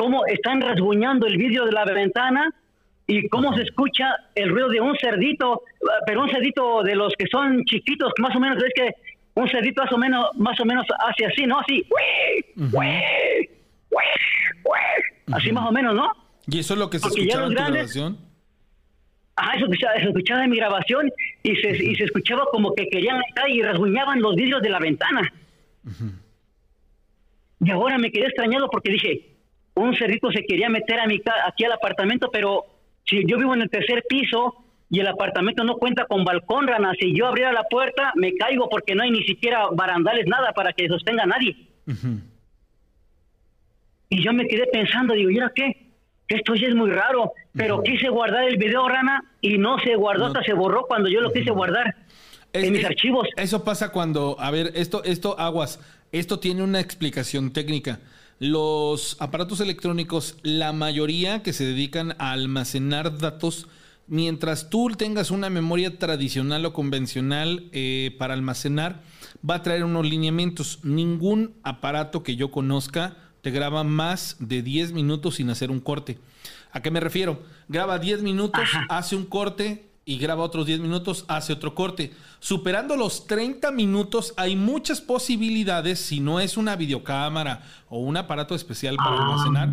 cómo están rasguñando el vidrio de la ventana y cómo se escucha el ruido de un cerdito, pero un cerdito de los que son chiquitos, más o menos, es que un cerdito más o menos, más o menos hace así, ¿no? Así, así más o menos, ¿no? ¿Y eso es lo que se escuchaba en tu grabación? Ajá, eso se escuchaba en mi grabación y se, y se escuchaba como que querían estar y rasguñaban los vidrios de la ventana. Y ahora me quedé extrañado porque dije, un cerdito se quería meter a mi aquí al apartamento, pero si yo vivo en el tercer piso y el apartamento no cuenta con balcón, rana. Si yo abriera la puerta, me caigo porque no hay ni siquiera barandales, nada para que sostenga a nadie. Y yo me quedé pensando, digo, ¿y ahora qué? Esto ya es muy raro, pero quise guardar el video, rana, y no se guardó, hasta se borró cuando yo lo quise guardar en mis archivos. Eso pasa cuando, a ver, esto, esto, aguas, esto tiene una explicación técnica. Los aparatos electrónicos, la mayoría que se dedican a almacenar datos, mientras tú tengas una memoria tradicional o convencional eh, para almacenar, va a traer unos lineamientos. Ningún aparato que yo conozca te graba más de 10 minutos sin hacer un corte. ¿A qué me refiero? Graba 10 minutos, hace un corte y graba otros 10 minutos, hace otro corte. Superando los 30 minutos hay muchas posibilidades, si no es una videocámara o un aparato especial para almacenar,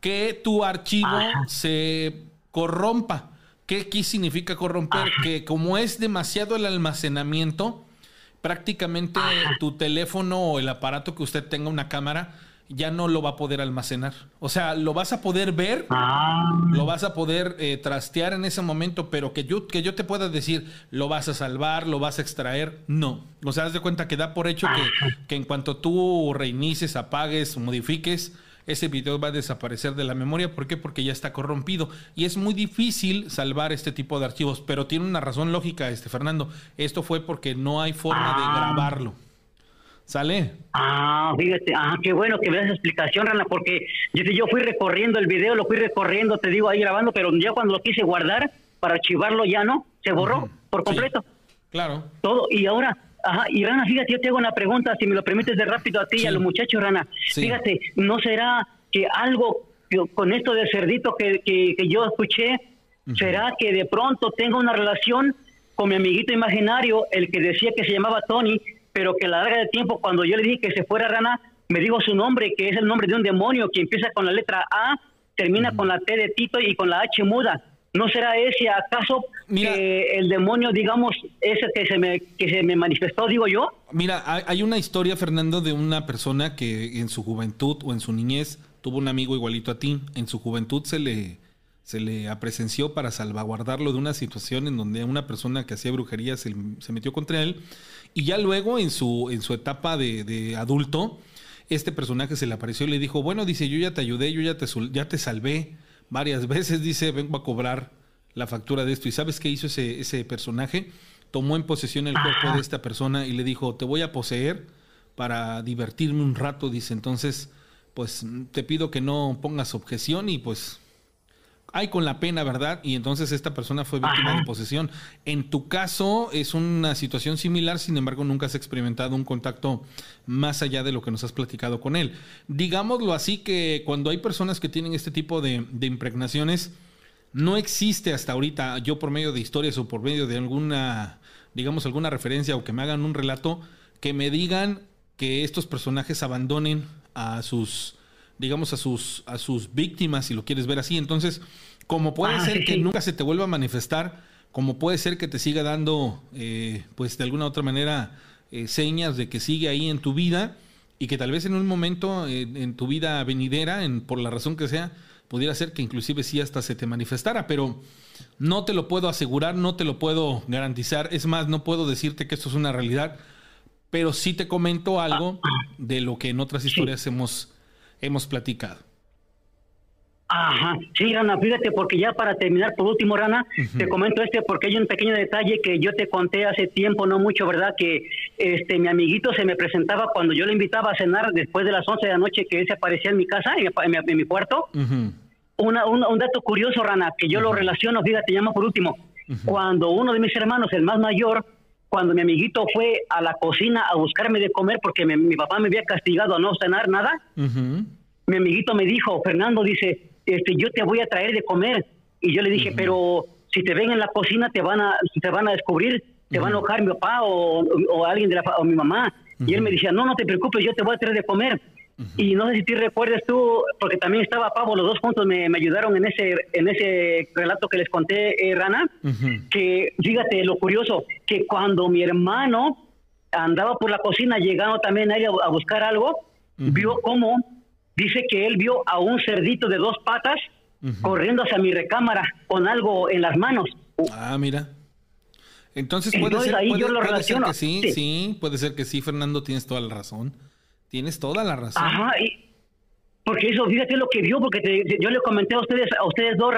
que tu archivo se corrompa. ¿Qué, ¿Qué significa corromper? Que como es demasiado el almacenamiento, prácticamente tu teléfono o el aparato que usted tenga una cámara ya no lo va a poder almacenar. O sea, lo vas a poder ver, ah. lo vas a poder eh, trastear en ese momento, pero que yo, que yo te pueda decir, lo vas a salvar, lo vas a extraer, no. O sea, haz de cuenta que da por hecho que, que en cuanto tú reinicies, apagues, modifiques, ese video va a desaparecer de la memoria. ¿Por qué? Porque ya está corrompido. Y es muy difícil salvar este tipo de archivos, pero tiene una razón lógica, este Fernando. Esto fue porque no hay forma de ah. grabarlo. ¿Sale? Ah, fíjate, ah, qué bueno que me das explicación, Rana, porque yo, yo fui recorriendo el video, lo fui recorriendo, te digo, ahí grabando, pero ya cuando lo quise guardar para archivarlo ya no, se borró por completo. claro. Todo, y ahora, Ajá, y Rana, fíjate, yo te hago una pregunta, si me lo permites de rápido a ti y a los muchachos, Rana. Fíjate, ¿no será que algo con esto de cerdito que, que, yo escuché, será que de pronto tenga una relación con mi amiguito imaginario, el que decía que se llamaba Tony, pero que a la larga de tiempo, cuando yo le dije que se fuera Rana, me dijo su nombre, que es el nombre de un demonio que empieza con la letra A, termina con la T de Tito y con la H muda. ¿No será ese acaso que el demonio, digamos, ese que se, me, que se me manifestó, digo yo? Mira, hay una historia, Fernando, de una persona que en su juventud o en su niñez tuvo un amigo igualito a ti. En su juventud se le, se le apresenció para salvaguardarlo de una situación en donde una persona que hacía brujería se, metió contra él. Y ya luego, en su, en su etapa de, de adulto, este personaje se le apareció y le dijo, bueno, dice, yo ya te ayudé, yo ya te, ya te salvé varias [laughs] veces, dice, vengo a cobrar la factura de esto. ¿Y sabes qué hizo ese, ese personaje? Tomó en posesión el cuerpo de esta persona y le dijo, te voy a poseer para divertirme un rato, dice, entonces, pues te pido que no pongas objeción y pues hay con la pena, ¿verdad? Y entonces esta persona fue víctima de posesión. En tu caso es una situación similar, sin embargo nunca has experimentado un contacto más allá de lo que nos has platicado con él. Digámoslo así que cuando hay personas que tienen este tipo de, de impregnaciones, no existe hasta ahorita, yo por medio de historias o por medio de alguna, digamos, alguna referencia o que me hagan un relato, que me digan que estos personajes abandonen a sus digamos, a sus, a sus víctimas, si lo quieres ver así. Entonces, como puede ah, ser que nunca se te vuelva a manifestar, como puede ser que te siga dando, eh, pues de alguna u otra manera, eh, señas de que sigue ahí en tu vida y que tal vez en un momento en tu vida venidera, en, por la razón que sea, pudiera ser que inclusive sí hasta se te manifestara, pero no te lo puedo asegurar, no te lo puedo garantizar. Es más, no puedo decirte que esto es una realidad, pero sí te comento algo de lo que en otras historias hemos hemos platicado. Ajá, sí, Rana, fíjate, porque ya para terminar, por último, Rana, te comento este porque hay un pequeño detalle que yo te conté hace tiempo, no mucho, ¿verdad? Que este mi amiguito se me presentaba cuando yo le invitaba a cenar después de las 11 de la noche que él se aparecía en mi casa, en mi, cuarto. una, un dato curioso, Rana, que yo lo relaciono, fíjate, llamo por último. Cuando uno de mis hermanos, el más mayor, cuando mi amiguito fue a la cocina a buscarme de comer porque mi papá me había castigado a no cenar nada, mi amiguito me dijo, Fernando, dice, este, yo te voy a traer de comer. Y yo le dije, pero si te ven en la cocina te van a, te van a descubrir, te van a enojar mi papá o, alguien de la o mi mamá. Y él me decía, no, no te preocupes, yo te voy a traer de comer. Y no sé si te recuerdas tú, porque también estaba Pavo, los dos juntos me, ayudaron en ese, en ese relato que les conté, eh, Rana, que fíjate lo curioso, que cuando mi hermano andaba por la cocina llegando también a, a buscar algo, vio cómo, dice que él vio a un cerdito de dos patas corriendo hacia mi recámara con algo en las manos. Ah, mira. Entonces puede ser, ahí yo lo relaciono. que sí, sí, puede ser que sí, Fernando, tienes toda la razón. Tienes toda la razón. Ajá, y porque eso, fíjate lo que vio, porque yo le comenté a ustedes, a ustedes dos,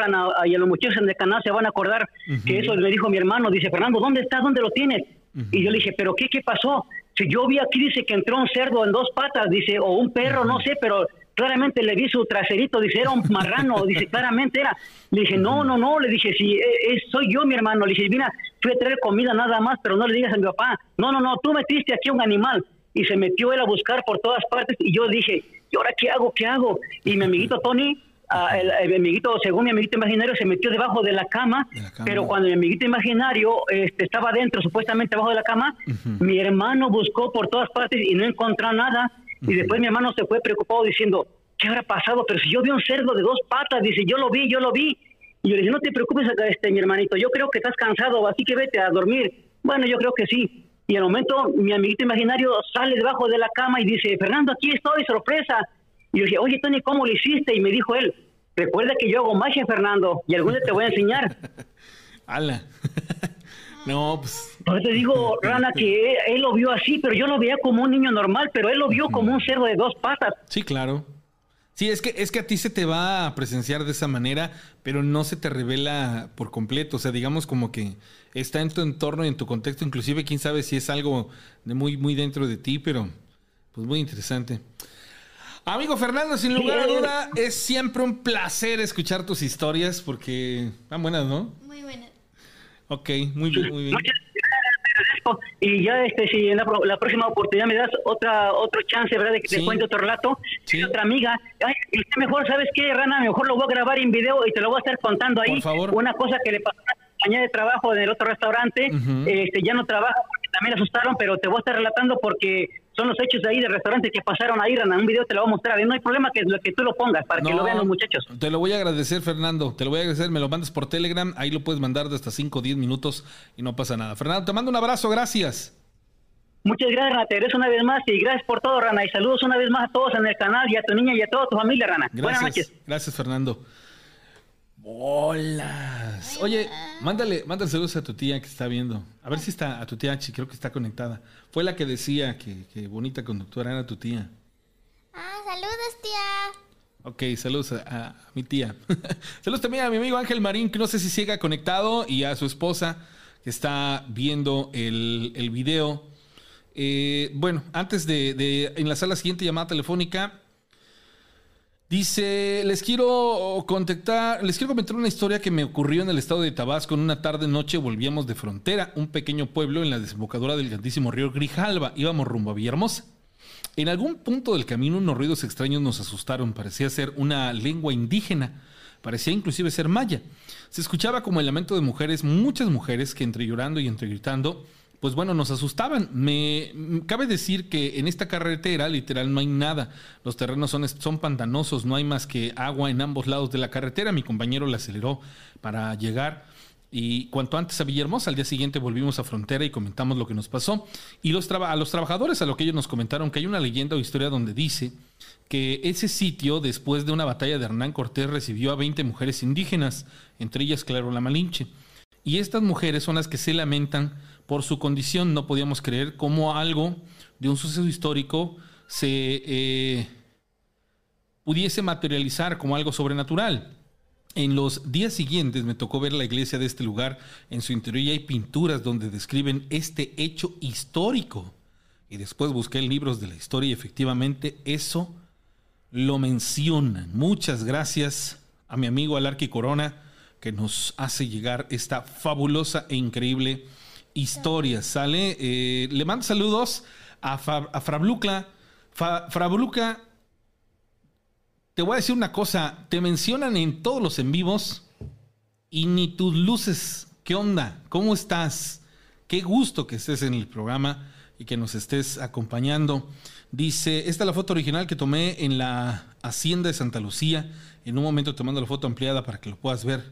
y a los muchachos en el canal se van a acordar que eso me dijo mi hermano, dice, Fernando, ¿dónde estás? ¿Dónde lo tienes? Y yo le dije, ¿pero qué, qué pasó? Si yo vi aquí, dice que entró un cerdo en dos patas, dice, o un perro, no sé, pero claramente le vi su traserito, dice, era un marrano, [laughs] dice, claramente era. Le dije, no, no, no, le dije, si eh, soy yo mi hermano, le dije, mira, fui a traer comida nada más, pero no le digas a mi papá, no, no, no, tú metiste aquí un animal y se metió él a buscar por todas partes y yo dije, ¿y ahora qué hago? ¿Qué hago? Y mi amiguito Tony, ah, el, amiguito, según mi amiguito imaginario, se metió debajo de la cama, pero cuando mi amiguito imaginario este, estaba dentro, supuestamente debajo de la cama, mi hermano buscó por todas partes y no encontró nada. Y después mi hermano se fue preocupado diciendo, ¿qué habrá pasado? Pero si yo vi un cerdo de dos patas, dice, yo lo vi, yo lo vi. Y yo le dije, no te preocupes, este, mi hermanito, yo creo que estás cansado, así que vete a dormir. Bueno, yo creo que sí. Y al momento mi amiguito imaginario sale debajo de la cama y dice, Fernando, aquí estoy, sorpresa. Y yo dije, oye, Tony, ¿cómo lo hiciste? Y me dijo él, recuerda que yo hago magia, Fernando, y algún día te voy a enseñar. [laughs] ¡Hala! [laughs] no, pues... Por eso te digo, Rana, que él, lo vio así, pero yo lo veía como un niño normal, pero él lo vio como un cerdo de dos patas. Sí, claro. Sí, es que, es que a ti se te va a presenciar de esa manera, pero no se te revela por completo. O sea, digamos como que está en tu entorno y en tu contexto. Inclusive, quién sabe si es algo de muy, muy dentro de ti, pero pues muy interesante. Amigo Fernando, sin lugar a duda, es siempre un placer escuchar tus historias porque están buenas, ¿no? Muy buenas. Ok, muy bien, muy bien y ya este si en la, próxima oportunidad me das otra otro chance verdad de que te cuente otro relato. Otra amiga. Ay, mejor sabes qué Rana mejor lo voy a grabar en video y te lo voy a estar contando ahí. Por favor. una cosa que le pasó a la compañía de trabajo en el otro restaurante este ya no trabaja porque también asustaron pero te voy a estar relatando porque son los hechos de ahí de restaurante que pasaron ahí, Rana. Un video te lo voy a mostrar. Y no hay problema que, que tú lo pongas para que lo vean los muchachos. Te lo voy a agradecer, Fernando. Te lo voy a agradecer. Me lo mandas por Telegram. Ahí lo puedes mandar de hasta 5 o 10 minutos y no pasa nada. Fernando, te mando un abrazo. Gracias. Muchas gracias, Rana. Te regreso una vez más y gracias por todo, Rana. Y saludos una vez más a todos en el canal y a tu niña y a toda tu familia, Rana. Buenas noches. Gracias, Fernando. Hola. Oye, mándale, mándale saludos a tu tía que está viendo. A ver si está, a tu tía, creo que está conectada. Fue la que decía que, bonita conductora era tu tía. Saludos, tía. Ok, saludos a, mi tía. [laughs] saludos también a mi amigo Ángel Marín, que no sé si siga conectado, y a su esposa, que está viendo el, el video. Eh, bueno, antes de, de enlazar la siguiente llamada telefónica, Dice, les quiero contactar, les quiero comentar una historia que me ocurrió en el estado de Tabasco. En una tarde noche volvíamos de Frontera, un pequeño pueblo en la desembocadura del grandísimo río Grijalba. Íbamos rumbo a Villahermosa. En algún punto del camino unos ruidos extraños nos asustaron. Parecía ser una lengua indígena. Parecía inclusive ser maya. Se escuchaba como el lamento de mujeres, muchas mujeres que entre llorando y entre gritando pues bueno, nos asustaban. Me cabe decir que en esta carretera literal no hay nada. Los terrenos son, son pantanosos, no hay más que agua en ambos lados de la carretera. Mi compañero la aceleró para llegar. Y cuanto antes a Villahermosa, al día siguiente volvimos a Frontera y comentamos lo que nos pasó. Y los a los trabajadores, a lo que ellos nos comentaron, que hay una leyenda o historia donde dice que ese sitio, después de una batalla de Hernán Cortés, recibió a 20 mujeres indígenas, entre ellas, claro, la Malinche. Y estas mujeres son las que se lamentan por su condición. No podíamos creer cómo algo de un suceso histórico se eh, pudiese materializar como algo sobrenatural. En los días siguientes me tocó ver la iglesia de este lugar. En su interior hay pinturas donde describen este hecho histórico. Y después busqué libros de la historia y efectivamente eso lo mencionan. Muchas gracias a mi amigo Alarqui Corona que nos hace llegar esta fabulosa e increíble historia. Sale, eh, le mando saludos a, a Frabluca. Frabluca, te voy a decir una cosa, te mencionan en todos los en vivos y ni tus luces. ¿Qué onda? ¿Cómo estás? Qué gusto que estés en el programa y que nos estés acompañando. Dice, esta es la foto original que tomé en la hacienda de Santa Lucía. En un momento te mando la foto ampliada para que lo puedas ver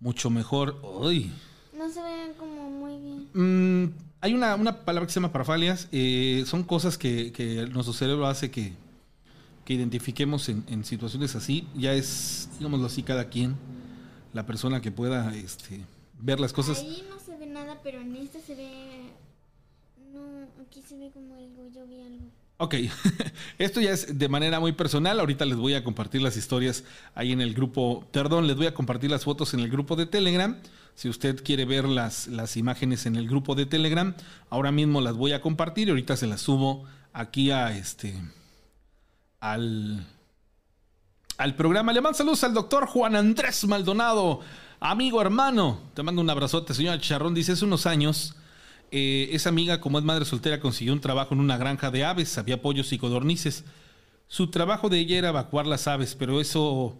mucho mejor. Uy. No se ven como muy bien. Mm, hay una, palabra que se llama parafalias. Eh, son cosas que, nuestro cerebro hace que, que identifiquemos en, situaciones así. Ya es, digámoslo así, cada quien, la persona que pueda este, ver las cosas. Ahí no se ve nada, pero en esta se ve. No, aquí se ve como algo, yo vi algo. Ok, [laughs] esto ya es de manera muy personal. Ahorita les voy a compartir las historias ahí en el grupo, perdón, les voy a compartir las fotos en el grupo de Telegram. Si usted quiere ver las, las imágenes en el grupo de Telegram, ahora mismo las voy a compartir y ahorita se las subo aquí a este, al, al programa. Le mando saludos al doctor Juan Andrés Maldonado, amigo hermano. Te mando un abrazote, señor Charrón. Dice, hace unos años eh, esa amiga, como es madre soltera, consiguió un trabajo en una granja de aves, había pollos y codornices. Su trabajo de ella era evacuar las aves, pero eso,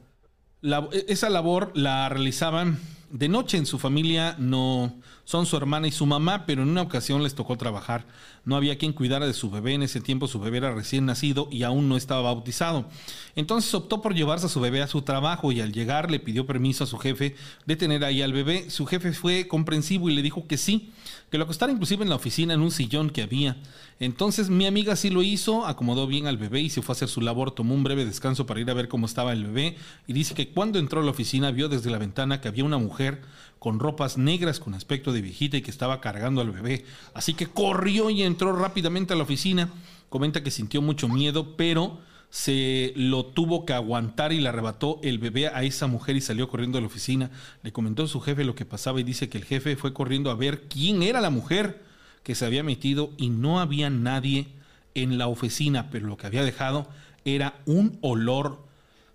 esa labor la realizaban de noche en su familia no son su hermana y su mamá, pero en una ocasión les tocó trabajar. No había quien cuidara de su bebé. En ese tiempo su bebé era recién nacido y aún no estaba bautizado. Entonces optó por llevarse a su bebé a su trabajo y al llegar le pidió permiso a su jefe de tener ahí al bebé. Su jefe fue comprensivo y le dijo que sí, que lo acostara inclusive en la oficina en un sillón que había. Entonces mi amiga sí lo hizo, acomodó bien al bebé y se fue a hacer su labor, tomó un breve descanso para ir a ver cómo estaba el bebé y dice que cuando entró a la oficina vio desde la ventana que había una mujer con ropas negras con aspecto de viejita y que estaba cargando al bebé. Así que corrió y entró rápidamente a la oficina. Comenta que sintió mucho miedo, pero se lo tuvo que aguantar y le arrebató el bebé a esa mujer y salió corriendo a la oficina. Le comentó a su jefe lo que pasaba y dice que el jefe fue corriendo a ver quién era la mujer que se había metido y no había nadie en la oficina, pero lo que había dejado era un olor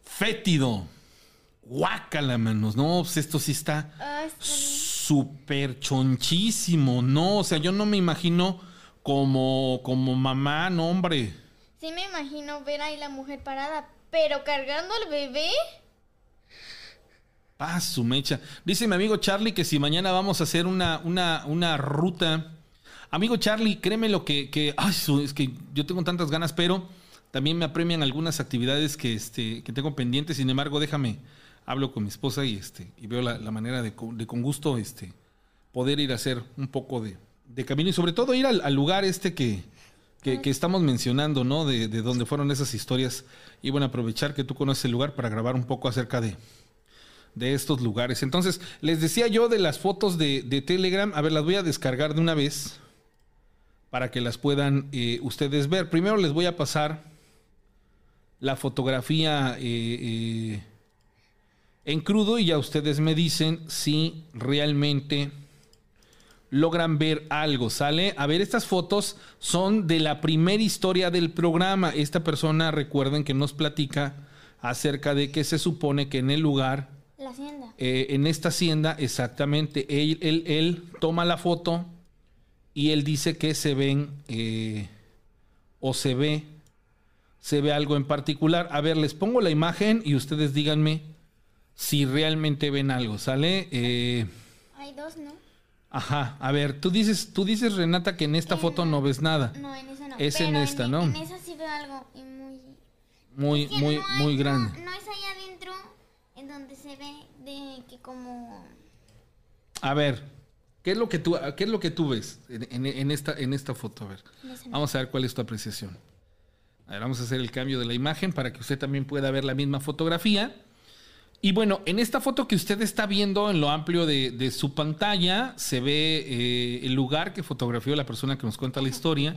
fétido. Guácala, manos. No, pues esto sí está súper chonchísimo. No, o sea, yo no me imagino como, como mamá, no, hombre. Sí me imagino ver ahí la mujer parada, pero cargando al bebé. Ah, su mecha. Dice mi amigo Charlie que si mañana vamos a hacer una, una, una ruta. Amigo Charlie, créeme lo que, que. Ay, es que yo tengo tantas ganas, pero también me apremian algunas actividades que, este, que tengo pendientes. Sin embargo, déjame hablo con mi esposa y, este, y veo la, manera de, con gusto este, poder ir a hacer un poco de, camino y sobre todo ir al, lugar este que, que, estamos mencionando, ¿no? De, de donde fueron esas historias. Y bueno, aprovechar que tú conoces el lugar para grabar un poco acerca de, de estos lugares. Entonces, les decía yo de las fotos de, Telegram. A ver, las voy a descargar de una vez para que las puedan eh, ustedes ver. Primero les voy a pasar la fotografía eh, eh, en crudo y ya ustedes me dicen si realmente logran ver algo, ¿sale? A ver, estas fotos son de la primera historia del programa. Esta persona, recuerden que nos platica acerca de que se supone que en el lugar... La hacienda. Eh, en esta hacienda, exactamente, él, él, toma la foto y él dice que se ven eh, o se ve, se ve algo en particular. A ver, les pongo la imagen y ustedes díganme si realmente ven algo, ¿sale? Eh, Hay dos, ¿no? Ajá, a ver, tú dices, tú dices Renata que en esta foto no ves nada. No, en esa no. Es en esta, ¿no? En esa sí veo algo muy muy muy muy grande. No, es allá adentro en donde se ve de que como A ver, ¿qué es lo que tú qué es lo que tú ves en, esta en esta foto? A ver. Vamos a ver cuál es tu apreciación. A ver, vamos a hacer el cambio de la imagen para que usted también pueda ver la misma fotografía. Y bueno, en esta foto que usted está viendo en lo amplio de, su pantalla, se ve eh, el lugar que fotografió la persona que nos cuenta la historia.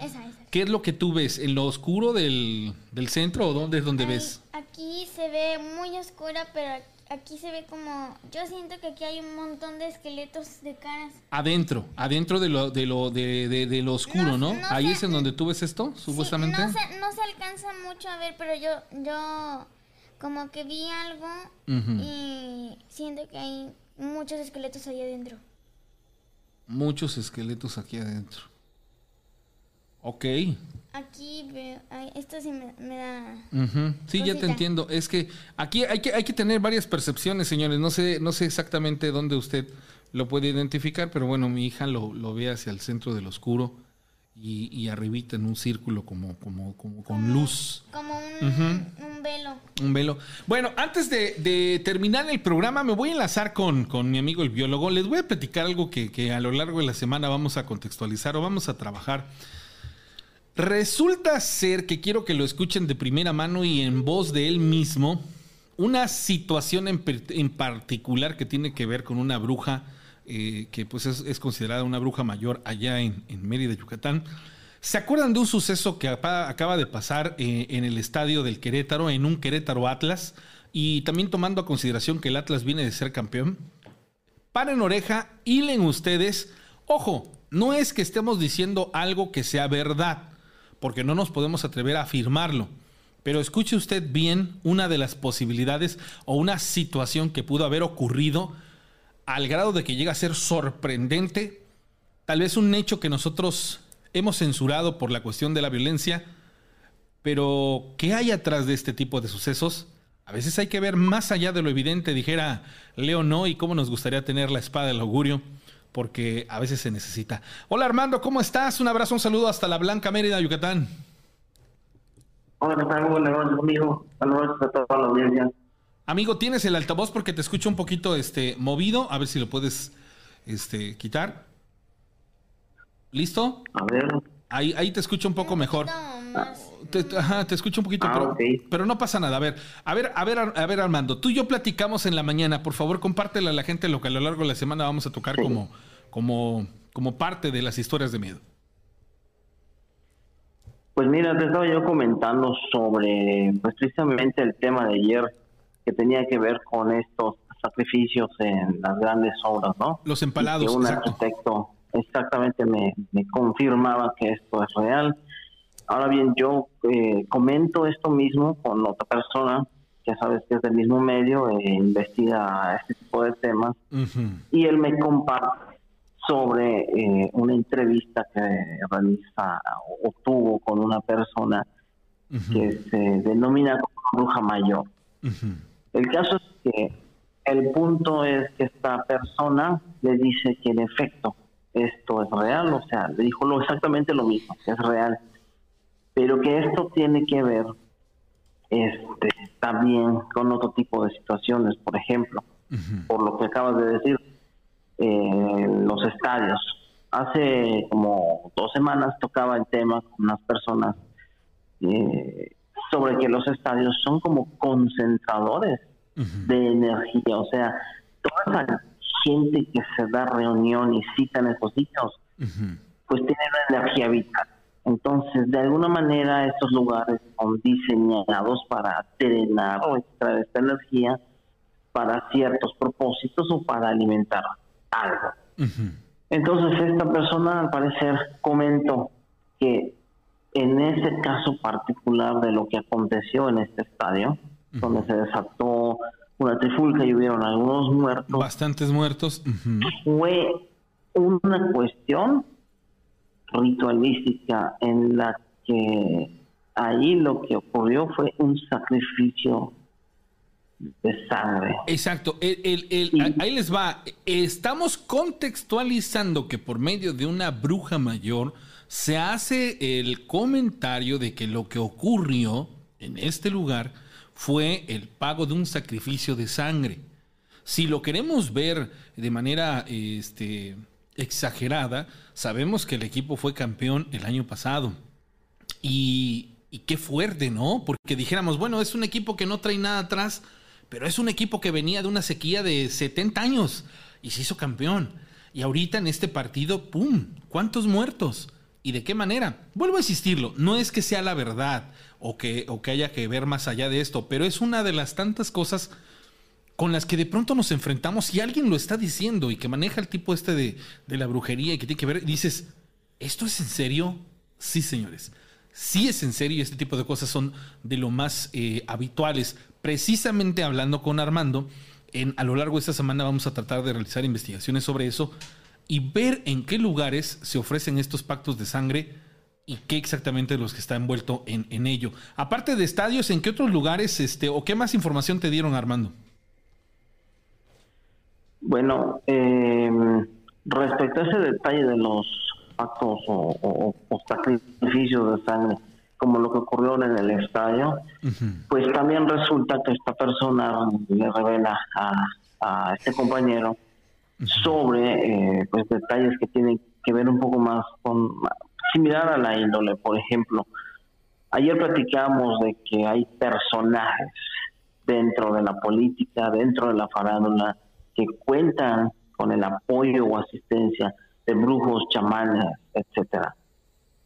¿Qué es lo que tú ves? ¿En lo oscuro del, centro o dónde es donde ves? Aquí se ve muy oscura, pero aquí se ve como... Yo siento que aquí hay un montón de esqueletos de caras. Adentro, adentro de lo, de lo, de, lo oscuro, ¿no? Ahí es en donde tú ves esto, supuestamente. no, se, no se alcanza mucho a ver, pero yo... yo como que vi algo y siento que hay muchos esqueletos ahí adentro. Muchos esqueletos aquí adentro. Ok. Aquí veo, esto sí me, da. Sí, ya te entiendo. Es que aquí hay que, hay que tener varias percepciones, señores. No sé, no sé exactamente dónde usted lo puede identificar, pero bueno, mi hija lo, lo ve hacia el centro del oscuro y, y, arribita en un círculo como, como, como con luz. Como un, velo. Un velo. Bueno, antes de, terminar el programa, me voy a enlazar con, con, mi amigo el biólogo. Les voy a platicar algo que, que a lo largo de la semana vamos a contextualizar o vamos a trabajar. Resulta ser que quiero que lo escuchen de primera mano y en voz de él mismo una situación en, en particular que tiene que ver con una bruja eh, que pues es, considerada una bruja mayor allá en, Mérida, Yucatán. ¿Se acuerdan de un suceso que acaba de pasar eh, en el estadio del Querétaro, en un Querétaro Atlas? Y también tomando a consideración que el Atlas viene de ser campeón. Paren oreja, hilen ustedes. Ojo, no es que estemos diciendo algo que sea verdad, porque no nos podemos atrever a afirmarlo. Pero escuche usted bien una de las posibilidades o una situación que pudo haber ocurrido al grado de que llega a ser sorprendente, tal vez un hecho que nosotros hemos censurado por la cuestión de la violencia, pero ¿qué hay atrás de este tipo de sucesos? A veces hay que ver más allá de lo evidente, dijera Leo no, y cómo nos gustaría tener la espada del augurio, porque a veces se necesita. Hola Armando, ¿cómo estás? Un abrazo, un saludo hasta la Blanca Mérida, Yucatán. Hola, ¿qué tal? Buenas noches, amigo. Saludos a toda la audiencia. Amigo, tienes el altavoz porque te escucho un poquito este, movido. A ver si lo puedes este, quitar. ¿Listo? A ver. Ahí, ahí te escucho un poco mejor. Te, ajá, te escucho un poquito, ah, pero, no pasa nada. A ver, a ver, a ver, a ver, Armando, tú y yo platicamos en la mañana. Por favor, compártela a la gente lo que a lo largo de la semana vamos a tocar como, como, como parte de las historias de miedo. Pues mira, te estaba yo comentando sobre, pues precisamente el tema de ayer que tenía que ver con estos sacrificios en las grandes obras, ¿no? Los empalados. Y que un arquitecto exactamente me, confirmaba que esto es real. Ahora bien, yo eh, comento esto mismo con otra persona que sabes que es del mismo medio, e investiga este tipo de temas, y él me comparte sobre eh, una entrevista que realiza o tuvo con una persona que se denomina como bruja mayor. El caso es que el punto es que esta persona le dice que en efecto esto es real, o sea, le dijo lo, exactamente lo mismo, que es real, pero que esto tiene que ver este, también con otro tipo de situaciones, por ejemplo, por lo que acabas de decir, eh, los estadios. Hace como dos semanas tocaba el tema con unas personas eh, sobre que los estadios son como concentradores de energía, o sea, toda esa gente que se da reunión y cita en estos sitios, pues tiene una energía vital. Entonces, de alguna manera, estos lugares son diseñados para drenar o extraer esta energía para ciertos propósitos o para alimentar algo. Entonces, esta persona, al parecer, comentó que en ese caso particular de lo que aconteció en este estadio, donde se desató una trifulca y hubieron algunos muertos. Bastantes muertos. Fue una cuestión ritualística en la que ahí lo que ocurrió fue un sacrificio de sangre. Exacto. ahí les va. Estamos contextualizando que por medio de una bruja mayor se hace el comentario de que lo que ocurrió en este lugar fue el pago de un sacrificio de sangre. Si lo queremos ver de manera este, exagerada, sabemos que el equipo fue campeón el año pasado. Y, y qué fuerte, ¿no? Porque dijéramos, bueno, es un equipo que no trae nada atrás, pero es un equipo que venía de una sequía de 70 años y se hizo campeón. Y ahorita en este partido, ¡pum! ¿Cuántos muertos? ¿Y de qué manera? Vuelvo a insistirlo, no es que sea la verdad o que, o que haya que ver más allá de esto, pero es una de las tantas cosas con las que de pronto nos enfrentamos y alguien lo está diciendo y que maneja el tipo este de, de la brujería y que tiene que ver, dices, ¿esto es en serio? Sí, señores. Sí es en serio y este tipo de cosas son de lo más eh, habituales. Precisamente hablando con Armando, en, a lo largo de esta semana vamos a tratar de realizar investigaciones sobre eso y ver en qué lugares se ofrecen estos pactos de sangre y qué exactamente los que está envuelto en, en ello. Aparte de estadios, ¿en qué otros lugares este, o qué más información te dieron, Armando? Bueno, eh, respecto a ese detalle de los actos o, sacrificios de sangre, como lo que ocurrió en el estadio, pues también resulta que esta persona le revela a, este compañero sobre eh, pues detalles que tienen que ver un poco más con similar a la índole, por ejemplo. Ayer platicamos de que hay personajes dentro de la política, dentro de la farándula, que cuentan con el apoyo o asistencia de brujos, chamanes, etcétera.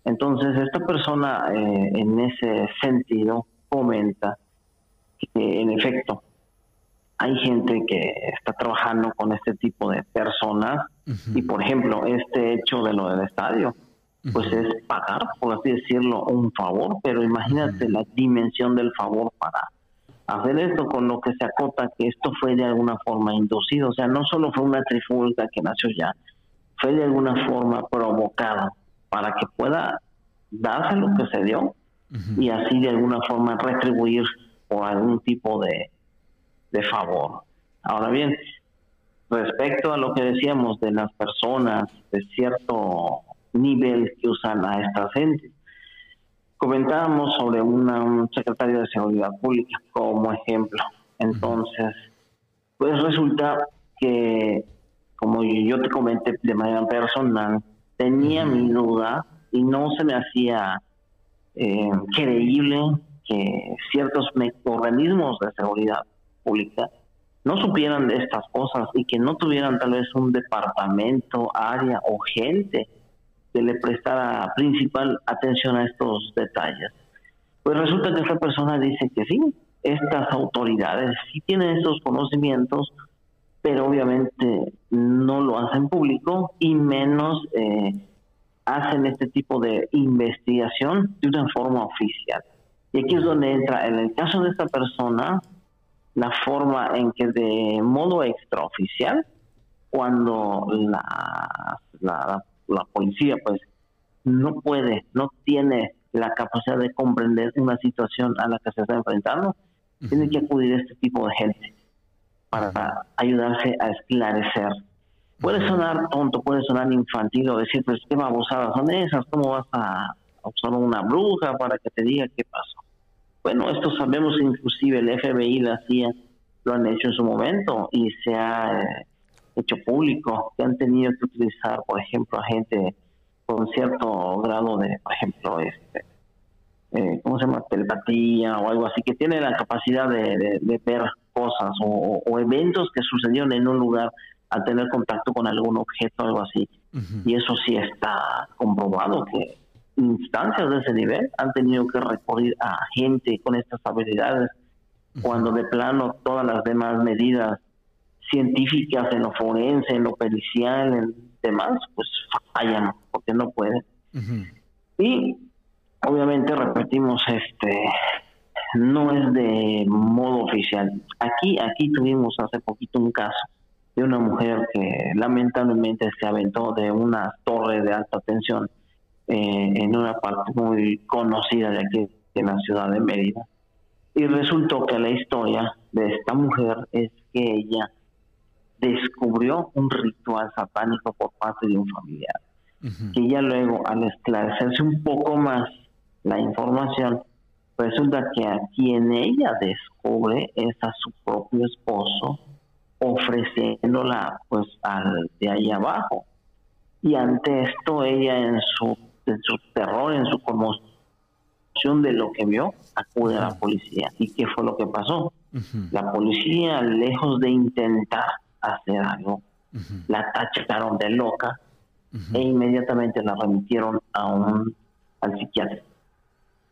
Entonces, esta persona eh, en ese sentido comenta que en efecto hay gente que está trabajando con este tipo de personas y por ejemplo este hecho de lo del estadio pues es pagar por así decirlo un favor pero imagínate la dimensión del favor para hacer esto con lo que se acota que esto fue de alguna forma inducido, o sea, no solo fue una trifulca que nació ya, fue de alguna forma provocado para que pueda darse lo que se dio y así de alguna forma retribuir por algún tipo de, de favor. Ahora bien, respecto a lo que decíamos de las personas de cierto nivel que usan a esta gente, comentábamos sobre un secretario de Seguridad Pública como ejemplo. Entonces, pues resulta que, como yo te comenté de manera personal, tenía mi duda y no se me hacía eh, creíble que ciertos organismos de seguridad pública no supieran de estas cosas y que no tuvieran tal vez un departamento, área o gente que le prestara principal atención a estos detalles. Pues resulta que esta persona dice que sí, estas autoridades sí tienen estos conocimientos, pero obviamente no lo hacen público y menos eh, hacen este tipo de investigación de una forma oficial. Y aquí es donde entra, en el caso de esta persona, la forma en que de modo extraoficial, cuando la, la, la policía pues no puede, no tiene la capacidad de comprender una situación a la que se está enfrentando, tiene que acudir a este tipo de gente para ayudarse a esclarecer. Puede sonar tonto, puede sonar infantil o decir, pues qué abusadas son esas, ¿cómo vas a usar una bruja para que te diga qué pasó? Bueno, esto sabemos inclusive el FBI la CIA lo han hecho en su momento y se ha eh, hecho público que han tenido que utilizar, por ejemplo, a gente con cierto grado de, por ejemplo, este, eh, ¿cómo se llama? Telepatía o algo así, que tiene la capacidad de, ver cosas o, eventos que sucedieron en un lugar al tener contacto con algún objeto o algo así. Y eso sí está comprobado que instancias de ese nivel han tenido que recurrir a gente con estas habilidades, cuando de plano todas las demás medidas científicas en lo forense, en lo pericial, en demás, pues fallan, porque no pueden. Y obviamente repetimos, este no es de modo oficial. Aquí, aquí tuvimos hace poquito un caso de una mujer que lamentablemente se aventó de una torre de alta tensión eh, en una parte muy conocida de aquí, de la ciudad de Mérida. Y resultó que la historia de esta mujer es que ella descubrió un ritual satánico por parte de un familiar. Que ella luego, al esclarecerse un poco más la información, resulta que a quien ella descubre es a su propio esposo, ofreciéndola pues al de ahí abajo. Y ante esto ella en su, en su terror, en su conmoción de lo que vio, acude a la policía. ¿Y qué fue lo que pasó? La policía, lejos de intentar hacer algo, la tacharon de loca e inmediatamente la remitieron a un al psiquiatra.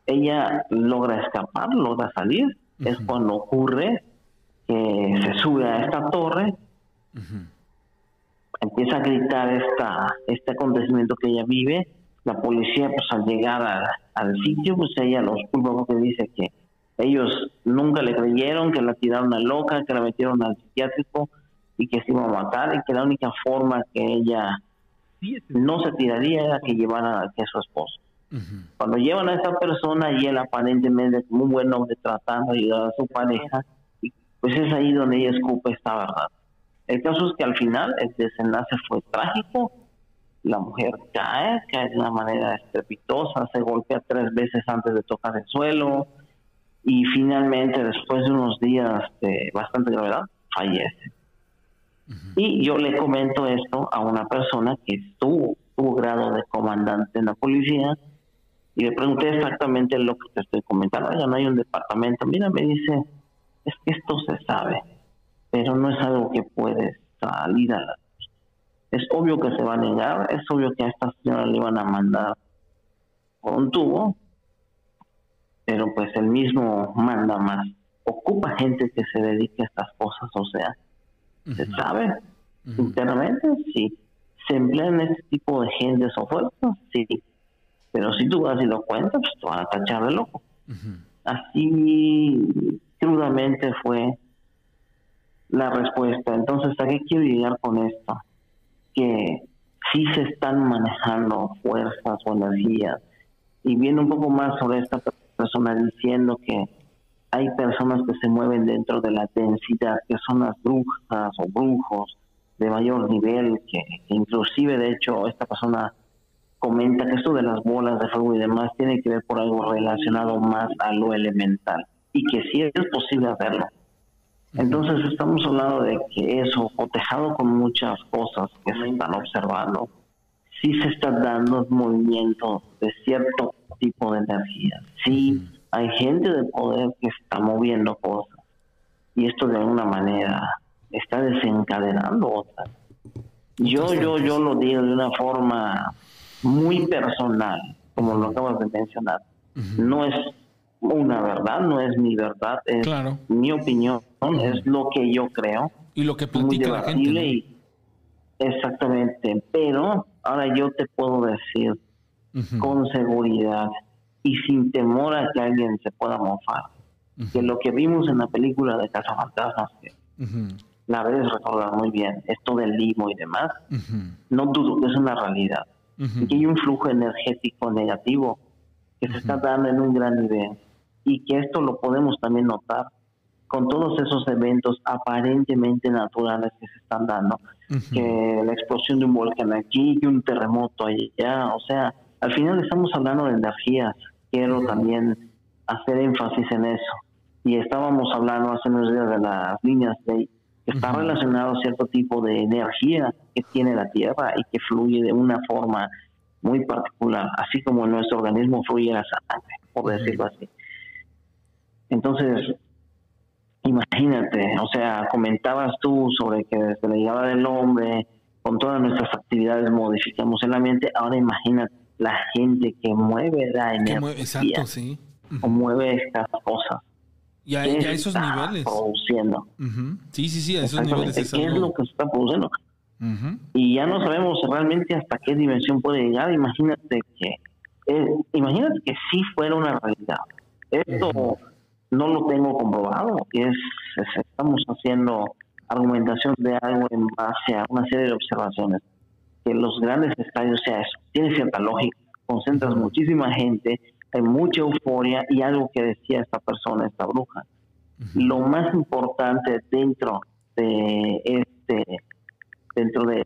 Ella logra escapar, logra salir, es cuando ocurre que se sube a esta torre, empieza a gritar esta, este acontecimiento que ella vive, la policía pues al llegar al sitio pues ella los culpa porque dice que ellos nunca le creyeron, que la tiraron a loca, que la metieron al psiquiátrico y que se iba a matar y que la única forma que ella no se tiraría era que llevara a su esposo. Cuando llevan a esa persona y él aparentemente como un buen hombre tratando de ayudar a su pareja, pues es ahí donde ella escupe esta verdad. El caso es que al final el desenlace fue trágico, la mujer cae, cae de una manera estrepitosa, se golpea tres veces antes de tocar el suelo y finalmente después de unos días de bastante gravedad fallece. Y yo le comento esto a una persona que estuvo, tuvo grado de comandante en la policía y le pregunté exactamente lo que te estoy comentando. Ya no hay un departamento. Mira, me dice, es que esto se sabe, pero no es algo que puede salir a la. Es obvio que se va a negar, es obvio que a esta señora le van a mandar por un tubo, pero pues el mismo manda más. Ocupa gente que se dedique a estas cosas, o sea, se sabe internamente, sí. Se emplean este tipo de gente o fuerzas, sí pero si tú vas y lo cuentas, pues te van a tachar de loco. Así crudamente fue la respuesta. Entonces, ¿a qué quiero llegar con esto? Que sí se están manejando fuerzas o energías. Y viene un poco más sobre esta persona diciendo que hay personas que se mueven dentro de la densidad, que son las brujas o brujos de mayor nivel, que inclusive de hecho esta persona comenta que esto de las bolas de fuego y demás tiene que ver por algo relacionado más a lo elemental y que sí es posible hacerlo. Entonces estamos hablando de que eso, cotejado con muchas cosas que se están observando, sí se está dando movimiento de cierto tipo de energía. Sí hay gente de poder que está moviendo cosas y esto de alguna manera está desencadenando otras. Yo, yo, yo lo digo de una forma muy personal, como lo acabas de mencionar. No es una verdad, no es mi verdad, es mi opinión, es lo que yo creo. Y lo que platica la gente. exactamente, pero ahora yo te puedo decir con seguridad y sin temor a que alguien se pueda mofar, que lo que vimos en la película de Casa Fantasmas, que la debes recordar muy bien, esto del limo y demás, no dudo que es una realidad y que hay un flujo energético negativo que se está dando en un gran nivel y que esto lo podemos también notar con todos esos eventos aparentemente naturales que se están dando, que la explosión de un volcán aquí, y un terremoto allá, o sea, al final estamos hablando de energías, quiero también hacer énfasis en eso. Y estábamos hablando hace unos días de las líneas de está relacionado a cierto tipo de energía que tiene la Tierra y que fluye de una forma muy particular, así como nuestro organismo fluye la sangre, por decirlo así. Entonces, imagínate, o sea, comentabas tú sobre que desde la llegada del hombre, con todas nuestras actividades modificamos el ambiente, ahora imagínate la gente que mueve la energía. exacto, sí. O mueve estas cosas. Y a, esos niveles. Produciendo. Sí, sí, sí, a esos niveles. Es ¿Qué es lo que se está produciendo? Y ya no sabemos realmente hasta qué dimensión puede llegar. Imagínate que, eh, imagínate que sí fuera una realidad. Esto no lo tengo comprobado. Es, estamos haciendo argumentación de algo en base a una serie de observaciones. Que los grandes estadios sea eso. Tiene cierta lógica. Concentras muchísima gente, hay mucha euforia y algo que decía esta persona, esta bruja. Lo más importante dentro de este dentro de,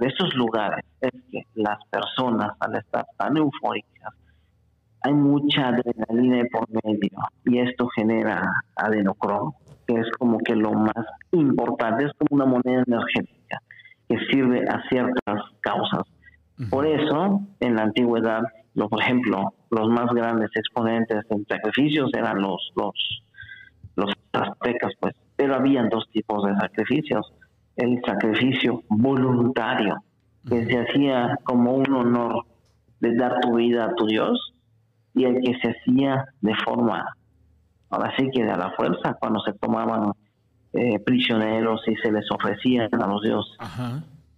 estos lugares es que las personas al estar tan eufóricas hay mucha adrenalina por medio y esto genera adenocromo, que es como que lo más importante, es como una moneda energética que sirve a ciertas causas. Por eso, en la antigüedad, lo, por ejemplo, los más grandes exponentes en sacrificios eran los, los, los aztecas, pues, pero habían dos tipos de sacrificios. El sacrificio voluntario que se hacía como un honor de dar tu vida a tu Dios y el que se hacía de forma, ahora sí que de la fuerza, cuando se tomaban eh, prisioneros y se les ofrecían a los dioses.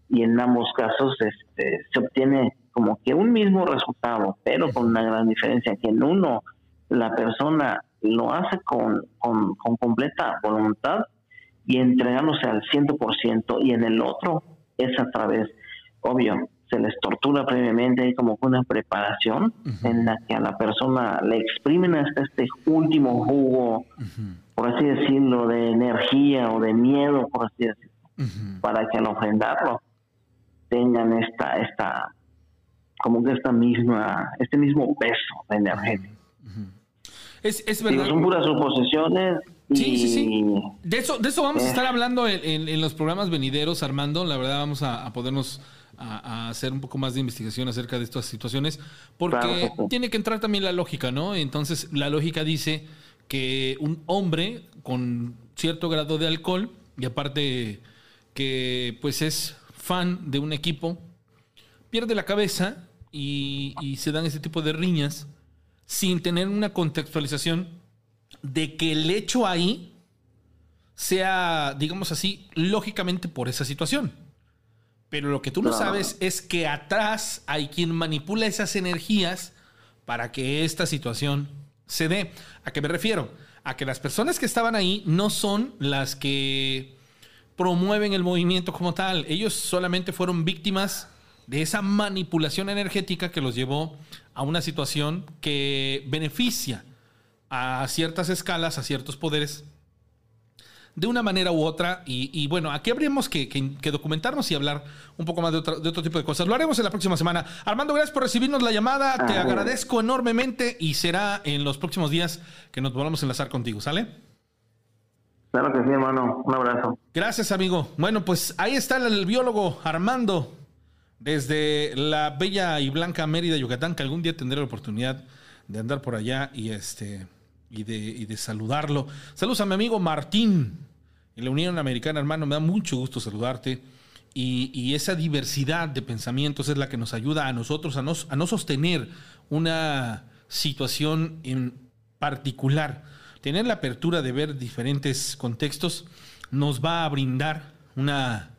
Y en ambos casos este, se obtiene como que un mismo resultado, pero con una gran diferencia, que en uno la persona lo hace con, con, con completa voluntad y entregándose al 100% y en el otro es a través, obvio, se les tortura previamente, hay como una preparación en la que a la persona le exprimen hasta este último jugo, por así decirlo, de energía o de miedo, por así decirlo, para que al ofrendarlo tengan esta, esta, como que esta misma, este mismo peso energético. Es, es verdad. son puras suposiciones, Sí, sí, sí. De eso, de eso vamos a estar hablando en, los programas venideros, Armando. La verdad, vamos a, podernos a, hacer un poco más de investigación acerca de estas situaciones, porque tiene que entrar también la lógica, ¿no? Entonces, la lógica dice que un hombre con cierto grado de alcohol, y aparte que pues es fan de un equipo, pierde la cabeza y, y se dan ese tipo de riñas sin tener una contextualización de que el hecho ahí sea, digamos así, lógicamente por esa situación. Pero lo que tú no sabes es que atrás hay quien manipula esas energías para que esta situación se dé. ¿A qué me refiero? A que las personas que estaban ahí no son las que promueven el movimiento como tal. Ellos solamente fueron víctimas de esa manipulación energética que los llevó a una situación que beneficia a ciertas escalas, a ciertos poderes, de una manera u otra. Y, bueno, aquí habríamos que, documentarnos y hablar un poco más de otro, tipo de cosas. Lo haremos en la próxima semana. Armando, gracias por recibirnos la llamada. Te agradezco enormemente y será en los próximos días que nos volvamos a enlazar contigo, ¿sale? Claro que sí, hermano. Un abrazo. Gracias, amigo. Bueno, pues ahí está el biólogo Armando, desde la bella y blanca Mérida, Yucatán, que algún día tendré la oportunidad de andar por allá y este y de, saludarlo. Saludos a mi amigo Martín en la Unión Americana, hermano. Me da mucho gusto saludarte. Y, esa diversidad de pensamientos es la que nos ayuda a nosotros a no, a no sostener una situación en particular. Tener la apertura de ver diferentes contextos nos va a brindar una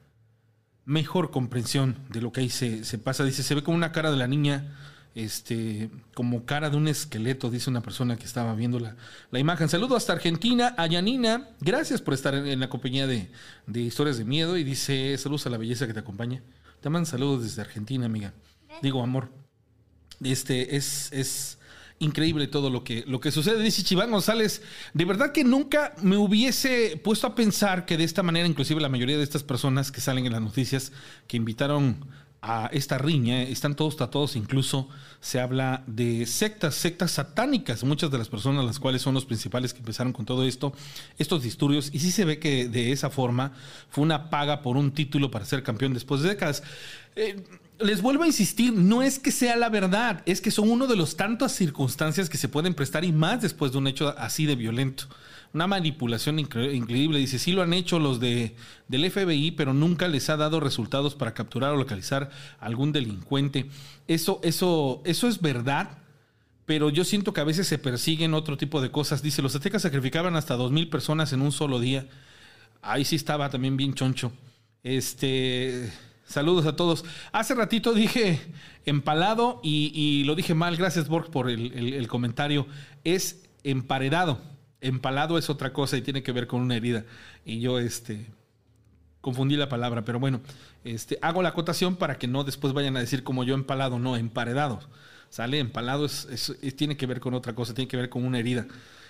mejor comprensión de lo que ahí se, se pasa. Dice, se ve como una cara de la niña este, como cara de un esqueleto, dice una persona que estaba viendo la, la imagen. Saludo hasta Argentina, a Yanina, gracias por estar en, la compañía de, Historias de Miedo y dice, saludos a la belleza que te acompaña. Te mandan saludos desde Argentina, amiga. Digo, amor. Este es, es increíble todo lo que, lo que sucede. Dice Chiván González, de verdad que nunca me hubiese puesto a pensar que de esta manera, inclusive la mayoría de estas personas que salen en las noticias, que invitaron a esta riña, están todos tratados, incluso se habla de sectas, sectas satánicas, muchas de las personas las cuales son los principales que empezaron con todo esto, estos disturbios, y sí se ve que de esa forma fue una paga por un título para ser campeón después de décadas. Eh, les vuelvo a insistir, no es que sea la verdad, es que son uno de los tantas circunstancias que se pueden prestar y más después de un hecho así de violento una manipulación increíble. Dice, sí lo han hecho los de, del FBI, pero nunca les ha dado resultados para capturar o localizar algún delincuente. Eso, eso, eso es verdad, pero yo siento que a veces se persiguen otro tipo de cosas. Dice, los aztecas sacrificaban hasta dos mil personas en un solo día. Ahí sí estaba también bien choncho. Este, saludos a todos. Hace ratito dije empalado y, lo dije mal. Gracias, Borg, por el comentario. Es emparedado Empalado es otra cosa y tiene que ver con una herida. Y yo, este, confundí la palabra, pero bueno, este, hago la acotación para que no después vayan a decir como yo empalado, no, emparedado. ¿Sale? Empalado es, tiene que ver con otra cosa, tiene que ver con una herida.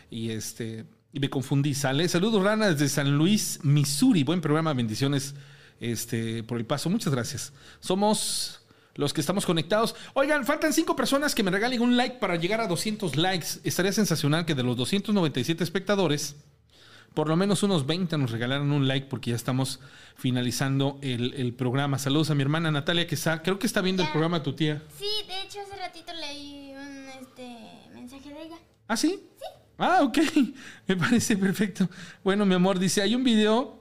Y este, y me confundí, ¿sale? Saludos, Rana, desde San Luis, Missouri. Buen programa, bendiciones este, por el paso. Muchas gracias. Somos los que estamos conectados. Oigan, faltan cinco personas que me regalen un like para llegar a 200 likes. Estaría sensacional que de los 297 espectadores, por lo menos unos 20 nos regalaran un like porque ya estamos finalizando el, programa. Saludos a mi hermana Natalia que está, creo que está viendo el programa tu tía. Sí, de hecho hace ratito leí un este, mensaje de ella. ¿Ah, sí? Sí. Ah, ok. [laughs] Me parece perfecto. Bueno, mi amor, dice, hay un video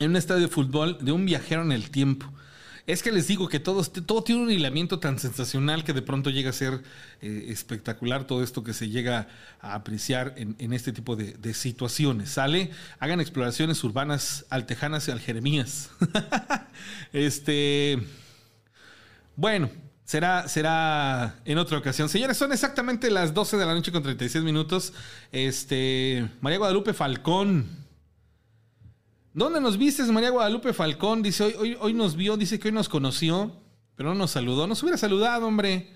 en un estadio de fútbol de un viajero en el tiempo. Es que les digo que todo, todo tiene un hilamiento tan sensacional que de pronto llega a ser eh, espectacular todo esto que se llega a apreciar en, este tipo de, situaciones. ¿Sale? Hagan exploraciones urbanas altejanas y al Jeremías. [laughs] este. Bueno, será, será en otra ocasión. Señores, son exactamente las 12 de la noche con 36 minutos. Este. María Guadalupe Falcón. ¿Dónde nos viste, María Guadalupe Falcón? Dice, hoy, hoy, hoy nos vio, dice que hoy nos conoció, pero no nos saludó. Nos hubiera saludado, hombre.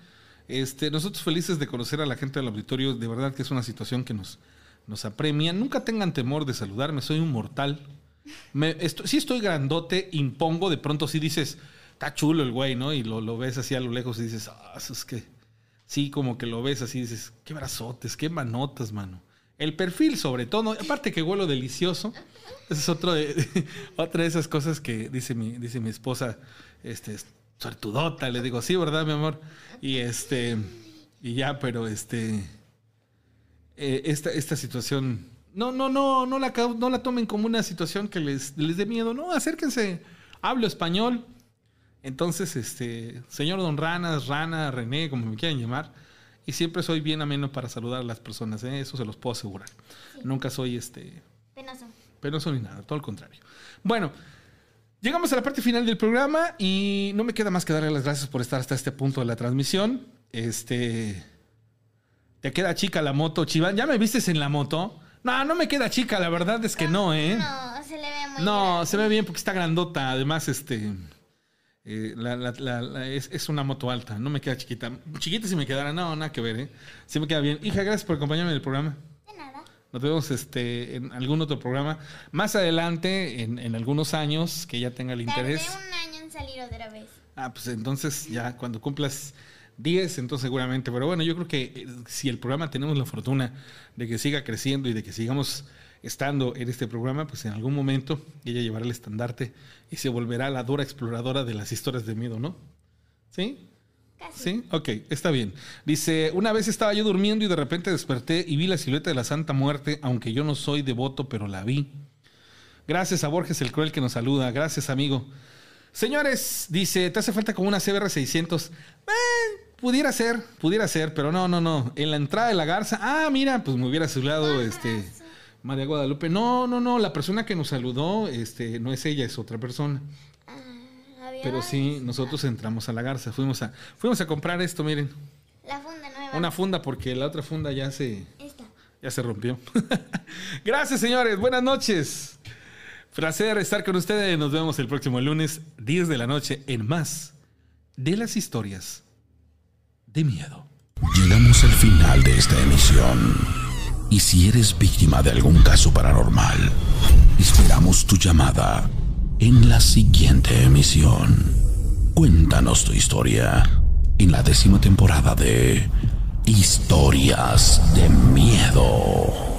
Este, nosotros felices de conocer a la gente del auditorio, de verdad que es una situación que nos, nos apremia. Nunca tengan temor de saludarme, soy un mortal. Me, sí estoy grandote, impongo, de pronto sí dices, está chulo el güey, ¿no? Y lo, lo ves así a lo lejos y dices, ah, es que... Sí, como que lo ves así dices, qué brazotes, qué manotas, mano. El perfil, sobre todo, aparte que huelo delicioso. Esa es otro de, [laughs] otra de esas cosas que dice mi, dice mi esposa, este, suertudota. Le digo, sí, ¿verdad, mi amor? Y este, y ya, pero este, eh, esta, esta situación, no, no, no, no la, no la tomen como una situación que les, les dé miedo. No, acérquense, hablo español. Entonces, este, señor Don Ranas, Rana, René, como me quieran llamar, y siempre soy bien ameno para saludar a las personas, ¿eh? eso se los puedo asegurar. Nunca soy este... Penoso. Penoso ni nada, todo lo contrario. Bueno, llegamos a la parte final del programa y no me queda más que darle las gracias por estar hasta este punto de la transmisión. Este... ¿Te queda chica la moto, Chiván? ¿Ya me vistes en la moto? No, no me queda chica, la verdad es que no, ¿eh? No, se le ve muy No, se ve bien porque está grandota. Además, este eh, es, una moto alta, no me queda chiquita. Chiquita si me quedara, no, nada que ver, ¿eh? Sí me queda bien. Hija, gracias por acompañarme en el programa. Nos vemos este, en algún otro programa. Más adelante, en, algunos años, que ya tenga el interés. un año en salir otra vez. Ah, pues entonces ya cuando cumplas 10, entonces seguramente. Pero bueno, yo creo que eh, si el programa tenemos la fortuna de que siga creciendo y de que sigamos estando en este programa, pues en algún momento ella llevará el estandarte y se volverá la dura exploradora de las historias de miedo, ¿no? ¿Sí? ¿Sí? Ok, está bien. Dice, una vez estaba yo durmiendo y de repente desperté y vi la silueta de la Santa Muerte, aunque yo no soy devoto, pero la vi. Gracias a Borges el Cruel que nos saluda. Gracias, amigo. Señores, dice, ¿te hace falta como una CBR 600? Eh, pudiera ser, pudiera ser, pero no, no, no. En la entrada de la garza, ah, mira, pues me hubiera saludado este María Guadalupe. No, no, no, la persona que nos saludó este, no es ella, es otra persona. Pero sí, nosotros entramos a la garza, fuimos a, fuimos a comprar esto, miren. La funda nueva. Una funda, porque la otra funda ya se, ya se rompió. [laughs] Gracias, señores. Buenas noches. Placer estar con ustedes. Nos vemos el próximo lunes, 10 de la noche, en más de las historias de miedo. Llegamos al final de esta emisión. Y si eres víctima de algún caso paranormal, esperamos tu llamada en la siguiente emisión. Cuéntanos tu historia en la décima temporada de Historias de Miedo.